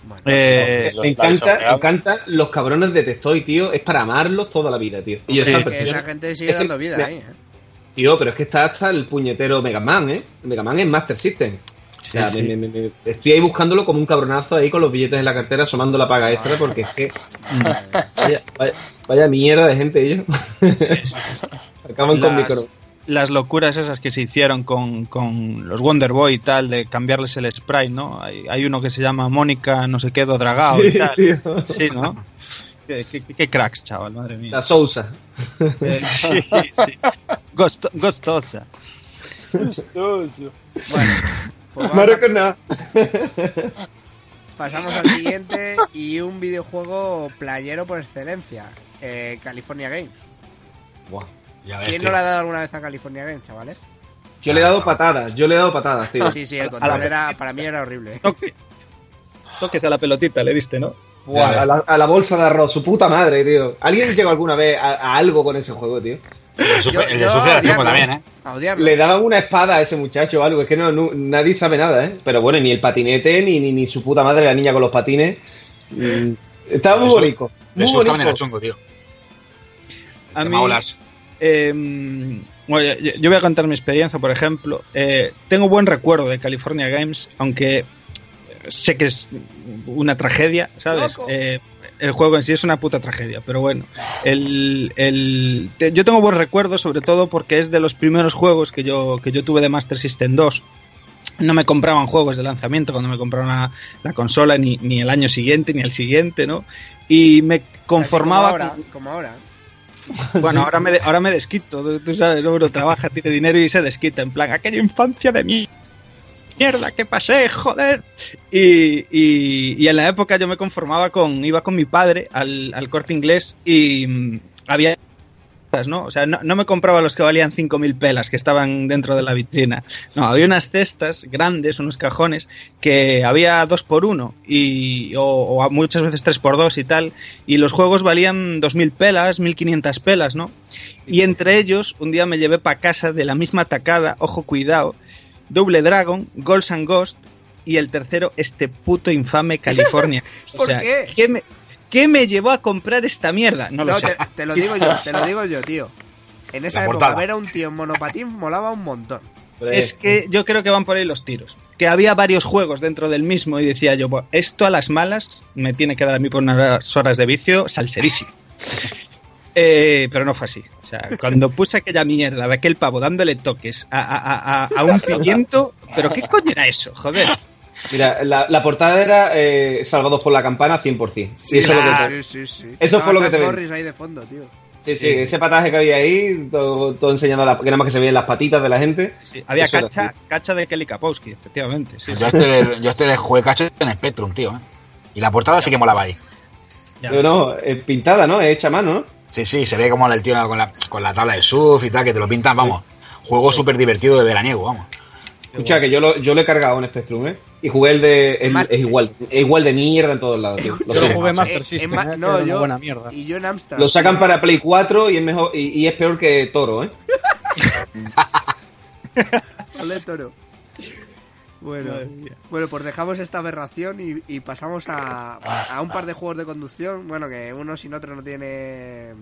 Bueno, Eh, me encanta, me encantan los cabrones de Testoy, tío. Es para amarlos toda la vida, tío. Y Sí, esa que esa gente sigue es que- dando vida ahí, ¿eh? Tío, pero es que está hasta el puñetero Mega Man, ¿eh? Mega Man es Master System. O sea, Sí, me- sí. me- me- estoy ahí buscándolo como un cabronazo ahí con los billetes en la cartera asomando la paga extra porque es que vaya, vaya- vaya mierda de gente ellos. Acaban con mi Las, coro. las locuras esas que se hicieron con, con los Wonder Boy y tal, de cambiarles el sprite, ¿no? Hay, hay uno que se llama Mónica, no sé qué, do Dragao y Sí, tal. tío. Sí, ¿no? Qué, qué- qué cracks, chaval, madre mía. La Sousa. Eh, sí, sí. Gosto- gostosa. Bueno, pues vamos a- Maracana. pasamos al siguiente y un videojuego playero por excelencia, eh, California Games. Buah, ya ves, ¿Quién tío. no le ha dado alguna vez a California Games, chavales? Yo le he dado patadas, yo le he dado patadas, tío. Sí, sí, el control era, para mí era horrible. Toque. Toques a la pelotita, le diste, ¿no? Buah, a, la, a la bolsa de arroz, su puta madre, tío. ¿Alguien llegó alguna vez a, a algo con ese juego, tío? El de Super- el de yo Super a era chungo también, ¿eh? A odiarlo. Le daban una espada a ese muchacho o algo, es que no, no- nadie sabe nada, ¿eh? Pero bueno, ni el patinete, ni, ni, ni su puta madre, la niña con los patines. Mm, Estaba muy Eso- bonito. De Muy Super también era chungo, tío. A De mí, Maulas. eh, bueno, yo, yo voy a contar mi experiencia, por ejemplo. Eh, tengo buen recuerdo de California Games, aunque sé que es una tragedia, ¿sabes? Eh, el juego en sí es una puta tragedia, pero bueno. El, el- te- yo tengo buen recuerdo, sobre todo porque es de los primeros juegos que yo, que yo tuve de Master System 2. No me compraban juegos de lanzamiento cuando me compraron la, la consola, ni, ni el año siguiente, ni el siguiente, ¿no? Y me conformaba. Como ahora, con- como ahora. bueno, ahora me, ahora me desquito. Tú- Tú sabes, uno trabaja, tiene dinero y se desquita. En plan, aquella infancia de mí. Mierda, ¿qué pasé? Joder. Y, y, y en la época yo me conformaba con. Iba con mi padre al, al corte inglés y mm, había. ¿no? O sea, no, no me compraba los que valían 5.000 pelas que estaban dentro de la vitrina. No, había unas cestas grandes, unos cajones, que había dos por uno y, o, muchas veces tres por dos y tal. Y los juegos valían 2.000 pelas, 1.500 pelas, ¿no? Y entre ellos, un día me llevé para casa de la misma tacada, ojo cuidado, Double Dragon, Ghosts and Ghost y el tercero, este puto infame California. O ¿Por sea, qué? me, qué me llevó a comprar esta mierda? No lo sé. te, te lo digo yo, te lo digo yo, tío. En esa La época portada. ver a un tío en monopatín molaba un montón. Es que yo creo que van por ahí los tiros. Que había varios juegos dentro del mismo y decía yo, "Buah, esto a las malas me tiene que dar a mí por unas horas de vicio salserísimo. Eh, pero no fue así. O sea, cuando puse aquella mierda de aquel pavo dándole toques a, a- a- a un pimiento, pero ¿qué coño era eso? Joder. Mira, la, la portada era eh, Salvados por la Campana 100%. Y eso, es lo que te- sí, sí, sí. eso fue lo que te ven. Ahí de fondo, tío. sí, sí, ese pataje que había ahí, todo, todo enseñando, la, que nada más que se veían las patitas de la gente. Sí, había cacha, cacha de Kelly Kapowski, efectivamente. sí, Yo sí. este, le- yo este le jugué cacho en Spectrum, tío. ¿eh? Y la portada sí que molaba ahí. Ya. Pero no, es pintada, ¿no? Es hecha a mano, ¿no? Sí, sí, se ve como el tío con la, con la tabla de surf y tal, que te lo pintan, vamos. Juego súper divertido de veraniego, vamos. Escucha, que yo lo, yo lo he cargado en Spectrum, ¿eh? Y jugué el de. el- es igual, es igual de mierda en todos lados, tío. Lo, Yo lo jugué sí. Master Eh, System, eh, no, era una yo- buena mierda. Y yo en Amstrad. Lo sacan para Play 4 y es mejor y, y es peor que Toro, ¿eh? Ole, toro. Bueno, bueno, pues dejamos esta aberración y, y pasamos a, a un par de juegos de conducción. Bueno, que uno sin otro no tiene.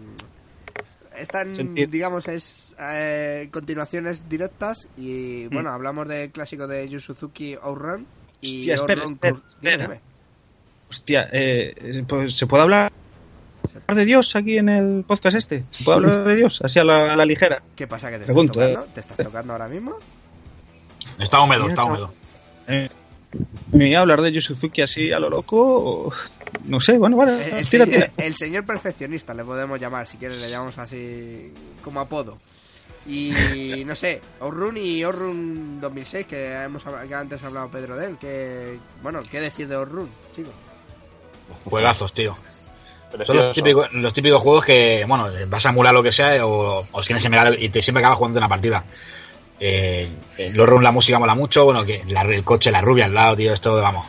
Están, Sentido. digamos, es eh, continuaciones directas. Y bueno, hablamos del clásico de Yu Suzuki Outrun. Y Hostia, espera, Outrun espera. Hostia, eh, pues, ¿se puede hablar de Dios aquí en el podcast este? ¿Se puede hablar de Dios así a la, a la ligera? ¿Qué pasa? ¿Que te Pregunto, estás tocando? eh. ¿Te estás tocando ahora mismo? Está húmedo, está húmedo. Eh, Me iba a hablar de Yu Suzuki así a lo loco. No sé, bueno, vale. El, señor, el señor perfeccionista le podemos llamar, si quieres le llamamos así como apodo. Y no sé, Outrun y Outrun 2006, que, hemos, que antes ha hablado Pedro de él. Que, bueno, ¿qué decir de Outrun, chicos? Juegazos, tío. Son los típicos, los típicos juegos que, bueno, vas a emular lo que sea o, o tienes que megar y te siempre acabas jugando una partida. Eh, el horror, la música mola mucho, bueno, que la- el coche, la rubia al lado, tío, esto, vamos.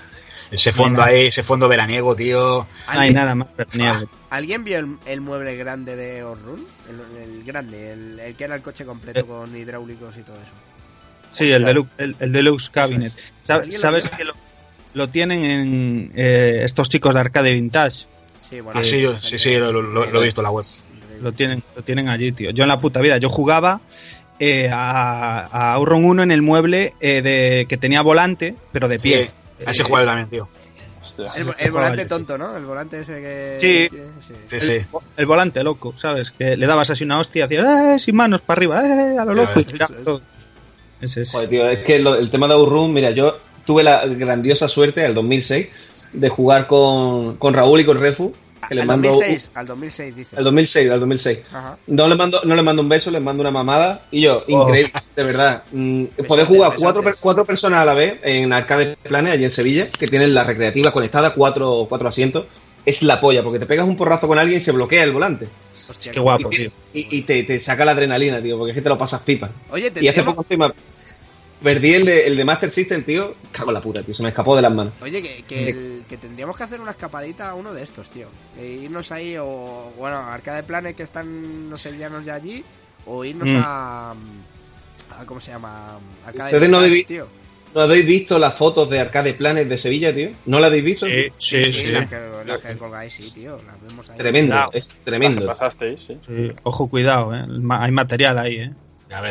Ese fondo ahí, ese fondo veraniego, tío. No hay nada más veraniego. ¿Alguien vio el, el mueble grande de Outrun? El, el grande, el, el que era el coche completo con hidráulicos y todo eso. Sí, el deluxe, el, el deluxe cabinet. Sa- ¿Alguien lo ¿Sabes que lo, lo tienen en eh, estos chicos de Arcade Vintage? Sí, bueno, Ah, sí, yo- sí, sí, lo, lo- lo he visto en la web. Lo tienen, lo tienen allí, tío. Yo en la puta vida, yo jugaba eh, a, a Outrun 1 en el mueble eh, de que tenía volante, pero de pie. Sí, a ese juego también, tío. El, el volante tonto, ¿no? El volante ese que... Sí. que- sí. Sí, sí. El, el volante loco, ¿sabes? Que le dabas así una hostia, hacías eh, sin manos para arriba, eh, a lo loco. Y. Ese es. Joder, tío, es que lo- el tema de Outrun, mira, yo tuve la grandiosa suerte, el 2006, de jugar con, con Raúl y con Refu. Que Al mando 2006, al 2006 dice. Al 2006, al 2006. Ajá. No le mando, no le mando un beso, les mando una mamada. Y yo, Oh. increíble, de verdad. Mm, podés jugar besotes. cuatro, cuatro personas a la vez en Arcade Planet, allí en Sevilla, que tienen la recreativa conectada, cuatro, cuatro asientos. Es la polla, porque te pegas un porrazo con alguien y se bloquea el volante. Hostia, Qué guapo, y, tío. y- y te, te saca la adrenalina, tío, porque es que te lo pasas pipa. Oye, Y hace poco encima perdí el de, el de Master System, tío. Cago en la puta, tío. Se me escapó de las manos. Oye, que, que, el- que tendríamos que hacer una escapadita a uno de estos, tío. E irnos ahí, o bueno, a Arcade Planet que están los sevillanos ya allí, o irnos Mm. a, a. ¿Cómo se llama? Arcade Ustedes no debí- tío. ¿No habéis visto las fotos de Arcade Planet de Sevilla, tío? ¿No las habéis visto? Sí, sí, sí. las que, las que colgáis, sí, tío. Las vemos ahí. Tremendo, es Las que tremendo. pasasteis, sí. Sí, Ojo, cuidado, eh. Hay material ahí, eh.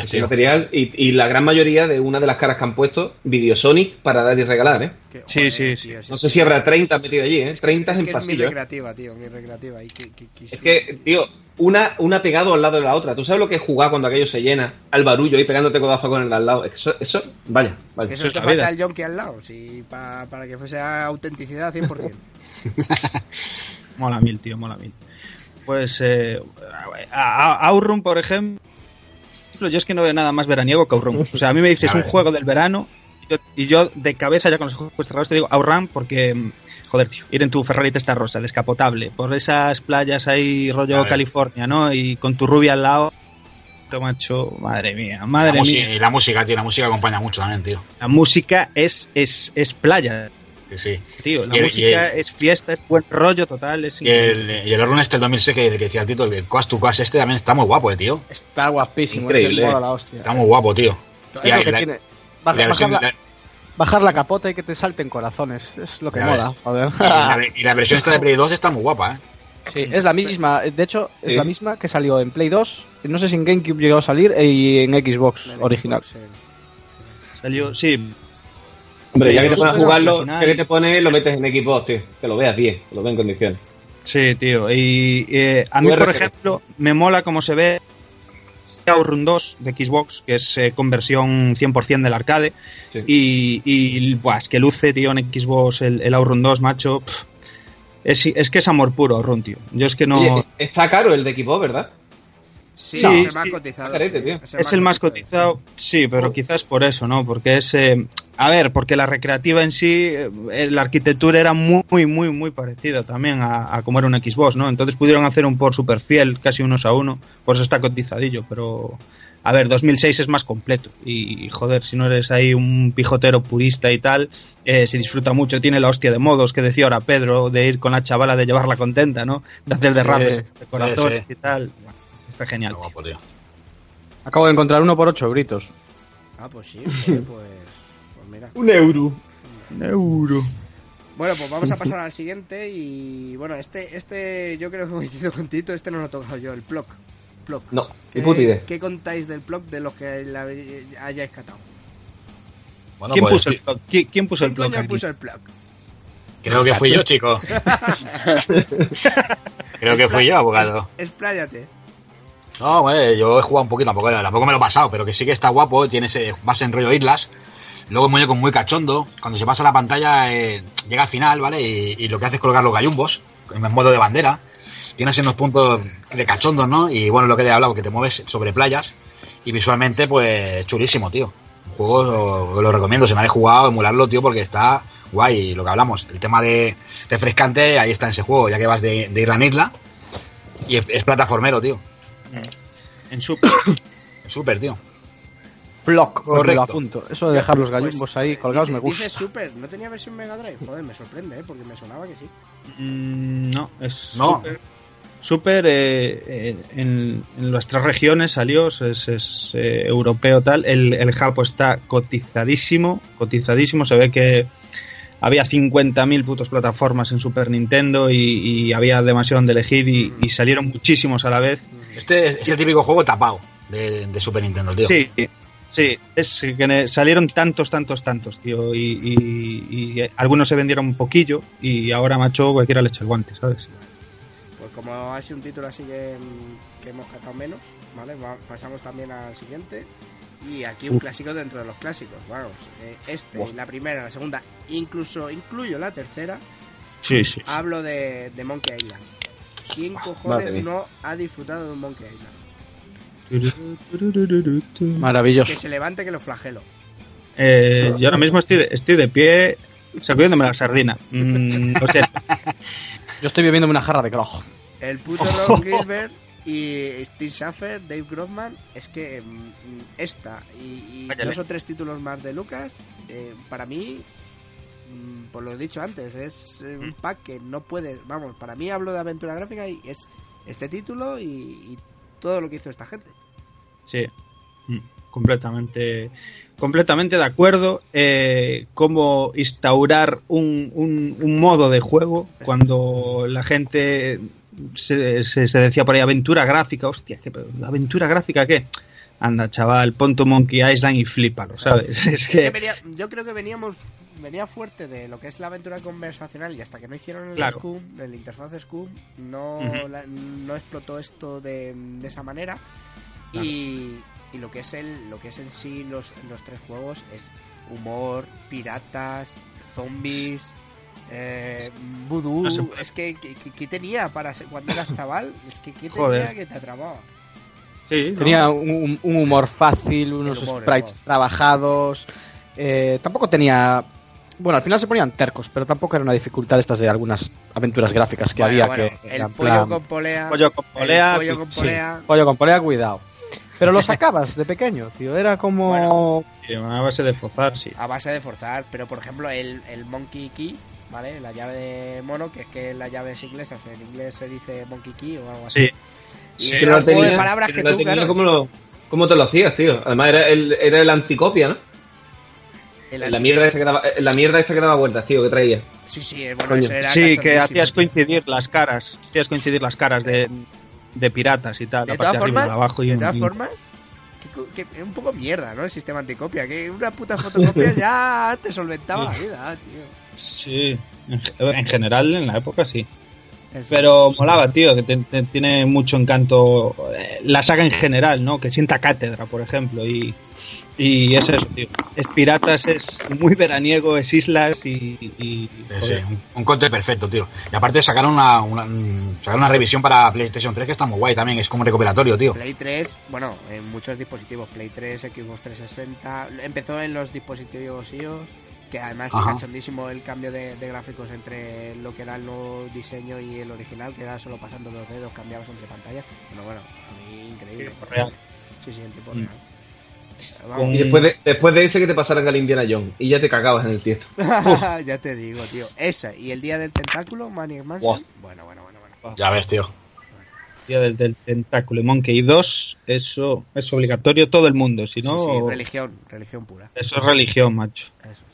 Tío. material y, y la gran mayoría de una de las caras que han puesto, Videosonic, para dar y regalar, ¿eh? Que- Sí, sí, tío, No sé si habrá 30 metido allí, ¿eh? 30 es, en que es mi pasillo. ¿eh? recreativa, tío, mi recreativa. Y que, que- que- Es que, tío, una, una pegado al lado de la otra. ¿Tú sabes lo que es jugar cuando aquello se llena? Al barullo ahí pegándote codazo con el de al lado. Eso, eso vaya, vaya. Eso es te la falta el yonki al lado, sí, pa- para que fuese autenticidad 100%. Mola mil, tío, mola mil. Pues eh, a, a- Outrun, por ejemplo, yo es que no veo nada más veraniego que Outrun. O sea, a mí me dices un juego del verano y yo, y yo de cabeza ya con los ojos cerrados te digo Outrun porque, mm, joder, tío, ir en tu Ferrari testa rosa, descapotable, por esas playas ahí rollo. California, ¿no? Y con tu rubia al lado, macho, madre mía, madre mía. y la música, tío, la música acompaña mucho también, tío. La música es, es, es playa, Sí, sí. tío. La Y el- música el- es fiesta, es buen rollo total. Es Y el, y el este del 2006 que, que decía el Tito, el Coast to Coast este también está muy guapo, eh, tío. Está guapísimo, Increíble. es la hostia. Está muy guapo, tío. Y lo ahí que la- tiene. y Baja- la bajar, versión- la, la- bajar la capota y que te salten corazones. Es lo que mola, joder. y la- y la versión esta de Play 2 está muy guapa, eh. Sí, es la misma. De hecho, es Sí. la misma que salió en Play 2. No sé si en GameCube llegó a salir y en Xbox original. Salió, sí, Hombre, ya que te pones a jugarlo, original. ya que te pones, lo metes en Xbox, tío. Que lo veas bien, que lo veas en condiciones. Sí, tío. Y eh, a mí, por ejemplo, me mola cómo se ve Outrun 2 de Xbox, que es eh, conversión 100% del arcade. Sí. Y, y buah, es que luce, tío, en Xbox el, el Outrun 2, macho. Es, es que es amor puro, Outrun, tío. Yo es que no... Oye, está caro el de Xbox, ¿verdad? Sí, Sí, es el más sí. cotizado. Carete, tío. es el más cotizado, sí, pero quizás por eso, ¿no? Porque es... eh, a ver, porque la recreativa en sí, eh, la arquitectura era muy, muy, muy parecida también a, a como era un Xbox, ¿no? Entonces pudieron hacer un port super fiel, casi unos a uno, por eso está cotizadillo, pero... A ver, 2006 es más completo y, joder, si no eres ahí un pijotero purista y tal, eh, se disfruta mucho. Tiene la hostia de modos que decía ahora Pedro, de ir con la chavala, de llevarla contenta, ¿no? De hacer derrapes Sí, de corazón sí. y tal. Bueno, está genial. Tío. Acabo de encontrar uno por 8 euritos. Ah, pues sí, joder, pues mira. Un euro. Euro. Bueno, pues vamos a pasar al siguiente y bueno, este, este yo creo que coincido con Tito, este no lo he tocado yo, el Plock. Plock. No, ¿Qué, ni puta idea. ¿Qué contáis del Plock de los que la hayáis catado? Bueno, ¿Quién, pues, puso el blog? ¿Quién, quién puso el Plock? creo que fui yo, chico. creo que fui yo, abogado. Expláyate. No, bueno, yo he jugado un poquito, tampoco, tampoco me lo he pasado, pero que sí que está guapo, tiene ese base en rollo islas. Luego el muñeco es muy cachondo. Cuando se pasa la pantalla, eh, llega al final, ¿vale? Y, y lo que hace es colgar los gallumbos en modo de bandera. Tienes unos puntos de cachondos, ¿no? Y bueno, lo que te he hablado, que te mueves sobre playas. Y visualmente, pues chulísimo, tío. Un juego os lo recomiendo. Si no habéis jugado, emularlo, tío, porque está guay. Lo que hablamos, el tema de refrescante, ahí está en ese juego, ya que vas de, de isla en isla. Y es, es plataformero, tío. En Super. Súper, tío. Block, pues Correcto. lo apunto. Eso de dejar los gallumbos ahí colgados Dice- me gusta. Dice Super, ¿no tenía versión Mega Drive? Joder, me sorprende, ¿eh? Porque me sonaba que sí. Mm, no, es No. Super. Super, eh, eh, en, en las tres regiones salió, es, es, eh, europeo tal. El, el Japo está cotizadísimo, cotizadísimo. Se ve que había 50.000 putos plataformas en Super Nintendo y, y había demasiado donde elegir y, y salieron muchísimos a la vez. Este es, es el típico juego tapado de, de Super Nintendo, tío. Sí, sí, es que salieron tantos, tantos, tantos, tío. Y, y- y, eh, algunos se vendieron un poquillo y ahora, macho, cualquiera le echa el guante, ¿sabes? Pues como ha sido un título así que, mm, que hemos catado menos, ¿vale? Va- pasamos también al siguiente. Y aquí un clásico dentro de los clásicos, vamos. eh, este, la primera, la segunda, incluso incluyo la tercera. Sí, sí. Hablo de, de Monkey Island. ¿Quién cojones no ha disfrutado de un Monkey Island? Maravilloso. Que se levante que lo flagelo. Eh, yo ahora mismo estoy de, estoy de pie sacudiéndome la sardina. Mm, o sea, Yo estoy bebiéndome una jarra de grog. El puto Ron Gilbert y Steve Schaffer, Dave Grossman, es que mm, esta y, y dos o tres títulos más de Lucas, eh, para mí, mm, por lo dicho antes, es un pack que no puede, vamos, para mí hablo de aventura gráfica y es este título y, y todo lo que hizo esta gente. Sí, Mm, completamente, completamente de acuerdo. Eh, cómo instaurar un, un- un modo de juego cuando la gente se, se- se decía por ahí aventura gráfica. Hostia, ¿qué, ¿aventura gráfica qué? Anda, chaval, pon tu Monkey Island y flípalo, ¿sabes? Es Es que venía- yo creo que veníamos venía fuerte de lo que es la aventura conversacional y hasta que no hicieron el Claro. El interfaz de Scum, no, la- no explotó esto de, de esa manera. Y, y lo que es el lo que es en sí los, los tres juegos es humor, piratas, zombies, eh, vudú. No se es que ¿qué, tenía para ser- cuando eras chaval? Es que ¿qué Joder. tenía que te atrapaba? sí, ¿no? Tenía un, un humor fácil, unos humor, sprites trabajados. eh, tampoco tenía. Bueno, al final se ponían tercos, pero tampoco era una dificultad de estas de algunas aventuras gráficas que Bueno, había bueno, que. el pollo plan- con polea. Pollo con el polea, pollo con sí. polea. Pollo con polea, cuidado. Pero lo sacabas de pequeño, tío. Era como. Bueno. A base de forzar, sí. a base de forzar, pero por ejemplo el, el Monkey Key, ¿vale? La llave de mono, que es que las llaves inglesas, en inglés se dice Monkey Key o algo así. Sí, Y Sí, era un juego de palabras que tú, tenía claro, ¿cómo, lo, ¿Cómo te lo hacías, tío? Además era el, era el anticopia, ¿no? el- La mierda, esta que daba, la mierda esta que daba vueltas, tío, que traía. Sí, sí, bueno, eso era Sí, que hacías tío. coincidir las caras. Hacías coincidir las caras de, de piratas y tal. De la todas parte arriba, formas, abajo y de todas formas, que, que es un poco mierda, ¿no? El sistema anticopia, que una puta fotocopia ya te solventaba la vida, tío. Sí, en general en la época sí. Pero molaba, tío, que te- te- tiene mucho encanto eh, la saga en general, ¿no? Que sienta cátedra, por ejemplo. Y, y es eso, tío. Es piratas, es muy veraniego, es islas y. y- Sí, un, un conte perfecto, tío. Y aparte sacaron una, una, un- sacaron una revisión para PlayStation 3 que está muy guay también, es como un recopilatorio, tío. Play 3, bueno, en muchos dispositivos, Play 3, Xbox 360, empezó en los dispositivos iOS, que además es cachondísimo el cambio de, de gráficos entre lo que era el nuevo diseño y el original, que era solo pasando los dedos, cambiabas entre pantallas. Bueno, bueno, a mí increíble. Tiempo real. Sí, sí, en tiempo Mm. real. Vamos. Y después de, después de ese que te pasaran al Indiana Jones y ya te cagabas en el tiesto. ya te digo, tío. Esa y el día del tentáculo, Maniac Mansion. Bueno, bueno, bueno, bueno. Ya ves, tío. Día del, del Tentáculo y Monkey 2, eso es obligatorio todo el mundo, si no. Sí, sí, religión, religión pura. eso es religión, macho. Eso es.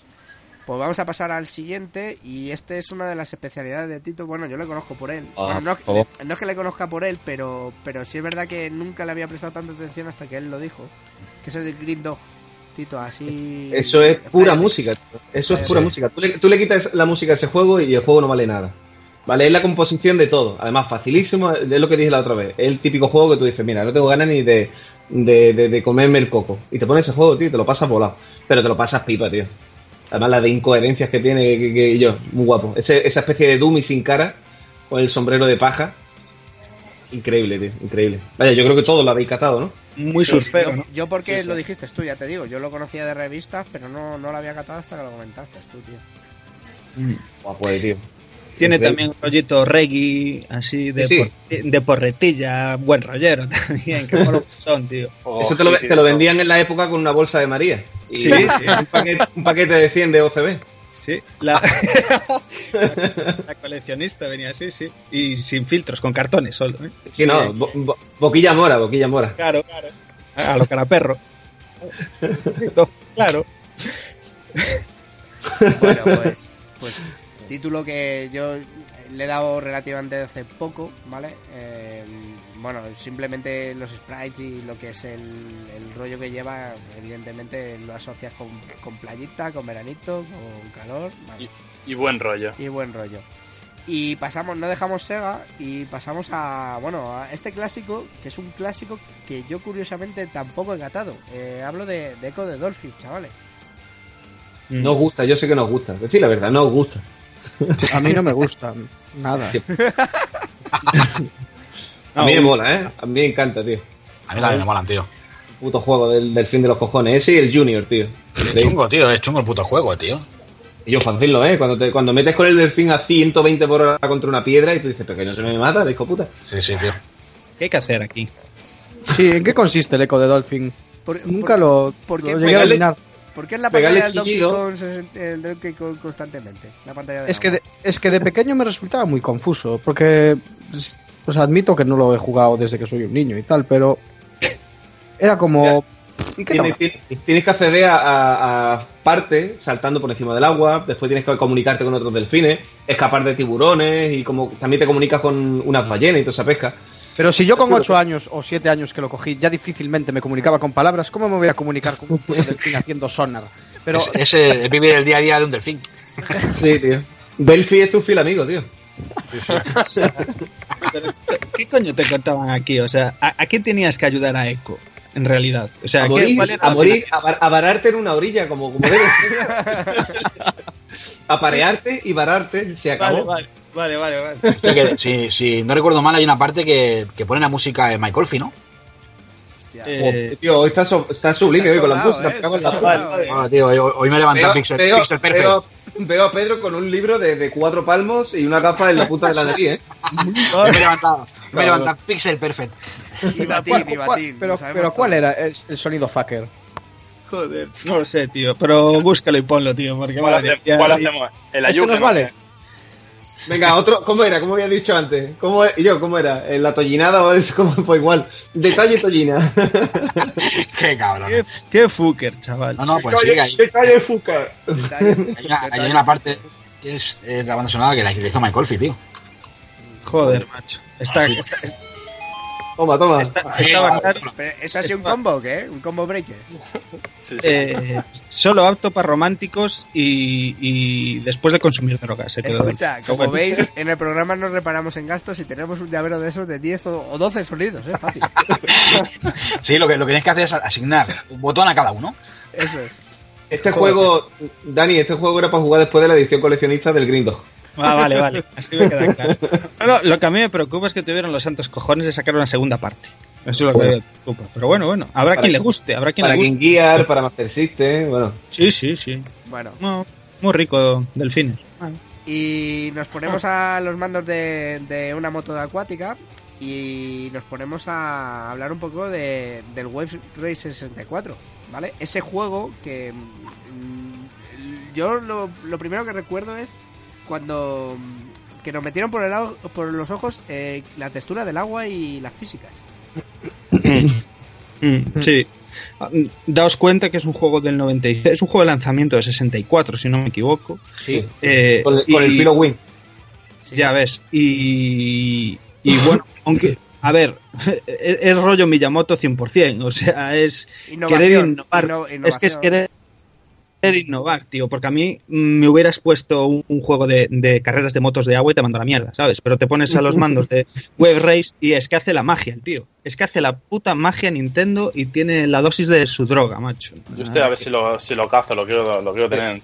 Pues vamos a pasar al siguiente y este es una de las especialidades de Tito. Bueno, yo le conozco por él. Ah, Bueno, no, es que le conozca por él, pero, pero sí es verdad que nunca le había prestado tanta atención hasta que él lo dijo. Que es el de Green Dog. Tito, así... Eso es pura Espérate. música, tío. Eso es pura sí. música. Tú le, tú le quitas la música a ese juego y el juego no vale nada. Vale, es la composición de todo. Además, facilísimo, es lo que dije la otra vez. Es el típico juego que tú dices, mira, no tengo ganas ni de de, de, de comerme el coco. Y te pones ese juego, tío, y te lo pasas volado. Pero te lo pasas pipa, tío. Además, la de incoherencias que tiene que, que yo, muy guapo. Ese- esa especie de Dummy sin cara, con el sombrero de paja. Increíble, tío, increíble. Vaya, yo creo que todos lo habéis catado, ¿no? Muy Sí, surfero, yo, ¿no? yo porque Sí, sí. lo dijiste tú, ya te digo, yo lo conocía de revistas, pero no, no lo había catado hasta que lo comentaste tú, tío. Mm. Guapo, eh, tío. Tiene Increíble. también un rollito reggae, así de, Sí. por- de porretilla, buen rollero también, que mola un montón, tío. Oh, Eso te lo, te vendían en la época con una bolsa de María. Y Sí, sí. Un, paquete, un paquete de 100 de OCB. Sí, la, la, la coleccionista venía así, sí. Y sin filtros, con cartones solo. ¿eh? Sí, no, bo- bo- boquilla mora, boquilla mora. Claro, claro. A lo cara perro. claro. Bueno, pues, pues título que yo le he dado relativamente hace poco, ¿vale? Eh, bueno, simplemente los sprites y lo que es el, el rollo que lleva, evidentemente lo asocias con, con playita, con veranito, con calor, vale, Y buen rollo. y buen rollo. Y pasamos, no dejamos Sega y pasamos a, bueno, a este clásico, que es un clásico que yo curiosamente tampoco he catado. Eh, hablo de, de Echo de Dolphin, chavales. Nos gusta, yo sé que nos gusta. Decir la verdad, nos gusta. A mí no me gusta nada. A mí me mola, ¿eh? A mí me encanta, tío. A mí también me molan, tío. Puto juego del, del fin de los cojones. Ese y el Junior, tío. Es chungo, tío. Es chungo el puto juego, tío. Y yo fácil ¿eh? Cuando, te, cuando metes con el delfín a 120 por hora contra una piedra y tú dices, pero que no se me mata, de hijo puta. Sí, sí, tío. ¿Qué hay que hacer aquí? Sí, ¿en qué consiste el eco de Dolphin? Por- Nunca por- lo, ¿por qué lo llegué a pegarle- dominar. ¿Por qué es la Pegarle pantalla del Donkey. Kong, el Donkey Kong constantemente? La pantalla de Es que, de, es que de pequeño me resultaba muy confuso, porque pues, pues admito que no lo he jugado desde que soy un niño y tal, pero era como... ¿Y qué Tienes, tal? tienes- tienes que acceder a, a, a parte saltando por encima del agua, después tienes que comunicarte con otros delfines, escapar de tiburones y como también te comunicas con unas ballenas y toda esa pesca. Pero si yo con 8 años o 7 años que lo cogí ya difícilmente me comunicaba con palabras, ¿cómo me voy a comunicar con un puto delfín haciendo sonar? Pero Es, vivir el día a día de un delfín. Sí, tío. Delphi es tu fiel amigo, tío. ¿Qué coño te contaban aquí? O sea, ¿a, a qué tenías que ayudar a Echo? En realidad. O sea, a ¿qué- morir, cuál era a, morir a, var- a vararte en una orilla, como, como debe ser. a parearte y vararte, se Vale, acabó. Vale, vale, vale, vale. Hostia, que, si, si no recuerdo mal, hay una parte que, que pone la música de Mike Olfi, ¿no? Eh, tío, hoy está, so- está sublime Está hoy con la música. eh, la eh. Ah, tío, hoy, hoy me he levantado Pixel, veo- Pixel Perfect. veo- veo a Pedro con un libro de, de cuatro palmos y una gafa en la punta de la nariz, ¿eh? Me he levantado, me he levantado Pixel Perfect. Y batín, ¿cuál- y cuál- batín. pero, pero ¿cuál era el, el sonido fucker? Joder, no lo sé, tío. Pero búscalo y ponlo, tío. Porque ¿Cuál, madre hace- cuál hacemos? El ¿Este ayuno. nos vale? Venga, otro, ¿cómo era? ¿Cómo había dicho antes? ¿Cómo, yo, ¿cómo era? ¿En ¿La tollinada o es como fue igual? Detalle tollina. Qué cabrón. Qué, qué fucker, chaval. No, no, pues hay, Detalle fuca. Detalle, hay una, hay detalle. una parte que es eh, la banda sonora que la hizo Mike Olfi, tío. Joder, macho. Está, está, Toma, toma. ¿Eso ha sido un combo qué? ¿Un combo breaker? Sí, sí. Eh, solo apto para románticos y, y después de consumir drogas. Se quedó. Escucha, como veis, en el programa nos reparamos en gastos y tenemos un llavero de esos de 10 o, o 12 sonidos, ¿eh? Fácil. Sí, lo que, lo que tienes que hacer es asignar un botón a cada uno. Eso es. Este juego, Dani, este juego era para jugar después de la edición coleccionista del Green Dog. Ah, vale, vale. Así me queda claro. Bueno, lo que a mí me preocupa es que tuvieron los santos cojones de sacar una segunda parte. Eso es lo que me preocupa. Pero bueno, bueno. Habrá Para quien le guste, habrá quien Para le guste. Game Gear, para Master System, bueno. Sí, sí, sí. Bueno, No, muy rico, delfines. y nos ponemos a los mandos de, de una moto de acuática y nos ponemos a hablar un poco de, del Wave Race 64, ¿vale? Ese juego que mm, yo lo, lo primero que recuerdo es cuando mm, que nos metieron por el por los ojos eh, la textura del agua y las físicas. Mm, sí. Ah, mm, Daos cuenta que es un juego del 96. Es un juego de lanzamiento de 64, si no me equivoco. Sí. Eh, Con, el- con el y- Pilo Win. Sí. Ya ves. Y, y bueno, aunque, a ver, es, es rollo Miyamoto 100%. O sea, es Innovación, querer innovar. inno- es que es querer querer innovar, tío, porque a mí me hubieras puesto un, un juego de, de carreras de motos de agua y te mando a la mierda, ¿sabes? Pero te pones a los mandos de Web Race y es que hace la magia, el tío. Es que hace la puta magia Nintendo y tiene la dosis de su droga, macho. Yo estoy a ver si lo, si lo cazo, lo quiero, lo quiero tener.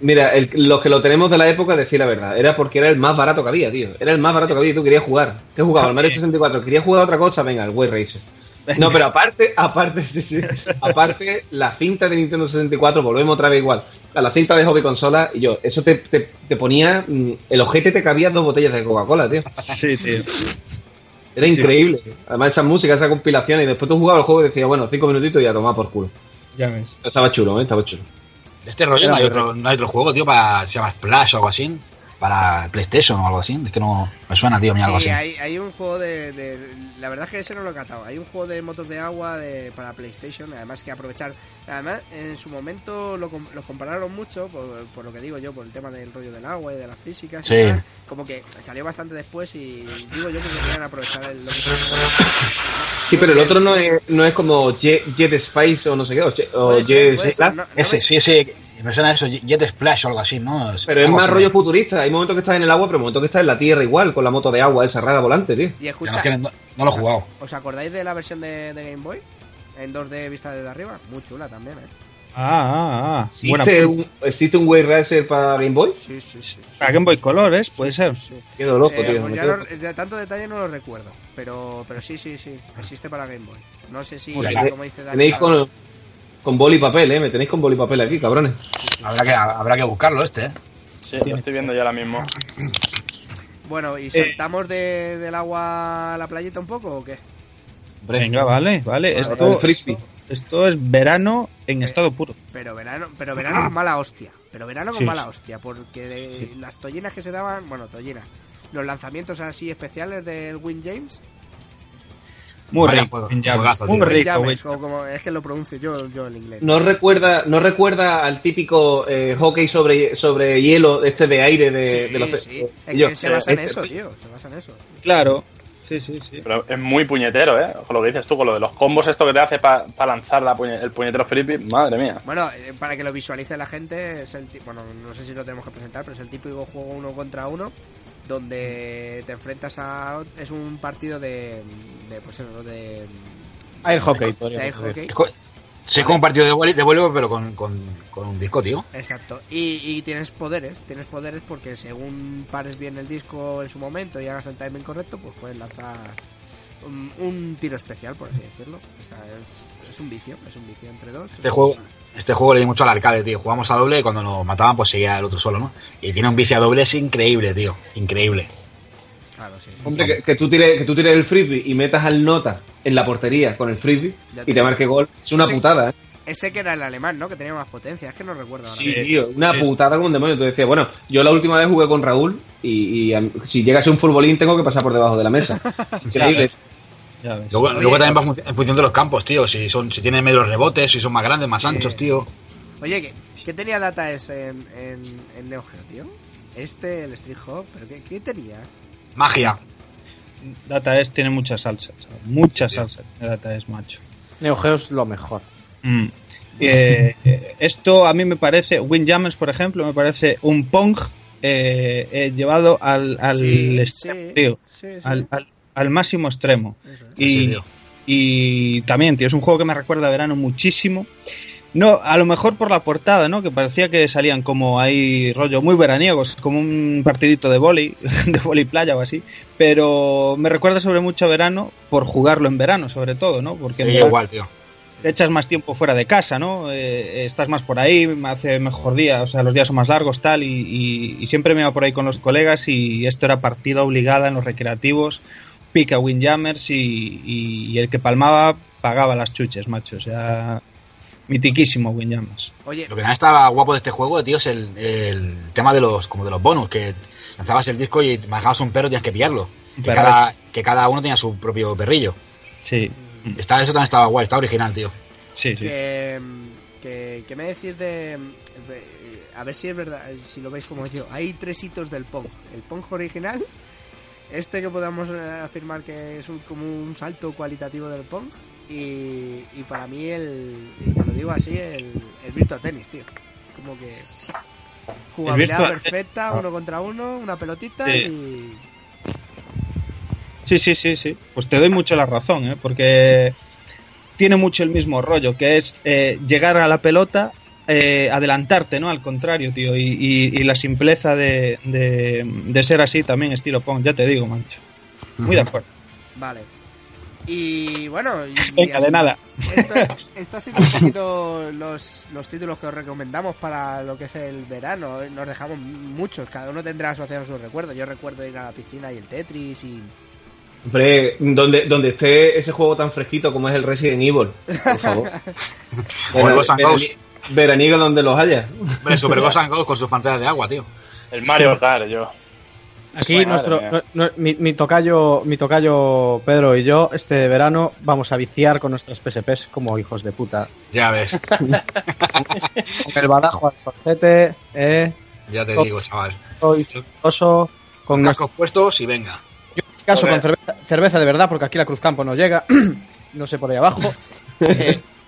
Mira, el- los que lo tenemos de la época, decir la verdad, era porque era el más barato que había, tío. Era el más barato que había y tú querías jugar. ¿Qué jugaba? El Mario 64. ¿Querías jugar a otra cosa? Venga, el Way Racer. No, pero aparte, aparte, sí, sí. aparte, la cinta de Nintendo 64, volvemos otra vez igual. A la cinta de hobby consola, y yo, eso te, te, te ponía. mm, El ojete te cabía dos botellas de Coca-Cola, tío. Sí, tío. Era increíble. Además, esa música, esa compilación, y después tú jugabas el juego y decías, bueno, cinco minutitos y ya tomaba por culo. Ya ves. Estaba chulo, ¿eh? Estaba chulo. De este rollo no hay, otro, no hay otro juego, tío, para. Se llama Splash o algo así. Para PlayStation o algo así. Es que no. Me suena, tío, a mí algo Sí, así. hay, hay un juego de, de- La verdad es que ese no lo he catado. Hay un juego de motos de agua de, para PlayStation. Además, que aprovechar. Además, en su momento lo, los compararon mucho, por, por lo que digo yo, por el tema del rollo del agua y de las físicas. Sí. tal. Como que salió bastante después y digo yo que querían aprovechar el, lo que se Sí, pero el otro no es, no es como Jet, Jet Spice o no sé qué, o, Jet- o ser, ser, no- no Ese, me- sí, ese. Me suena eso, Jet Splash o algo así, ¿no? pero es más rollo futurista. Hay momentos que estás en el agua, pero momentos que estás en la tierra igual, con la moto de agua esa rara volante, tío. Y escucha, no, es que no, no lo he jugado. ¿os acordáis de la versión de, de Game Boy? En 2D vista desde arriba. Muy chula también, ¿eh? Ah, ah, ah. ¿Existe un, ¿Existe un Way Racer para Game Boy? Sí, sí, sí. sí. Para Game Boy Colores, puede ser. Sí. Quedo loco, Eh, tío. pues ya quedo- no- de tanto detalle no lo recuerdo, pero pero sí, sí, sí, existe para Game Boy. No sé si, Pues como dice Dani, con, boli y papel, ¿eh? Me tenéis con boli y papel aquí, cabrones. Habrá que, habrá que buscarlo este, ¿eh? Sí, lo estoy viendo ya ahora mismo. Bueno, ¿y saltamos de- del agua a la playita un poco o qué? Venga, vale, vale. Esto, frisbee. esto es verano en estado puro. Pero verano, pero verano con mala hostia. Pero verano con Sí, mala hostia, porque de- las tollinas que se daban, bueno, tollinas, los lanzamientos así especiales del Win James, Muy Vaya rico, juego, muy rico, James, Win- o como es que lo pronuncio yo, yo en inglés. ¿No recuerda, no recuerda al típico eh, hockey sobre, sobre hielo, este de aire de, sí, de los... sí. Es yo- que se basa en ese- eso, tío, se basa en eso. Claro. Sí, sí, sí. Pero es muy puñetero, ¿eh? Con lo que dices tú, con lo de los combos, esto que te hace para lanzar la puñe- el puñetero frisbee, madre mía. Bueno, eh, para que lo visualice la gente, es el bueno, no sé si lo tenemos que presentar, pero es el típico juego uno contra uno donde te enfrentas a es un partido de, de pues eso, de Air hockey, de air hockey. Sí, es como un partido de vuelo, de vuelo pero con, con, con un disco, tío. Exacto. Y, y tienes poderes, tienes poderes porque según pares bien el disco en su momento y hagas el timing correcto, pues puedes lanzar un, un tiro especial, por así decirlo. O sea, es, es un vicio, es un vicio entre dos. Este juego, este juego le di mucho al arcade, tío. Jugamos a doble y cuando nos mataban, pues seguía el otro solo, ¿no? Y tiene un vicio a doble, es increíble, tío. Increíble. Claro, sí. Hombre, que, que tú tires, que tú tires el frisbee y metas al nota en la portería con el frisbee Ya y te marque gol. Es una putada, ¿eh? Ese que era el alemán, ¿no? Que tenía más potencia, es que no recuerdo ahora. Sí, tío, una putada como un demonio. Tú decías, bueno, yo la última vez jugué con Raúl y, y, am- si llegase un futbolín tengo que pasar por debajo de la mesa. Increíble. Luego, Oye, luego también va en función de los campos, tío. Si son si tienen medios rebotes, si son más grandes, más Sí. anchos, tío. Oye, ¿qué, qué tenía Data es en, en, en Neo Geo, tío? Este, el Street Hawk, ¿pero qué, qué tenía? Magia. Data S tiene mucha salsa, ¿sabes? mucha salsa. Data S, macho. Neo Geo es lo mejor. Mm. Eh, eh, esto a mí me parece, Windjammers, por ejemplo, me parece un Pong eh, eh, llevado al, al Sí, sí, tío, sí, sí. al, al- al máximo extremo. Eso. Y, y también, tío, es un juego que me recuerda a verano muchísimo. No, a lo mejor por la portada, ¿no? Que parecía que salían como ahí rollo muy veraniegos, como un partidito de vóley, de vóley playa o así. Pero me recuerda sobre mucho a verano por jugarlo en verano, sobre todo, ¿no? Porque en Sí, verano igual, tío. te echas más tiempo fuera de casa, ¿no? Eh, estás más por ahí, hace mejor día, o sea, los días son más largos, tal, y, y- y siempre me iba por ahí con los colegas y esto era partida obligada en los recreativos, pica Windjammers y, y, y el que palmaba pagaba las chuches, macho, o sea, mitiquísimo Windjammers. Oye, Lo que nada estaba guapo de este juego, tío, es el, el tema de los como de los bonus, que lanzabas el disco y manejabas un perro y tenías que pillarlo. Que cada, que cada uno tenía su propio perrillo. Sí, Está, eso también estaba guay, está original, tío. sí, sí. que, que, que me decís de, de- A ver si es verdad, si lo veis como yo. Hay tres hitos del Pong. El Pong original, este que podamos eh, afirmar que es un- como un salto cualitativo del Pong. Y, y para mí, el, y te lo digo así, el, el Virtua Tennis, tío. como que jugabilidad Virtua- perfecta, uno contra uno, una pelotita Sí. y Sí, sí, sí, sí. Pues te doy mucho la razón, ¿eh? Porque tiene mucho el mismo rollo, que es eh, llegar a la pelota, eh, adelantarte, ¿no? Al contrario, tío. Y, y- y la simpleza de, de- de ser así también estilo Pong, ya te digo, mancho. Muy de acuerdo. vale. Y bueno, y, Venga, de nada. Esto, esto ha sido un poquito los, los títulos que os recomendamos para lo que es el verano. Nos dejamos muchos, cada uno tendrá asociado sus recuerdos. Yo recuerdo ir a la piscina y el Tetris y... Hombre, donde, donde esté ese juego tan fresquito como es el Resident Evil, por favor. O el Ghost and Ghost. Verani- Veraniego donde los haya. Hombre, Super Ghost and Ghost con sus pantallas de agua, tío. El Mario Kart, yo. Aquí Madre nuestro, no- no- mi, mi tocayo, mi tocayo Pedro y yo este verano vamos a viciar con nuestras PSPs como hijos de puta. Ya ves, Con el badajo al solcete, eh, ya te digo, chaval. soy oso, con Con nuestro cascos puestos y venga. caso Joder. con cerveza, cerveza de verdad, porque aquí la Cruz Campo no llega, no sé por ahí abajo. Eh,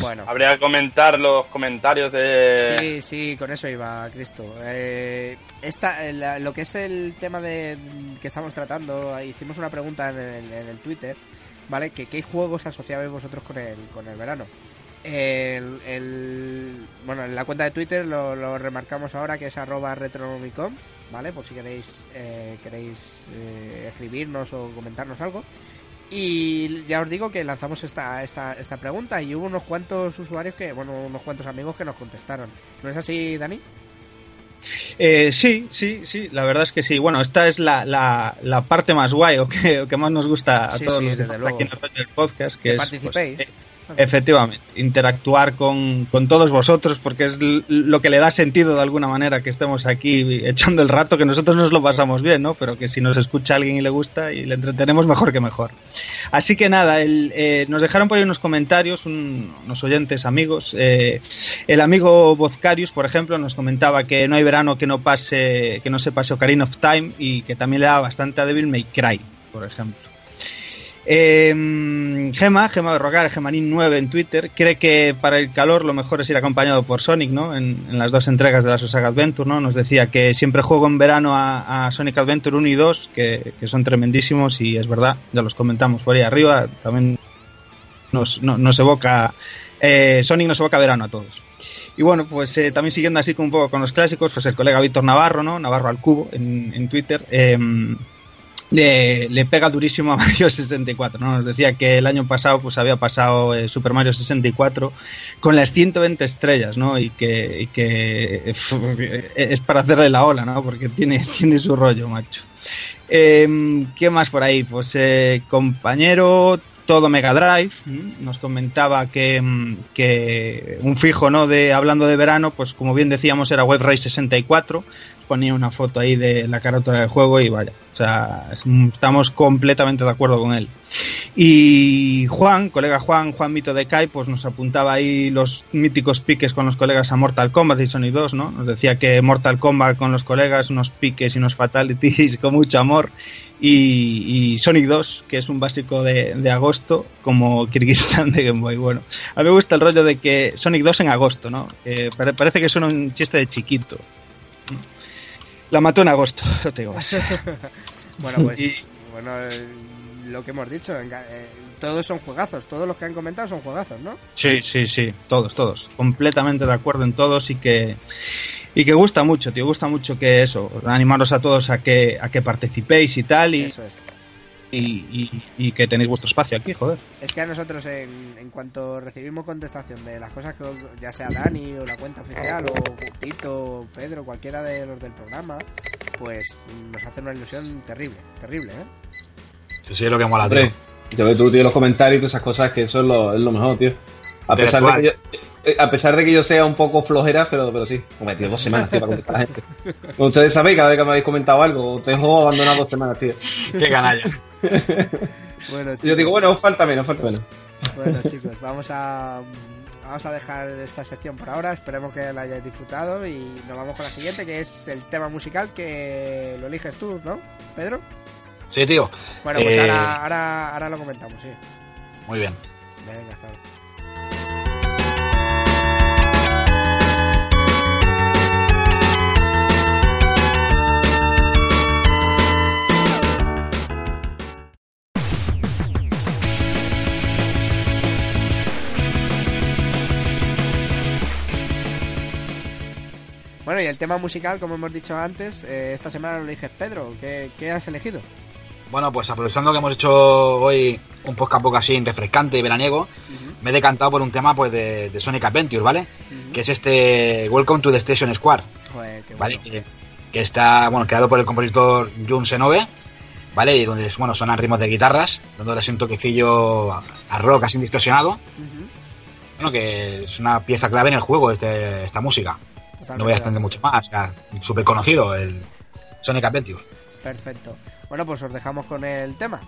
Bueno, Habría que comentar los comentarios de. sí, sí, con eso iba, Cristo. Eh, esta, eh, la- lo que es el tema de que estamos tratando, hicimos una pregunta en el, en el Twitter, ¿vale? Que qué juegos asociabais vosotros con el, con el verano. El, el- bueno, en la cuenta de Twitter lo, lo remarcamos ahora que es arroba retronomicom, ¿vale? Por si queréis, eh, queréis eh, escribirnos o comentarnos algo. Y ya os digo que lanzamos esta, esta, esta pregunta y hubo unos cuantos usuarios que, bueno, unos cuantos amigos que nos contestaron. ¿No es así, Dani? Eh, sí, sí, sí, la verdad es que sí. Bueno, esta es la, la, la parte más guay o que, o que más nos gusta a Sí, todos sí, los desde luego. aquí en el rollo del podcast, que Que es participéis. pues, eh, efectivamente interactuar con, con todos vosotros porque es lo que le da sentido de alguna manera que estemos aquí echando el rato, que nosotros nos lo pasamos bien, ¿no? Pero que si nos escucha alguien y le gusta y le entretenemos mejor que mejor. Así que nada, el, eh, nos dejaron por ahí unos comentarios, un- unos oyentes amigos. eh, el amigo Vozcarius, por ejemplo, nos comentaba que no hay verano que no pase, que no se pase Ocarina of Time y que también le da bastante a Devil May Cry, por ejemplo. Eh, Gema, Gema de Rogar, Gemanin 9 en Twitter, cree que para el calor lo mejor es ir acompañado por Sonic, ¿no? En, las dos entregas de la Saga Adventure, ¿no? Nos decía que siempre juego en verano a, Sonic Adventure 1 y 2, que, que son tremendísimos y es verdad, ya los comentamos por ahí arriba, también nos, no- nos evoca, eh, Sonic nos evoca verano a todos. Y bueno, pues eh, también siguiendo así un poco con los clásicos, pues el colega Víctor Navarro, ¿no? Navarro al cubo en, en Twitter, le, pega durísimo a Mario 64, ¿no? Nos decía que el año pasado pues había pasado eh, Super Mario 64 con las 120 estrellas, ¿no? Y que, y que eh, es para hacerle la ola, ¿no? Porque tiene, tiene su rollo, macho. Eh, ¿Qué más por ahí? Pues eh, compañero todo Mega Drive nos comentaba que, mm, que un fijo no de hablando de verano pues como bien decíamos era Web Race 64 ponía una foto ahí de la carátula del juego y vaya o sea es- estamos completamente de acuerdo con él. Y Juan colega Juan Juan Mito de Kai pues nos apuntaba ahí los míticos piques con los colegas a Mortal Kombat y Sony 2 no nos decía que Mortal Kombat con los colegas unos piques y unos fatalities con mucho amor y, y Sonic 2, que es un básico de, de agosto, como Kirguistán de Game Boy. Bueno, a mí me gusta el rollo de que Sonic 2 en agosto, ¿no? Eh, pare- parece que suena un chiste de chiquito. La mató en agosto, no te digo más. Bueno, pues Y- bueno, eh, lo que hemos dicho, eh, todos son juegazos, todos los que han comentado son juegazos, ¿no? Sí, sí, sí, todos, todos. Completamente de acuerdo en todos y que y que gusta mucho, tío, gusta mucho que eso, animaros a todos a que a que participéis y tal y, Eso es. y, y- y que tenéis vuestro espacio aquí, joder. Es que a nosotros, en, en cuanto recibimos contestación de las cosas que, ya sea Dani o la cuenta oficial, o Tito, o Pedro, cualquiera de los del programa, pues nos hace una ilusión terrible, terrible, ¿eh? Sí, sí, es lo que mola, tío. Yo veo tú, tío, los comentarios y todas esas cosas, que eso es lo, es lo mejor, tío. A pesar, de que yo, eh, a pesar de que yo sea un poco flojera, pero, pero sí. Hombre, tío, dos semanas, tío, para contestar a la gente. Como ustedes sabéis, cada vez que me habéis comentado algo, te dejo abandonado dos semanas, tío. Qué canalla. Bueno, Y yo digo, bueno, falta menos, falta menos. Bueno, chicos, vamos a vamos a dejar esta sección por ahora. Esperemos que la hayáis disfrutado y nos vamos con la siguiente, que es el tema musical que lo eliges tú, ¿no, Pedro? Sí, tío. Bueno, pues Eh, ahora, ahora, ahora lo comentamos, sí. Muy bien. Venga, hasta ahora. Bueno, y el tema musical, como hemos dicho antes, eh, esta semana lo eliges Pedro. ¿Qué, qué has elegido? Bueno, pues aprovechando que hemos hecho hoy un podcast poco así refrescante y veraniego, me he decantado por un tema pues de, de Sonic Adventure, ¿vale? Que es este Welcome to the Station Square, Joder, qué ¿vale? Que, que está, bueno, creado por el compositor Jun Senove, ¿vale? Y donde, bueno, sonan ritmos de guitarras, dándole así un toquecillo a, a rock así distorsionado. Bueno, que es una pieza clave en el juego este, esta música. Totalmente No voy a de extender mucho más, o sea, súper conocido el Sonic Adventure. Perfecto. Bueno, pues os dejamos con el tema.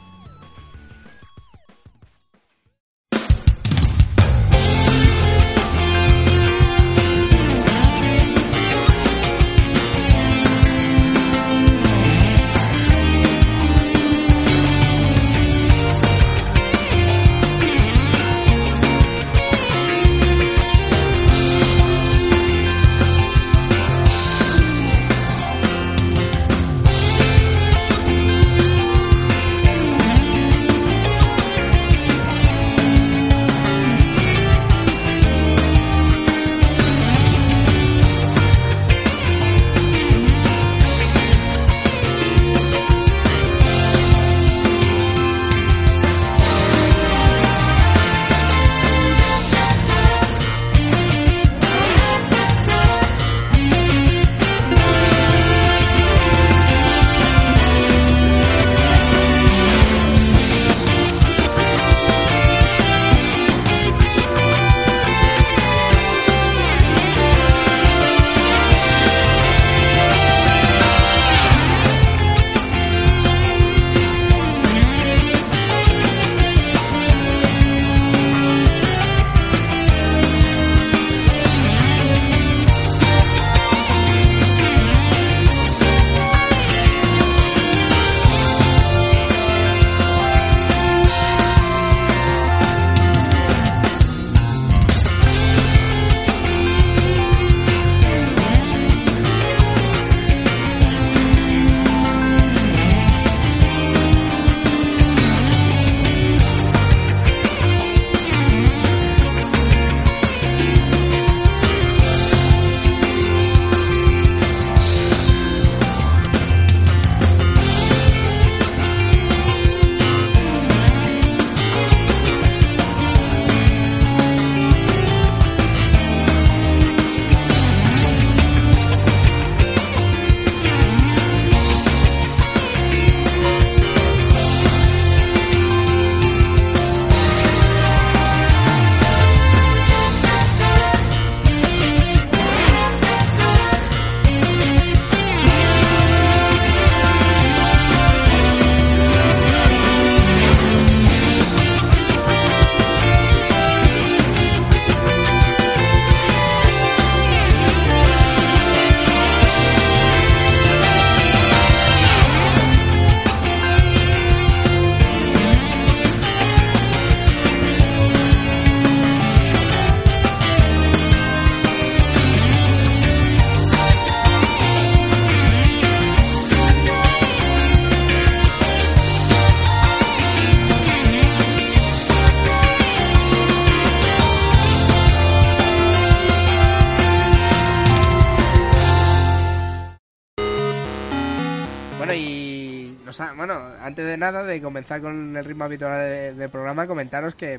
Antes de nada, de comenzar con el ritmo habitual de- del programa, comentaros que,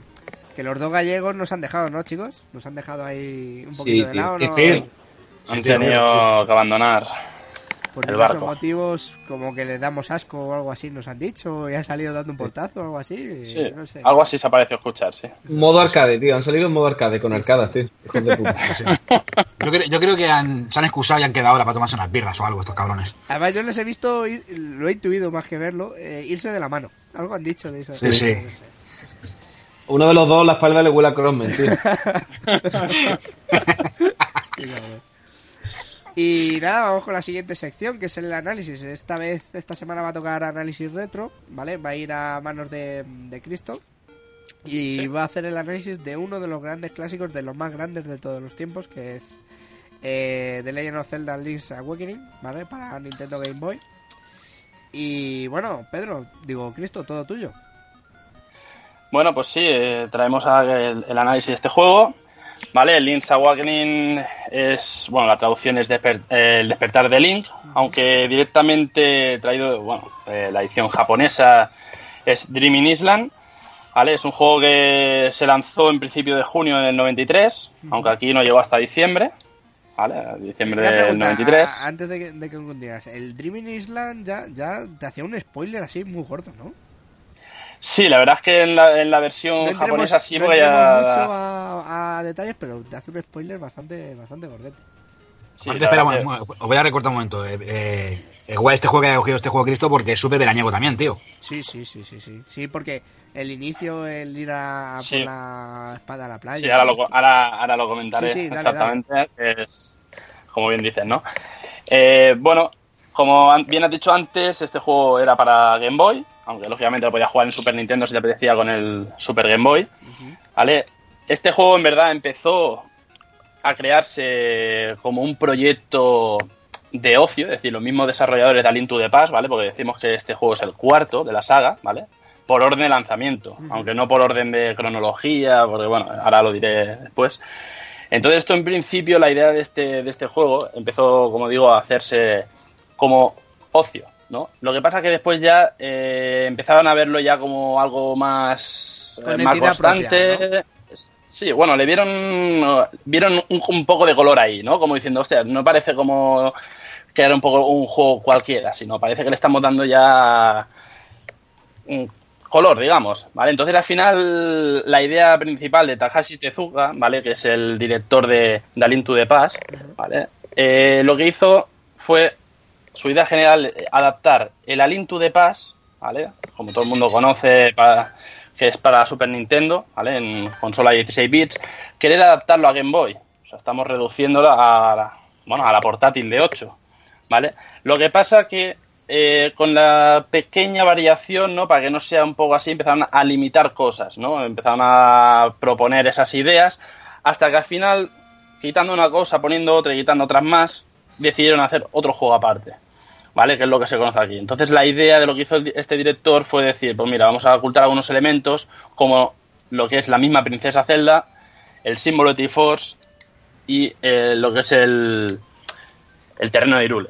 que los dos gallegos nos han dejado, ¿no, chicos? Nos han dejado ahí un poquito de lado, Sí, ¿no? sí. Han Sí, tenido que abandonar. Barco. motivos, como que les damos asco o algo así, nos han dicho, y han salido dando un portazo o algo así, Sí, no sé. algo así se ha parecido escuchar, sí. Modo arcade, tío. Han salido en modo arcade con arcadas, tío. Hijos de puta. Yo creo, yo creo que han- se han excusado y han quedado ahora para tomarse unas birras o algo estos cabrones. Además, yo les he visto, ir- lo he intuido más que verlo, eh, irse de la mano. Algo han dicho de eso. Sí, sí. Uno de los dos, la espalda le huele a Crossman, tío. Y nada, vamos con la siguiente sección, que es el análisis. Esta vez, esta semana va a tocar análisis retro, ¿vale? Va a ir a manos de, de Cristo. Y va a hacer el análisis de uno de los grandes clásicos, de los más grandes de todos los tiempos, que es eh, The Legend of Zelda Link's Awakening, ¿vale? Para Nintendo Game Boy. Y bueno, Pedro, digo, Cristo, todo tuyo. Bueno, pues sí, eh, traemos el análisis de este juego. ¿Vale? Link's Awakening es, bueno, la traducción es desper- eh, el despertar de Link, aunque directamente traído, bueno, eh, la edición japonesa es Dreaming Island, ¿vale? Es un juego que se lanzó en principio de junio del 93, aunque aquí no llegó hasta diciembre, ¿vale? Diciembre del pregunta, 93. a- antes de que, de que el Dreaming Island ya, ya te hacía un spoiler así muy gordo, ¿no? Sí, la verdad es que en la, en la versión No japonesa sí, no entremos ya... mucho a, a detalles, pero te hace un spoiler bastante, bastante gordete. sí, espera, que- os voy a recortar un momento. Eh, eh, igual este juego que haya cogido este juego Cristo porque es súper veraniego también, tío. Sí, sí, sí, sí, sí. Sí, porque el inicio, el ir a Sí. por la espada a la playa. Sí, ahora lo, ahora, ahora lo comentaré Sí, sí, dale, exactamente. Es, como bien dices, ¿no? Eh, bueno, como bien has dicho antes, este juego era para Game Boy, aunque lógicamente lo podías jugar en Super Nintendo si te apetecía con el Super Game Boy. ¿Vale? Este juego en verdad empezó a crearse como un proyecto de ocio, es decir, los mismos desarrolladores de Alien to the Past, ¿vale? Porque decimos que este juego es el cuarto de la saga, ¿vale? Por orden de lanzamiento, aunque no por orden de cronología, porque bueno, ahora lo diré después. Entonces, esto en principio, la idea de este, de este juego empezó, como digo, a hacerse como ocio, ¿no? Lo que pasa que después ya eh, empezaron a verlo ya como algo más, Con eh, más constante. propia, Sí, bueno, le vieron vieron un, un poco de color ahí, ¿no? Como diciendo, hostia, no parece como que era un poco un juego cualquiera, sino parece que le estamos dando ya un color, digamos, ¿vale? Entonces al final la idea principal de Takashi Tezuka, ¿vale? Que es el director de, de A Link to the Past, ¿vale? Eh, lo que hizo fue su idea general eh, adaptar el A Link to the Past, ¿vale? Como todo el mundo conoce, para, que es para Super Nintendo, ¿vale? En consola de 16 bits, querer adaptarlo a Game Boy. O sea, estamos reduciéndolo a la, bueno, a la portátil de 8, ¿vale? Lo que pasa que eh, con la pequeña variación, ¿no? Para que no sea un poco así, empezaron a limitar cosas, ¿no? Empezaron a proponer esas ideas hasta que al final, quitando una cosa, poniendo otra y quitando otras más, decidieron hacer otro juego aparte. ¿Vale? Que es lo que se conoce aquí. Entonces la idea de lo que hizo este director fue decir, pues mira, vamos a ocultar algunos elementos como lo que es la misma princesa Zelda, el símbolo de Triforce y eh, lo que es el, el terreno de Irule.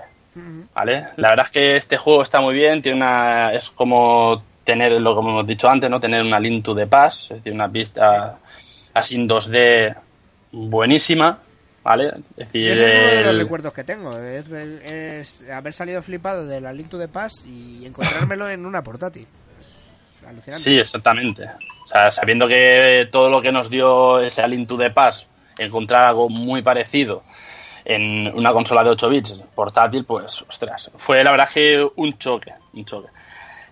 ¿Vale? La verdad es que este juego está muy bien, tiene una. es como tener lo como hemos dicho antes, ¿no? Tener una Link to the Past, es decir, una pista así en 2D buenísima, ¿vale? Es decir, ese es uno de los el- recuerdos que tengo. Es, es haber salido flipado de la Link to the Past y encontrármelo en una portátil. Es alucinante. Sí, exactamente. O sea, sabiendo que todo lo que nos dio ese Link to the Past, encontrar algo muy parecido en una consola de 8 bits portátil, pues, ostras, fue la verdad que un choque, un choque.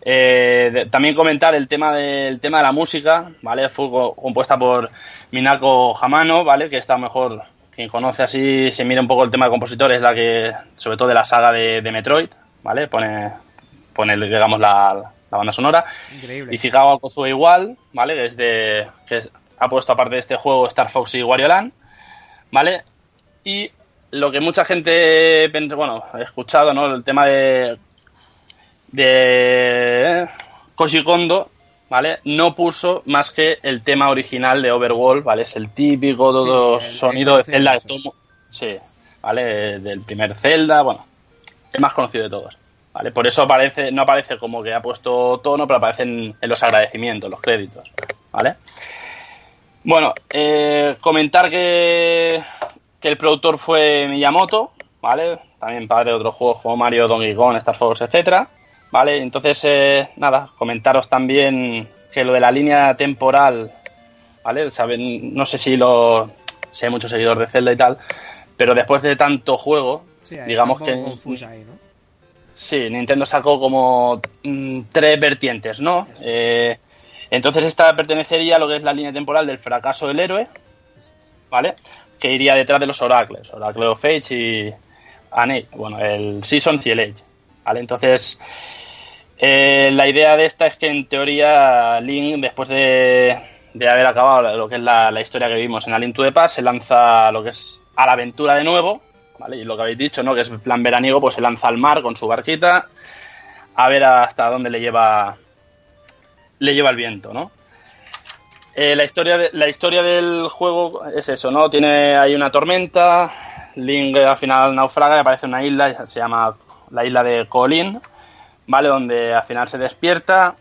Eh, de- también comentar el tema del tema de la música, ¿vale? Fue co- compuesta por Minako Hamano, ¿vale? Que está mejor, quien conoce así, se mira un poco el tema de compositores, la que, sobre todo de la saga de, de Metroid, ¿vale? Pone, pone digamos, la, la banda sonora. Increíble. Y Figao Kozue igual, ¿vale? Desde que ha puesto aparte de este juego Star Fox y Wario Land, ¿vale? Y lo que mucha gente, bueno, he escuchado, ¿no? El tema de de Koji Kondo, ¿vale? No puso más que el tema original de Overworld, ¿vale? Es el típico todo Sí, el- el sonido de Zelda mu- Sí, ¿vale? Del primer Zelda, bueno, el más conocido de todos. ¿Vale? Por eso aparece, no aparece como que ha puesto tono, pero aparecen en los agradecimientos, los créditos. ¿Vale? Bueno, eh, comentar que, que el productor fue Miyamoto, ¿vale? También padre de otros juegos como Mario, Donkey Kong, Star Fox, etcétera. ¿Vale? Entonces, eh, nada, comentaros también que lo de la línea temporal, ¿vale? Saben, no sé si lo. Si hay muchos seguidores de Zelda y tal, pero después de tanto juego, Sí, digamos que. ahí, ¿no? Sí, Nintendo sacó como mm, tres vertientes, ¿no? Eh, entonces esta pertenecería a lo que es la línea temporal del fracaso del héroe, ¿vale? Que iría detrás de los oracles, Oracle of Age y and Age, bueno, el Seasons y el Age, ¿vale? Entonces, eh, la idea de esta es que en teoría Link, después de, de haber acabado lo que es la, la historia que vimos en A Link to the Past, se lanza lo que es a la aventura de nuevo, ¿vale? Y lo que habéis dicho, ¿no? Que es plan veraniego, pues se lanza al mar con su barquita a ver hasta dónde le lleva le lleva el viento, ¿no? Eh, la, historia la historia del juego es eso, ¿no? Tiene ahí una tormenta, Link al final naufraga y aparece una isla, se llama la isla de Colin, ¿vale? Donde al final se despierta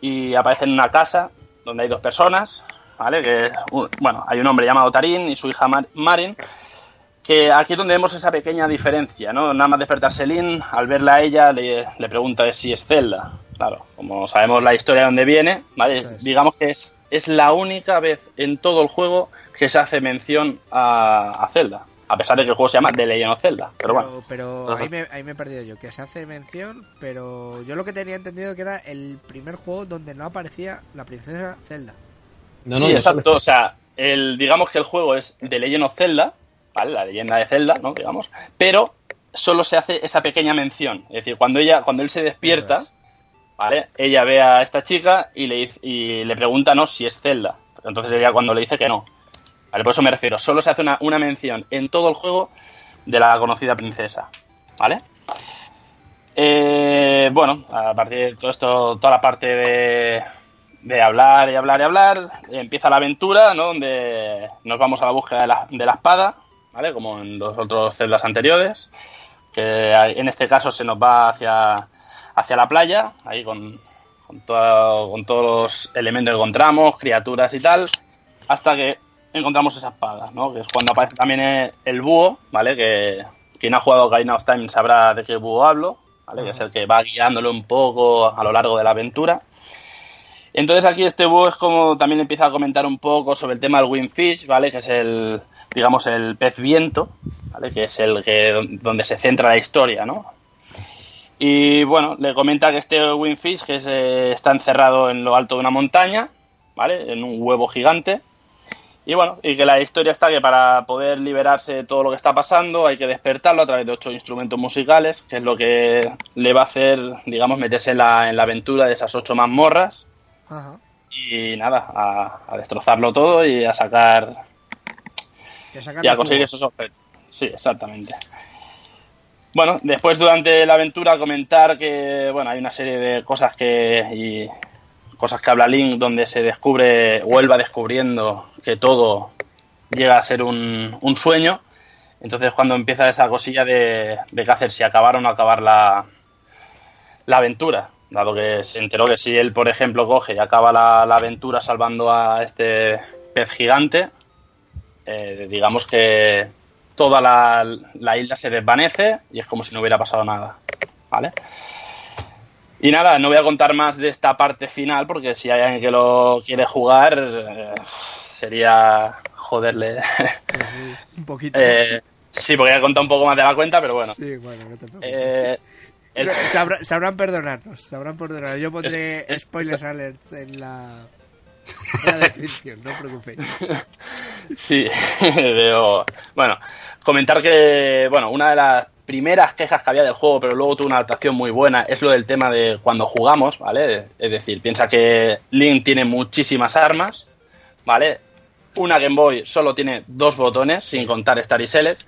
y aparece en una casa donde hay dos personas, ¿vale? Que, bueno, hay un hombre llamado Tarín y su hija Mar- Marin, que aquí es donde vemos esa pequeña diferencia, ¿no? Nada más despertarse Link, al verla a ella, le, le pregunta si es Zelda. Claro, como sabemos la historia de dónde viene, ¿vale? Digamos que es, es la única vez en todo el juego que se hace mención a, a Zelda. A pesar de que el juego se llama The Legend of Zelda. Pero, bueno, pero ahí, me, ahí me he perdido yo, que se hace mención, pero yo lo que tenía entendido que era el primer juego donde no aparecía la princesa Zelda. No, sí, no, no exacto. O sea, el, digamos que el juego es The Legend of Zelda, ¿vale? La leyenda de Zelda, ¿no? Digamos. Pero solo se hace esa pequeña mención. Es decir, cuando ella, cuando él se despierta. ¿vale? Ella ve a esta chica y le, dice- y le pregunta, ¿no? Si es Zelda. Entonces ella cuando le dice que no. ¿Vale? Por eso me refiero. Solo se hace una, mención en todo el juego de la conocida princesa. ¿Vale? Eh, bueno, a partir de todo esto, toda la parte de, de hablar y hablar y hablar, empieza la aventura, ¿no? Donde nos vamos a la búsqueda de la, espada, ¿vale? Como en los otros celdas anteriores, que en este caso se nos va hacia, hacia la playa, ahí con, con, todo- con todos los elementos que encontramos, criaturas y tal, hasta que encontramos esa espada, ¿no? Que es cuando aparece también el, búho, ¿vale? Que quien ha jugado Ocarina of Time sabrá de qué búho hablo, ¿vale? Que es el que va guiándolo un poco a lo largo de la aventura. Entonces aquí este búho es como también empieza a comentar un poco sobre el tema del Windfish, ¿vale? Que es el, digamos, el pez viento, ¿vale? Que es el que donde se centra la historia, ¿no? Y bueno, le comenta que este Windfish que se está encerrado en lo alto de una montaña, ¿vale? En un huevo gigante. Y bueno, y que la historia está que para poder liberarse de todo lo que está pasando hay que despertarlo a través de ocho instrumentos musicales, que es lo que le va a hacer, digamos, meterse en la, en la aventura de esas ocho mazmorras Ajá. y nada, a, a destrozarlo todo y a sacar Que sacan y a conseguir esos objetos. Sí, exactamente. Bueno, después durante la aventura comentar que bueno hay una serie de cosas que y cosas que habla Link donde se descubre o él va descubriendo que todo llega a ser un, sueño. Entonces cuando empieza esa cosilla de, de qué hacer, si acabar o no acabar la, la aventura. Dado que se enteró que si él, por ejemplo, coge y acaba la, aventura salvando a este pez gigante, eh, digamos que toda la isla se desvanece y es como si no hubiera pasado nada. ¿Vale? Y nada, no voy a contar más de esta parte final porque si hay alguien que lo quiere jugar eh, sería joderle. Sí, un poquito. Eh, sí, porque he contado un poco más de la cuenta, pero bueno. Sí, bueno, no te preocupes. Eh, el- sabrán perdonarnos, sabrán perdonarnos. Yo pondré Es- es- spoilers alerts en la, en la descripción, no os preocupéis. Sí, veo. Bueno, comentar que, bueno, una de las primeras quejas que había del juego, pero luego tuvo una adaptación muy buena, es lo del tema de cuando jugamos, ¿vale? Es decir, piensa que Link tiene muchísimas armas, ¿vale? Una Game Boy solo tiene dos botones, sin contar Star y Select.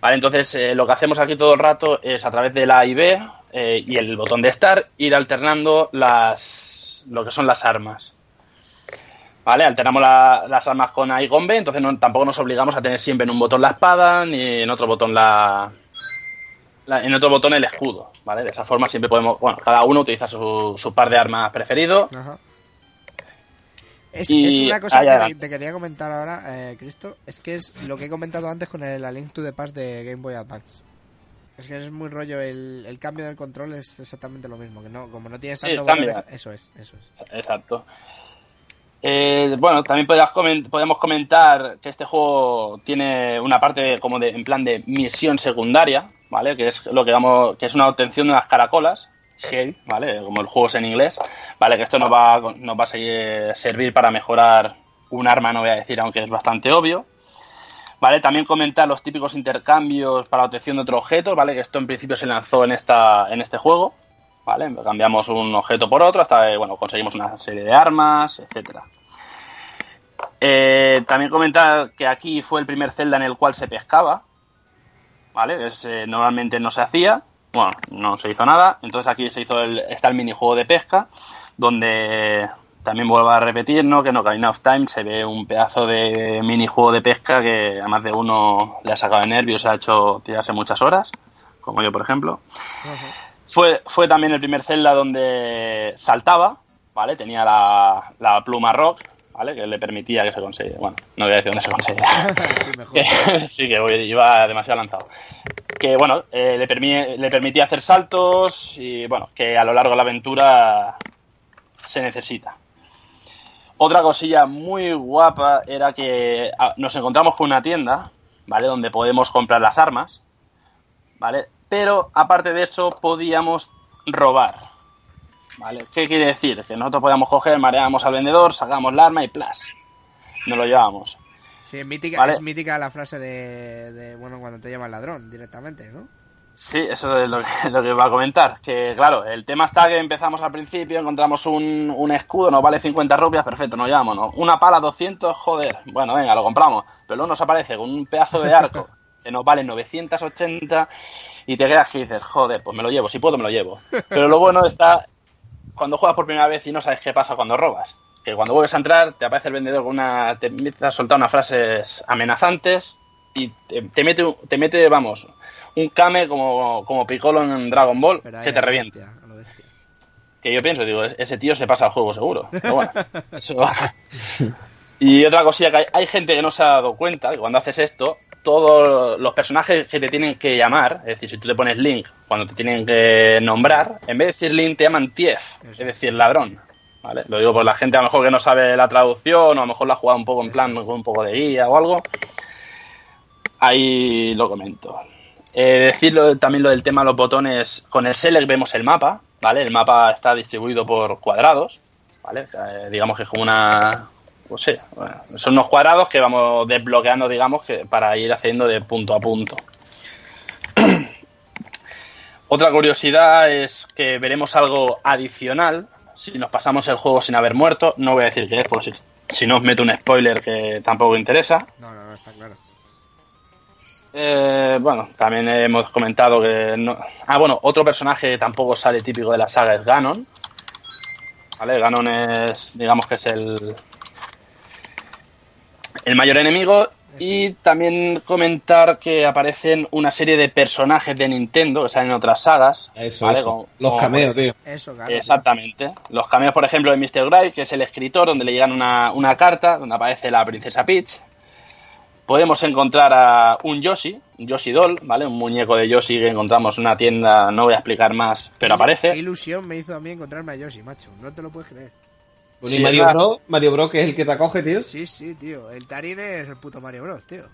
Vale, entonces eh, lo que hacemos aquí todo el rato es a través de la A y B eh, y el botón de Start ir alternando las lo que son las armas. ¿Vale? Alternamos la- las armas con A y con B, entonces no- tampoco nos obligamos a tener siempre en un botón la espada ni en otro botón la, la- en otro botón el escudo, ¿vale? De esa forma siempre podemos, bueno, cada uno utiliza su, su par de armas preferido. Ajá. Es, Y- es una cosa que te quería comentar ahora, eh, Cristo. Es que es lo que he comentado antes con el A Link to the Past de Game Boy Advance. Es que es muy rollo, el, el cambio del control es exactamente lo mismo. Que no, como no tienes Sí, tanto botón, eso es, eso es. Exacto. Eh, bueno, también podemos comentar que este juego tiene una parte como de, en plan de misión secundaria, ¿vale? Que es lo que damos, que es una obtención de unas caracolas, shell, ¿vale? Como el juego es en inglés, ¿vale? Que esto nos va, nos va a servir para mejorar un arma, no voy a decir, aunque es bastante obvio. ¿Vale? También comentar los típicos intercambios para obtención de otros objetos, ¿vale? Que esto en principio se lanzó en esta, en este juego. ¿Vale? Cambiamos un objeto por otro hasta que, bueno, conseguimos una serie de armas, etcétera. Eh, también comentar que aquí fue el primer Zelda en el cual se pescaba, ¿vale? Es, eh, normalmente no se hacía, bueno, no se hizo nada, entonces aquí se hizo el, está el minijuego de pesca, donde, también vuelvo a repetir, ¿no? Que en Ocarina of Time se ve un pedazo de minijuego de pesca que a más de uno le ha sacado de nervios, ha hecho tirarse muchas horas, como yo, por ejemplo. Fue, fue también el primer Zelda donde saltaba, ¿vale? Tenía la, la pluma rock, ¿vale? Que le permitía que se conseguía. Bueno, no voy a decir dónde se conseguía. Sí, sí, que voy- iba demasiado lanzado. Que bueno, eh, le, permi- le permitía hacer saltos y bueno, que a lo largo de la aventura se necesita. Otra cosilla muy guapa era que ah, nos encontramos con una tienda, ¿vale? Donde podemos comprar las armas, ¿vale? Pero aparte de eso podíamos robar, ¿vale? ¿Qué quiere decir? Que nosotros podíamos coger, mareábamos al vendedor, sacamos la arma y plas, nos lo llevábamos. Sí, es mítica, Vale. es mítica la frase de, de, bueno, cuando te llama el ladrón directamente, ¿no? Sí, eso es lo que, lo que iba a comentar. Que claro, el tema está que empezamos al principio, encontramos un, un escudo, nos vale 50 rupias, perfecto, nos llevamos, ¿no? Una pala 200, joder, bueno, venga, lo compramos. Pero luego nos aparece con un pedazo de arco que nos vale 980 y te quedas que dices, joder, pues me lo llevo, si puedo me lo llevo. Pero lo bueno está cuando juegas por primera vez y no sabes qué pasa cuando robas. Que cuando vuelves a entrar te aparece el vendedor con una... te empieza a soltar unas frases amenazantes y te, te mete, te mete, vamos, un Kame como, como Piccolo en Dragon Ball Pero que te revienta. bestia, a lo bestia. Que yo pienso, digo, ese tío se pasa al juego seguro. Pero bueno, eso... Y otra cosilla que hay, hay gente que no se ha dado cuenta que cuando haces esto, todos los personajes que te tienen que llamar, es decir, si tú te pones Link, cuando te tienen que nombrar, en vez de decir Link te llaman Tief, es decir, ladrón. ¿Vale? Lo digo por la gente a lo mejor que no sabe la traducción o a lo mejor la ha jugado un poco en plan con un poco de guía o algo. Ahí lo comento. Eh, decirlo también lo del tema de los botones. Con el Select vemos el mapa, ¿vale? El mapa está distribuido por cuadrados, ¿vale? Eh, digamos que es como una. Pues sí, bueno, son unos cuadrados que vamos desbloqueando, digamos, que para ir haciendo de punto a punto. Otra curiosidad es que veremos algo adicional si nos pasamos el juego sin haber muerto. No voy a decir qué es, por si, si no os meto un spoiler que tampoco interesa. No, no, no, está claro. Eh, bueno, también hemos comentado que no... Ah, bueno, otro personaje que tampoco sale típico de la saga es Ganon. ¿Vale? Ganon es, digamos que es el... El mayor enemigo. Y también comentar que aparecen una serie de personajes de Nintendo que salen en otras sagas. Eso, ¿vale? eso. Como- Los como- cameos, tío. Eso, claro. Exactamente. Los cameos, por ejemplo, de Mr. Grey, que es el escritor, donde le llegan una, una carta donde aparece la princesa Peach. Podemos encontrar a un Yoshi, un Yoshi Doll, ¿vale? Un muñeco de Yoshi que encontramos en una tienda, no voy a explicar más, pero Qué aparece. ilusión me hizo a mí encontrarme a Yoshi, macho. No te lo puedes creer. Bueno, Sí, y Mario. Bros, Mario Bros, que es el que te acoge, tío. Sí, sí, tío. El Tarin es el puto Mario Bros, tío.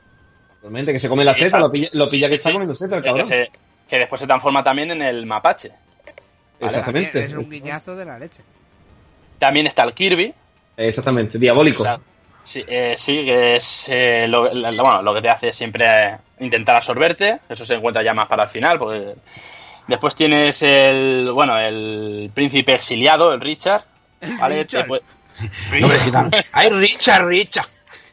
Realmente, que se come la seta, lo pilla, lo Sí, pilla sí, que está sí. comiendo seta, el Que, cabrón. se- que después se transforma también en el mapache. Vale. Exactamente. Es un guiñazo de la leche. También está el Kirby. Exactamente, diabólico. O sea, sí, eh, sí, que es eh, lo, la- bueno, lo que te hace siempre intentar absorberte. Eso se encuentra ya más para el final. Porque después tienes el, bueno, el príncipe exiliado, el Richard. ¿Vale? Richard. Después-. ¡Ay, Richard, Richard!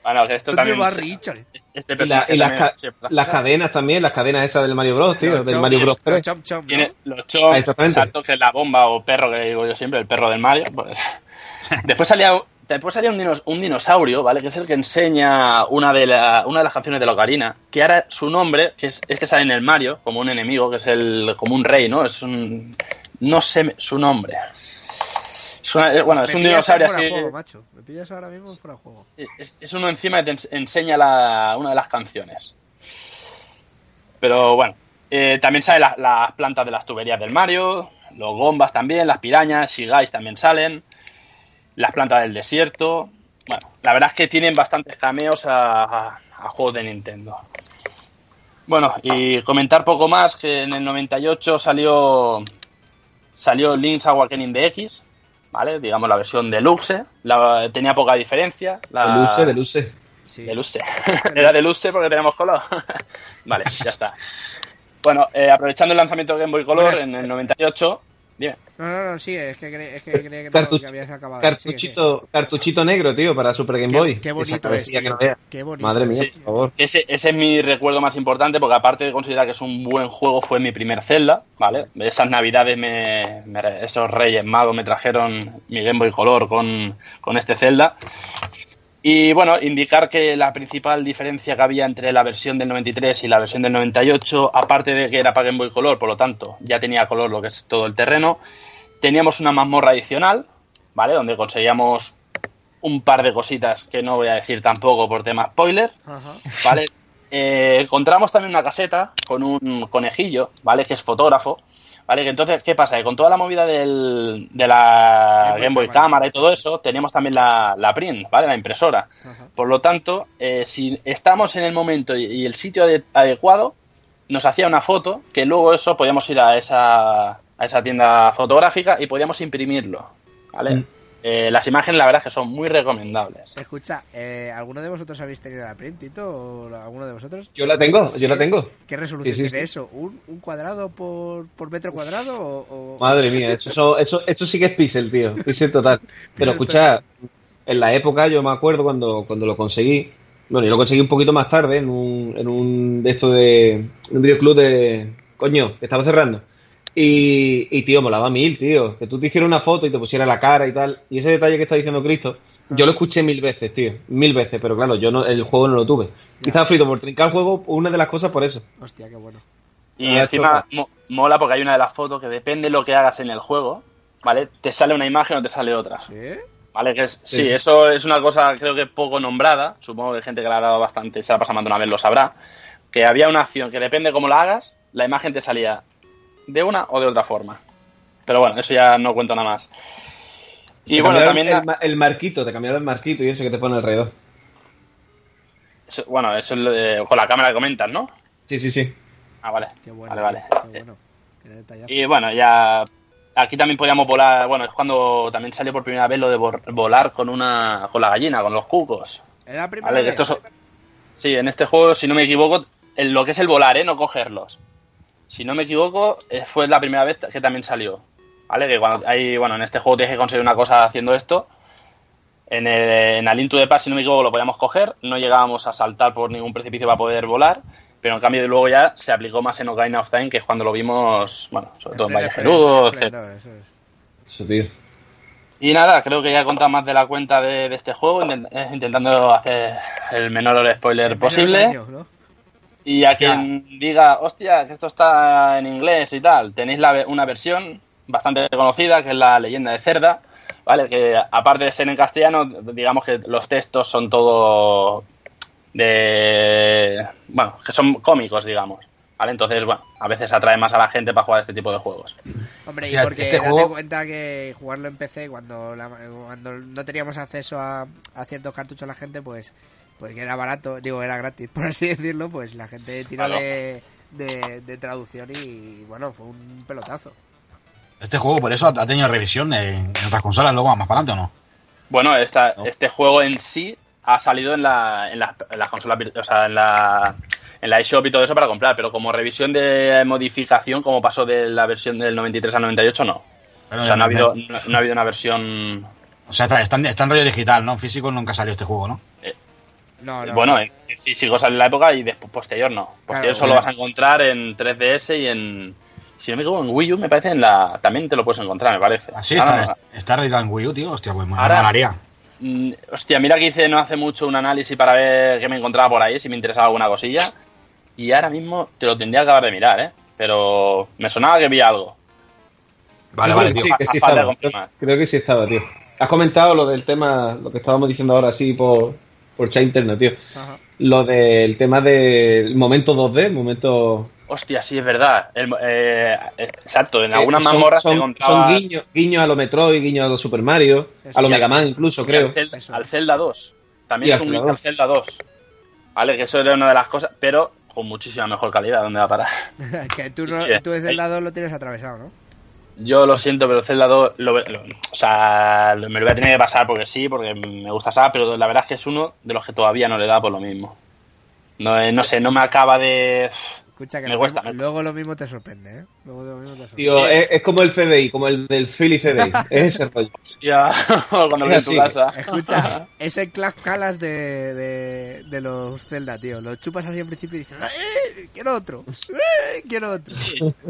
bueno, que esto ¿Dónde también. va se- Richard? Este Y, la- personaje y las, también ca- siempre- las cadenas también, las cadenas esas del Mario Bros, tío, Los del chom- Mario Bros los 3. chom chom, ¿no? Tiene los chomps, Ah, exactamente. exacto, que es la bomba o perro que digo yo siempre, el perro del Mario. pues. Después salía, después salía un, dinos- un dinosaurio, ¿vale? Que es el que enseña una de, la- una de las canciones de la Ocarina. Que ahora su nombre, que es este sale en el Mario, como un enemigo, que es el como un rey, ¿no? Es un. No sé su nombre. Es una- eh, bueno, Pues es un dinosaurio así. juego, macho. Me pillas ahora mismo fuera de juego. Es, es uno encima que te ens- enseña la- una de las canciones. Pero bueno, eh, también salen la- las plantas de las tuberías del Mario, los gombas también, las pirañas, Shigais también salen, las plantas del desierto. Bueno, la verdad es que tienen bastantes cameos a, a- a juegos de Nintendo. Bueno, y comentar poco más que en el 98 salió salió Link's Awakening de X, ¿vale? Digamos la versión deluxe, la, tenía poca diferencia. La, De luce, de luce. Sí. Deluxe. Era Deluxe porque tenemos color. vale, ya está. Bueno, eh, aprovechando el lanzamiento de Game Boy Color en el 98, Dime. No, no, no, sigue, es que, cre- es que creía que, no, Cartuch- que habías acabado. Cartuchito, cartuchito negro, tío, para Super Game Qué- Boy. qué bonito es, que tío. no veas. Qué bonito Madre mía, Sí. por favor. Ese, ese es mi recuerdo más importante porque aparte de considerar que es un buen juego, fue mi primer Zelda, ¿vale? Esas navidades, me, me- esos reyes magos me trajeron mi Game Boy Color con, con este Zelda. Y bueno, indicar que la principal diferencia que había entre la versión del 93 y la versión del 98, aparte de que era para Game Boy Color, por lo tanto, ya tenía color lo que es todo el terreno, teníamos una mazmorra adicional, ¿vale? Donde conseguíamos un par de cositas que no voy a decir tampoco por tema spoiler. ¿vale? Eh, encontramos también una caseta con un conejillo, ¿vale? Que es fotógrafo, ¿vale? Que entonces, ¿qué pasa? Que con toda la movida del, de la Game Boy Cámara. Y todo eso, teníamos también la, la print, ¿vale? La impresora. Ajá. Por lo tanto, eh, si estamos en el momento y, y el sitio ade- adecuado, nos hacía una foto que luego eso podíamos ir a esa, a esa tienda fotográfica y podíamos imprimirlo, ¿vale? Mm. Eh, las imágenes, la verdad es que son muy recomendables. Escucha, eh, ¿alguno de vosotros habéis tenido la print, Tito? ¿O alguno de vosotros? Yo la tengo, Sí. yo la tengo. ¿Qué resolución Sí, sí, tiene sí. eso? ¿Un, un cuadrado por, por metro cuadrado o...? o- Madre mía, eso, eso, eso, eso sí que es pixel, tío. Pixel total. Pero escucha, en la época yo me acuerdo cuando, cuando lo conseguí. Bueno, yo lo conseguí un poquito más tarde en un, en un de esto de. en un videoclub de. Coño, que estaba cerrando. Y, y tío, molaba mil, tío. Que tú te hicieras una foto y te pusieras la cara y tal. Y ese detalle que está diciendo Cristo, yo lo escuché mil veces, tío. Mil veces, pero claro, yo no, el juego no lo tuve. Y estaba frito por trincar el juego, una de las cosas por eso. Hostia, qué bueno. Y Ah, encima mo- mola porque hay una de las fotos que depende de lo que hagas en el juego, ¿vale? Te sale una imagen o te sale otra, ¿Sí? ¿vale? Que es, sí. Sí. eso es una cosa creo que poco nombrada, supongo que hay gente que la ha dado bastante, se la pasa más de una vez lo sabrá, que había una acción que depende cómo la hagas, la imagen te salía de una o de otra forma. Pero bueno, eso ya no cuento nada más. Y Te bueno, también... el, ma- el marquito, te cambiaron el marquito y eso que te pone alrededor. eso- bueno, eso es lo de- con la cámara que comentas, ¿no? Sí, sí, sí. Ah, vale. Qué bueno. Vale, vale. Qué bueno. Qué. Y bueno, ya aquí también podíamos volar, bueno, es cuando también salió por primera vez lo de volar con una con la gallina, con los cucos. ¿Era la primera vez? estos Sí, en este juego, si no me equivoco, en lo que es el volar, ¿eh? No cogerlos. Si no me equivoco, eh, fue la primera vez que también salió. ¿Vale? Que cuando hay, bueno, en este juego tienes que conseguir una cosa haciendo esto. En el, en Alien to the Past, si no me equivoco, lo podíamos coger. No llegábamos a saltar por ningún precipicio para poder volar. Pero en cambio, luego ya se aplicó más en Ocarina of Time, que es cuando lo vimos, bueno, sobre todo en Valle Gerudo, etc. eso es. Eso, tío. Y nada, creo que ya he contado más de la cuenta de, de este juego, intent- eh, intentando hacer el menor spoiler Menos posible. daño, ¿no? Y a quien diga, hostia, que esto está en inglés y tal, tenéis la una versión bastante conocida, que es la leyenda de Cerda, ¿vale? Que aparte de ser en castellano, digamos que los textos son todo de... Bueno, que son cómicos, digamos. ¿Vale? Entonces, bueno, a veces atrae más a la gente para jugar este tipo de juegos. Hombre, y porque este date juego- cuenta que jugarlo en PC cuando, la- cuando no teníamos acceso a, a ciertos cartuchos la gente, pues pues que era barato, digo, era gratis, por así decirlo, pues la gente tiró de, de, de traducción y bueno, fue un pelotazo. Este juego, por eso, ha tenido revisión en, en otras consolas, luego más para adelante o no. Bueno, esta, este juego en sí ha salido en la, en la, en las consolas, vir- o sea, en la, en la eShop y todo eso para comprar, pero como revisión de modificación, como pasó de la versión del 93 al 98, no. Pero O sea, no ha habido, no, no ha habido una versión... O sea, está, está en- está en rollo digital, ¿no? En físico nunca salió este juego, ¿no? No, no. Bueno, en en físico sale en la época y después posterior no. Posterior Claro, solo bueno. vas a encontrar en 3DS y en... Si no me equivoco, en Wii U me parece en la... También te lo puedes encontrar, me parece. Así Ah, está, está reeditado en Wii U, tío. Hostia, pues me Ahora- molaría. Mm, Hostia, mira que hice no hace mucho un análisis para ver qué me encontraba por ahí, si me interesaba alguna cosilla. Y ahora mismo te lo tendría que acabar de mirar, ¿eh? Pero me sonaba que vi algo. Vale, vale, creo tío. que sí, que de estaba. Creo que sí estaba, tío. Has comentado lo del tema, lo que estábamos diciendo ahora sí por, por chat interno, tío. Ajá. Lo del tema del momento 2D, momento... Hostia, sí, es verdad. El- eh, exacto, en eh, algunas son- mazmorras son, encontrabas... son guiños guiño a lo Metroid, guiño a lo Super Mario, Eso, a lo Mega Man incluso, creo. Al, Zelda, al Zelda 2. También Y es un Zelda guiño al 2. Zelda 2. Vale, que eso era una de las cosas, pero con muchísima mejor calidad. ¿Dónde va a parar? que tú, no, Sí, tú desde el- lado lo tienes atravesado, ¿no? Yo lo siento, pero Zelda 2, lo, lo- o sea, me lo voy a tener que pasar porque sí, porque me gusta saber, pero la verdad es que es uno de los que todavía no le da por lo mismo. No, eh, no sé, no me acaba de... Escucha que Me cuesta, mismo- me- luego lo mismo te sorprende, ¿eh? Luego lo mismo te sorprende. Tío, es, es como el CDI, como el del Philly CDI. Es ese rollo. Ya, cuando lo en tu casa. Escucha, es el Clap Calas de, de, de los Zelda, tío. Lo chupas así al principio y dices, ¡eh! Quiero otro, ¡eh! Quiero otro.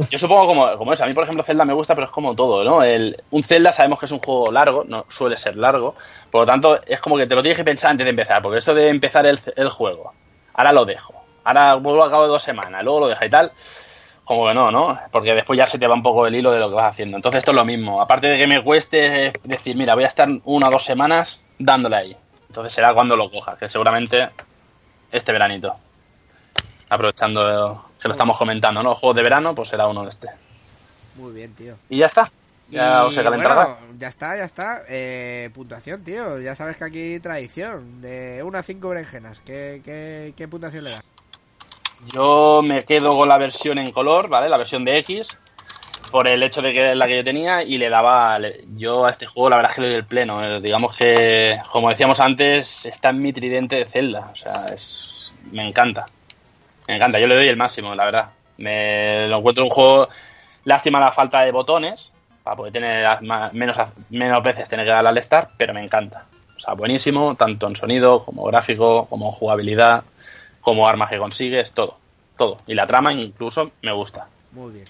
Yo supongo como, como eso. A mí, por ejemplo, Zelda me gusta, pero es como todo, ¿no? El, un Zelda sabemos que es un juego largo, no suele ser largo. Por lo tanto, es como que te lo tienes que pensar antes de empezar. Porque esto de empezar el, el juego, ahora lo dejo. Ahora vuelvo a cabo de dos semanas, luego lo deja y tal. Como que no, ¿no? Porque después ya se te va un poco el hilo de lo que vas haciendo. Entonces, esto es lo mismo. Aparte de que me cueste decir, mira, voy a estar una o dos semanas dándole ahí. Entonces será cuando lo coja, que seguramente este veranito. Aprovechando que lo estamos comentando, ¿no? Juegos de verano, pues será uno de este. Muy bien, tío. Y ya está. Ya Y, os he calentado. bueno, ya está, ya está. Eh, puntuación, tío. Ya sabes que aquí tradición. De 1 a 5 berenjenas. ¿Qué, qué, qué puntuación le das? Yo me quedo con la versión en color, ¿vale? La versión de X. Por el hecho de que es la que yo tenía y le daba. yo a este juego, la verdad que le doy el pleno. eh, digamos que, como decíamos antes, está en mi tridente de Zelda. O sea, es. Me encanta. Me encanta. Yo le doy el máximo, la verdad. Me lo encuentro un juego. Lástima la falta de botones. Para poder tener menos, menos veces tener que darle al start, pero me encanta. O sea, buenísimo, tanto en sonido, como gráfico, como jugabilidad, como armas que consigues, todo. Todo. Y la trama incluso me gusta. Muy bien.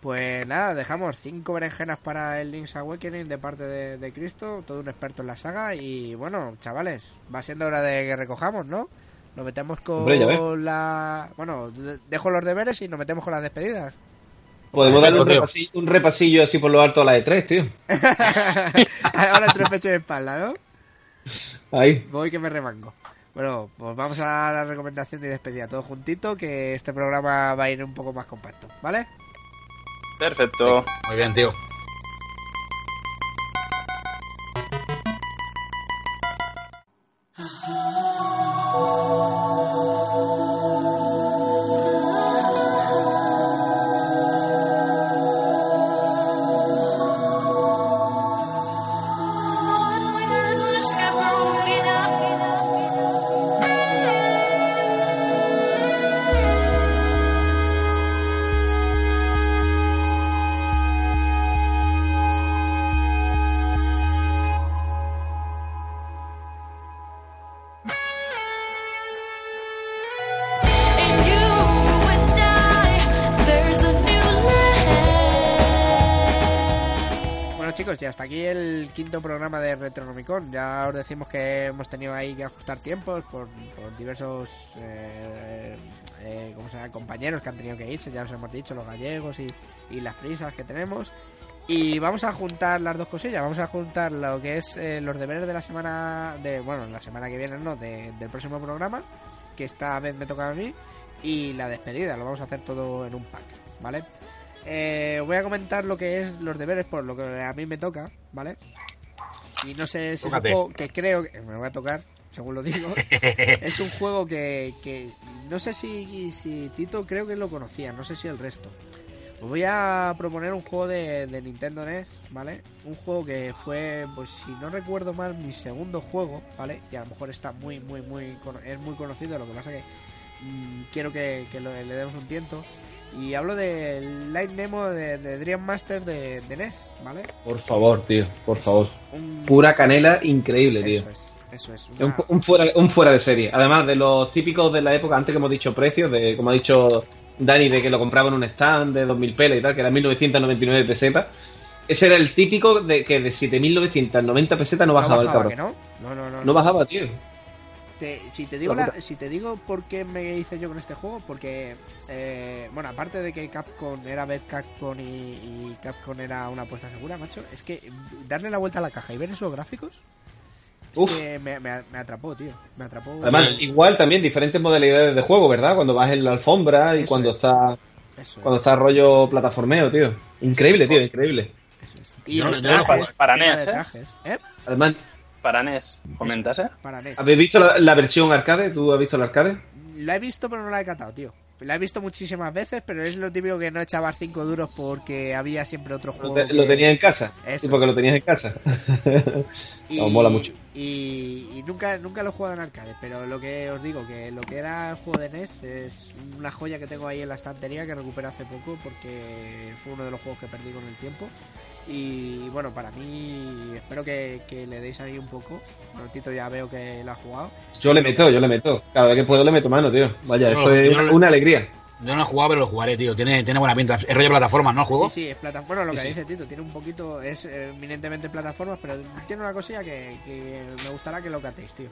Pues nada, dejamos 5 berenjenas para el Link's Awakening de parte de, de Cristo, todo un experto en la saga. Y bueno, chavales, va siendo hora de que recojamos, ¿no? Nos metemos con Hombre, la. Bueno, de- dejo los deberes y nos metemos con las despedidas. Podemos darle un repasillo, un repasillo así por lo alto a la E3, tío. Ahora entre pecho y espalda, ¿no? Ahí. Voy que me remango. Bueno, pues vamos a la recomendación y despedida, todo juntito, que este programa va a ir un poco más compacto, ¿vale? Perfecto. Muy bien, tío. De Retronomicon. Ya os decimos que hemos tenido ahí que ajustar tiempos por, por diversos eh, eh, ¿cómo se llama? compañeros que han tenido que irse, ya os hemos dicho, los gallegos y, y las prisas que tenemos. Y vamos a juntar las dos cosillas, vamos a juntar lo que es eh, los deberes de la semana, de bueno, la semana que viene, no, de- del próximo programa, que esta vez me toca a mí, y la despedida, lo vamos a hacer todo en un pack, ¿vale? Eh, voy a comentar lo que es los deberes por lo que a mí me toca, ¿vale? Y no sé si Tócate. es un juego que creo que me voy a tocar, según lo digo. es un juego que, que no sé si, si Tito creo que lo conocía, no sé si el resto. Os voy a proponer un juego de, de Nintendo NES, ¿vale? Un juego que fue, pues si no recuerdo mal, mi segundo juego, ¿vale? Y a lo mejor está muy, muy, muy, es muy conocido, lo que pasa que mm, quiero que, que lo- le demos un tiento. Y hablo del Light Nemo de, de Dream Master de, de NES, ¿vale? Por favor, tío, por favor. Un- Pura canela increíble, tío. Eso es, eso es. Un, fuera, un fuera de serie. Además de los típicos de la época, antes que hemos dicho precios, de como ha dicho Dani, de que lo compraba en un stand de 2000 pelas y tal, que era 1999 pesetas. Ese era el típico de que de 7990 pesetas no no bajaba el bajaba, cabrón. no? No, no, no. No bajaba, tío. Te- si te digo la- si te digo por qué me hice yo con este juego porque eh, bueno aparte de que Capcom era ver Capcom y, y Capcom era una apuesta segura macho es que darle la vuelta a la caja y ver esos gráficos es Uf. que me, me- me atrapó tío me atrapó Además, igual también diferentes modalidades de juego, ¿verdad? Cuando vas en la alfombra y Eso cuando es. está eso cuando es, está rollo plataformeo, tío. Increíble, tío, increíble. eso es. y no- los trajes para NES, de ¿eh? trajes ¿eh? Además, Para NES, comentas, ¿eh? para NES ¿habéis visto la, la versión arcade? ¿Tú has visto el arcade? la he visto pero no la he catado tío la he visto muchísimas veces pero es lo típico que no echabas 5 duros porque había siempre otro Lo, juego te- lo tenías en casa. Eso Sí, porque lo tenías en casa. Y, No, mola mucho. Y, y nunca nunca lo he jugado en arcade, pero lo que os digo, que lo que era el juego de NES es una joya que tengo ahí en la estantería que recuperé hace poco porque fue uno de los juegos que perdí con el tiempo. Y bueno, para mí espero que, que le deis ahí un poco. Bueno, Tito ya veo que lo ha jugado. Yo le meto, yo le meto. Cada vez que puedo le meto mano, tío. Vaya, esto no- es una, no- una alegría. Yo no lo he jugado, pero lo jugaré, tío. Tiene, tiene buena pinta. Es rollo plataformas, ¿no? El juego. Sí, sí, es plataforma, lo que Sí, sí. dice Tito, tiene un poquito, es eh, eminentemente plataformas, pero tiene una cosilla que, que me gustará que lo catéis, tío.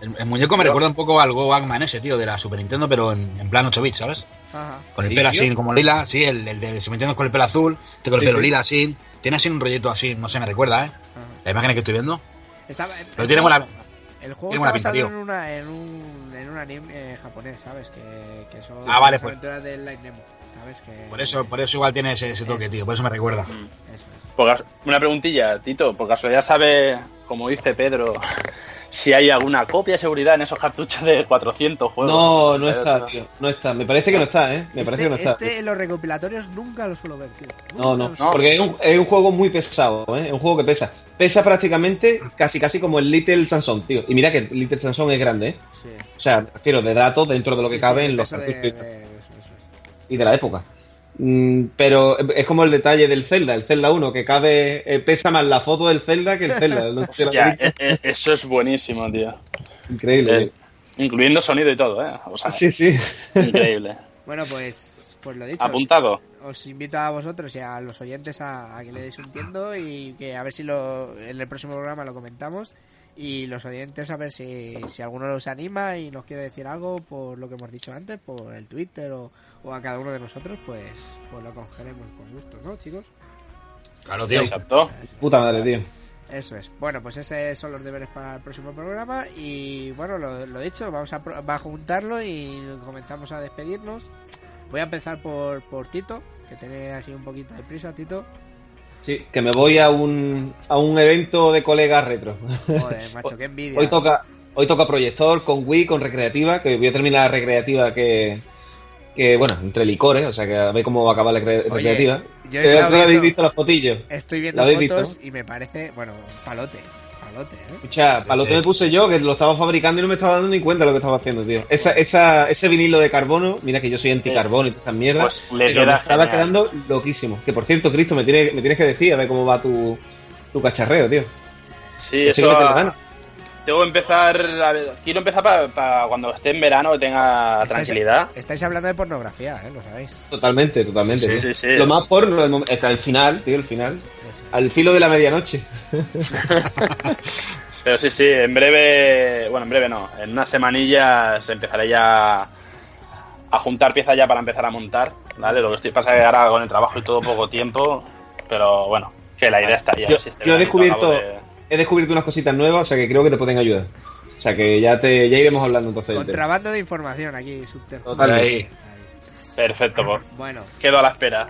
El, el muñeco me recuerda un poco al Go Eggman ese, tío, de la Super Nintendo, pero en, en plan 8 bits, ¿sabes? Ajá. Con el Sí, pelo tío. así como lila, sí, el, el de Super Nintendo con el pelo azul, este con el Sí, pelo sí. lila así. Tiene así un rollito así, no sé, me recuerda, ¿eh? ajá. La imagen que estoy viendo. Estaba, Pero tiene buena. El juego está pinta, basado tío. en, una, en, un, en un anime eh, japonés, ¿sabes? Que, que son Ah, vale, las pues. aventuras del Light Nemo, ¿sabes? Que, Por eso, por eso igual tiene ese, ese toque, tío. Por eso me recuerda. Eso es. Por una preguntilla, Tito, por casualidad sabe, como dice Pedro, si hay alguna copia de seguridad en esos cartuchos de 400 juegos. No, no está, tío. No está. Me parece que no está, ¿eh? Me este, parece que no está. este en los recopilatorios nunca lo suelo ver, tío. No, no, suelo porque es un, es un juego muy pesado, ¿eh? Es un juego que pesa. Pesa prácticamente casi casi como el Little Sansón, tío. Y mira que el Little Sansón es grande, ¿eh? Sí. O sea, refiero de datos dentro de lo que Sí, cabe sí, en los de- cartuchos de- eso, eso es. y de la época. Mm, pero es como el detalle del Zelda, el Zelda 1, que cabe, eh, pesa más la foto del Zelda que el Zelda. No sé eh, eh, eso es buenísimo, tío. Increíble. Eh, incluyendo sonido y todo, ¿eh? O sea, tío. Sí, sí. increíble. Bueno, pues, pues lo dicho. Apuntado. Os invito a vosotros y a los oyentes a, a que le deis un tiento y que a ver si lo, en el próximo programa lo comentamos. Y los oyentes a ver si, si alguno los anima y nos quiere decir algo por lo que hemos dicho antes, por el Twitter o, o a cada uno de nosotros, pues, pues lo cogeremos con gusto, ¿no, chicos? Claro, tío. Exacto. Puta madre, tío. Eso es. Bueno, pues esos son los deberes para el próximo programa. Y bueno, lo, lo dicho, vamos a, pro- va a juntarlo y comenzamos a despedirnos. Voy a empezar por, por Tito, que tiene así un poquito de prisa, Tito. Sí, que me voy a un, a un evento de colegas retro. Joder, macho, qué envidia. Hoy toca, hoy toca proyector con Wii, con recreativa, que voy a terminar la recreativa que, que bueno, entre licores, o sea que a ver cómo va a acabar la Oye, recreativa. yo he Eh, estado ¿no habéis viendo- visto los fotillos? Estoy ¿Lo viendo fotos visto? y me parece, bueno, palote. Palote, ¿eh? Escucha, palote Sí. me puse yo, que lo estaba fabricando y no me estaba dando ni cuenta de lo que estaba haciendo, tío. Esa, esa, ese vinilo de carbono, mira que yo soy anticarbono y todas esas mierdas, Pues le pero me estaba quedando loquísimo. Que por cierto, Cristo, me, tiene, me tienes que decir a ver cómo va tu, tu cacharreo, tío. Sí, sí eso. mano. Tengo que empezar. a ver, quiero empezar para cuando esté en verano que tenga Estáis- tranquilidad. Estáis hablando de pornografía, ¿eh? Lo sabéis. Totalmente, totalmente. Sí, tío. sí, sí. Lo más porno, del mom- hasta el final, tío, el final. Al filo de la medianoche. Pero sí, sí, en breve. Bueno, en breve no. En unas semanillas empezaré ya a juntar piezas ya para empezar a montar. ¿Vale? Lo que estoy pasa es que ahora con el trabajo y todo poco tiempo. Pero bueno, que la idea está ya. Yo, si este yo he descubierto, de- he descubierto unas cositas nuevas, o sea que creo que te pueden ayudar. O sea que ya te, ya iremos hablando entonces. Contrabando de información aquí, subterráneo. Ahí. Perfecto, pues. Bueno, Quedo a la espera.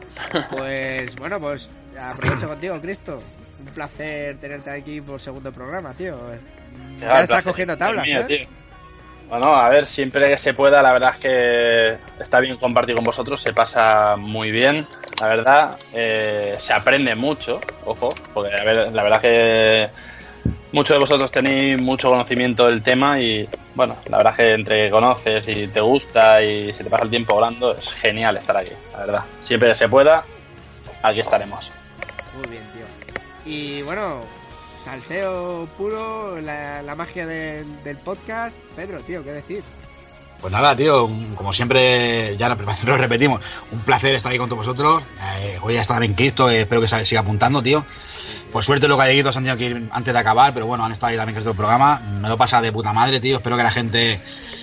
pues bueno, pues aprovecho contigo, Cristo. Un placer tenerte aquí por segundo programa, tío. Ya, estás cogiendo es tablas, mío, ¿eh? tío. Bueno, a ver, siempre que se pueda, la verdad es que está bien compartir con vosotros, se pasa muy bien, la verdad. Eh, se aprende mucho, ojo, porque a ver, la verdad que muchos de vosotros tenéis mucho conocimiento del tema y, bueno, la verdad que entre que conoces y te gusta y se te pasa el tiempo volando, es genial estar aquí, la verdad. Siempre que se pueda, aquí estaremos. Muy bien, tío. Y bueno, salseo puro, la, magia del, podcast. Pedro, tío, ¿qué decir? Pues nada, tío, como siempre, ya lo repetimos, un placer estar ahí con todos vosotros. Eh, hoy ya está también Cristo, eh, espero que siga apuntando, tío. Por suerte los galleguitos han tenido que ir antes de acabar, pero bueno, han estado ahí también todo el programa. Me lo pasa de puta madre, tío. Espero que la gente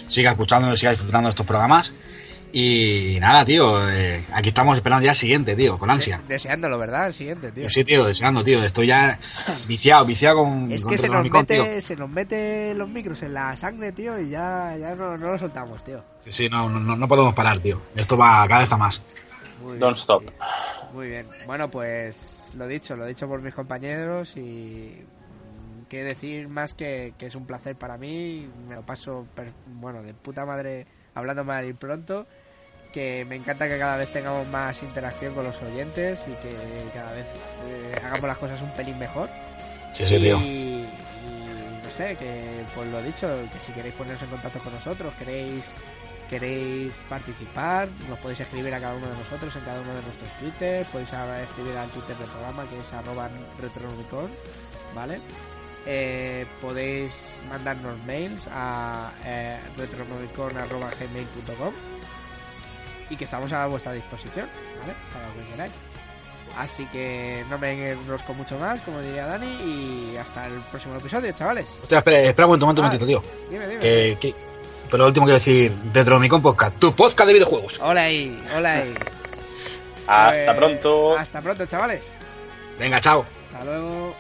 siga escuchando y siga disfrutando de estos programas. Y nada, tío, eh, aquí estamos esperando ya el siguiente, tío, con ansia. Deseándolo, ¿verdad? El siguiente, tío. Sí, tío, deseando, tío. Estoy ya viciado, viciado con. Es con que se nos, tío. mete, se nos mete los micros en la sangre, tío, y ya, ya no, no lo soltamos, tío. Sí, sí, no, no, no podemos parar, tío. Esto va cada vez a más. Muy Don't stop. tío. Muy bien. Bueno, pues lo dicho, lo dicho por mis compañeros y qué decir más que, que es un placer para mí. Me lo paso, per- bueno, de puta madre hablando mal y pronto. Que me encanta que cada vez tengamos más interacción con los oyentes y que cada vez eh, hagamos las cosas un pelín mejor. Sí, sí, tío. Y, y, no sé, que pues lo dicho, que si queréis poneros en contacto con nosotros, queréis queréis participar, nos podéis escribir a cada uno de nosotros en cada uno de nuestros Twitter, podéis escribir al Twitter del programa que es arroba retronomicon, ¿vale? Eh, podéis mandarnos mails a eh, retronomicon.gmail.com y que estamos a vuestra disposición, ¿vale? Para lo que queráis. Así que no me enrosco mucho más, como diría Dani, y hasta el próximo episodio, chavales. Hostia, espera, espera un momento, un Ah, momentito, tío. Dime, dime. Que- pero lo último que decir, Retronomicon Podcast, tu podcast de videojuegos. Hola ahí, hola ahí. Hasta Pues, pronto. Hasta pronto, chavales. Venga, chao. Hasta luego.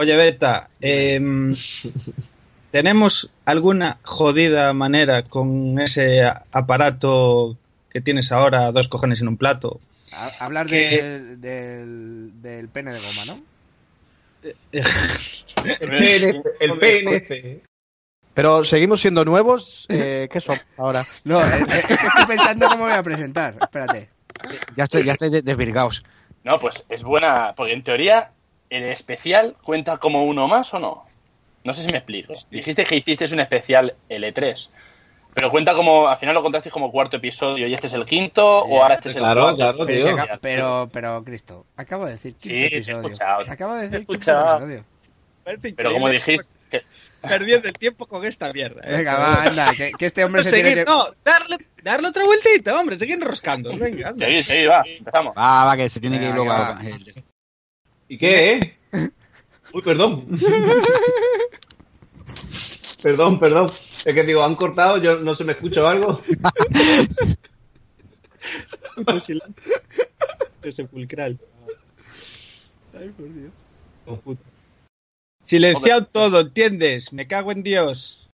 Oye, Beta, em, ¿tenemos alguna jodida manera con ese aparato que tienes ahora, dos cojones en un plato? A- hablar Que- del, del, del pene de goma, ¿no? El PNF. El PNF. Pero seguimos siendo nuevos. Eh, ¿Qué son ahora? No, eh, eh, es estoy pensando cómo voy a presentar. Espérate. Ya estoy, ya estoy de- desvirgaos. No, pues es buena, porque en teoría el especial cuenta como uno más o no. No sé si me explico. Dijiste que hiciste un especial L3, pero cuenta como, al final lo contaste como cuarto episodio y este es el quinto, o ahora este es el Claro, cuarto. claro, Pero, pero, pero, Cristo, acabo de decir quinto Sí, te he episodio. escuchado. Acabo de Te he decir quinto episodio. Pero como dijiste, que- Perdiendo el tiempo con esta mierda. ¿eh? Venga, va, anda, que, que este hombre se Seguir- tiene que... No, darle, darle otra vueltita, hombre, seguir enroscando. Venga, anda. seguid, va, empezamos. Va, va, que se tiene que ir luego ¿Y qué, eh? Uy, perdón. perdón, perdón. Es que digo, han cortado, yo no se me escucha o algo. Puto silencio. Sepulcral. Ay, por Dios. Silenciado todo, ¿entiendes? Me cago en Dios.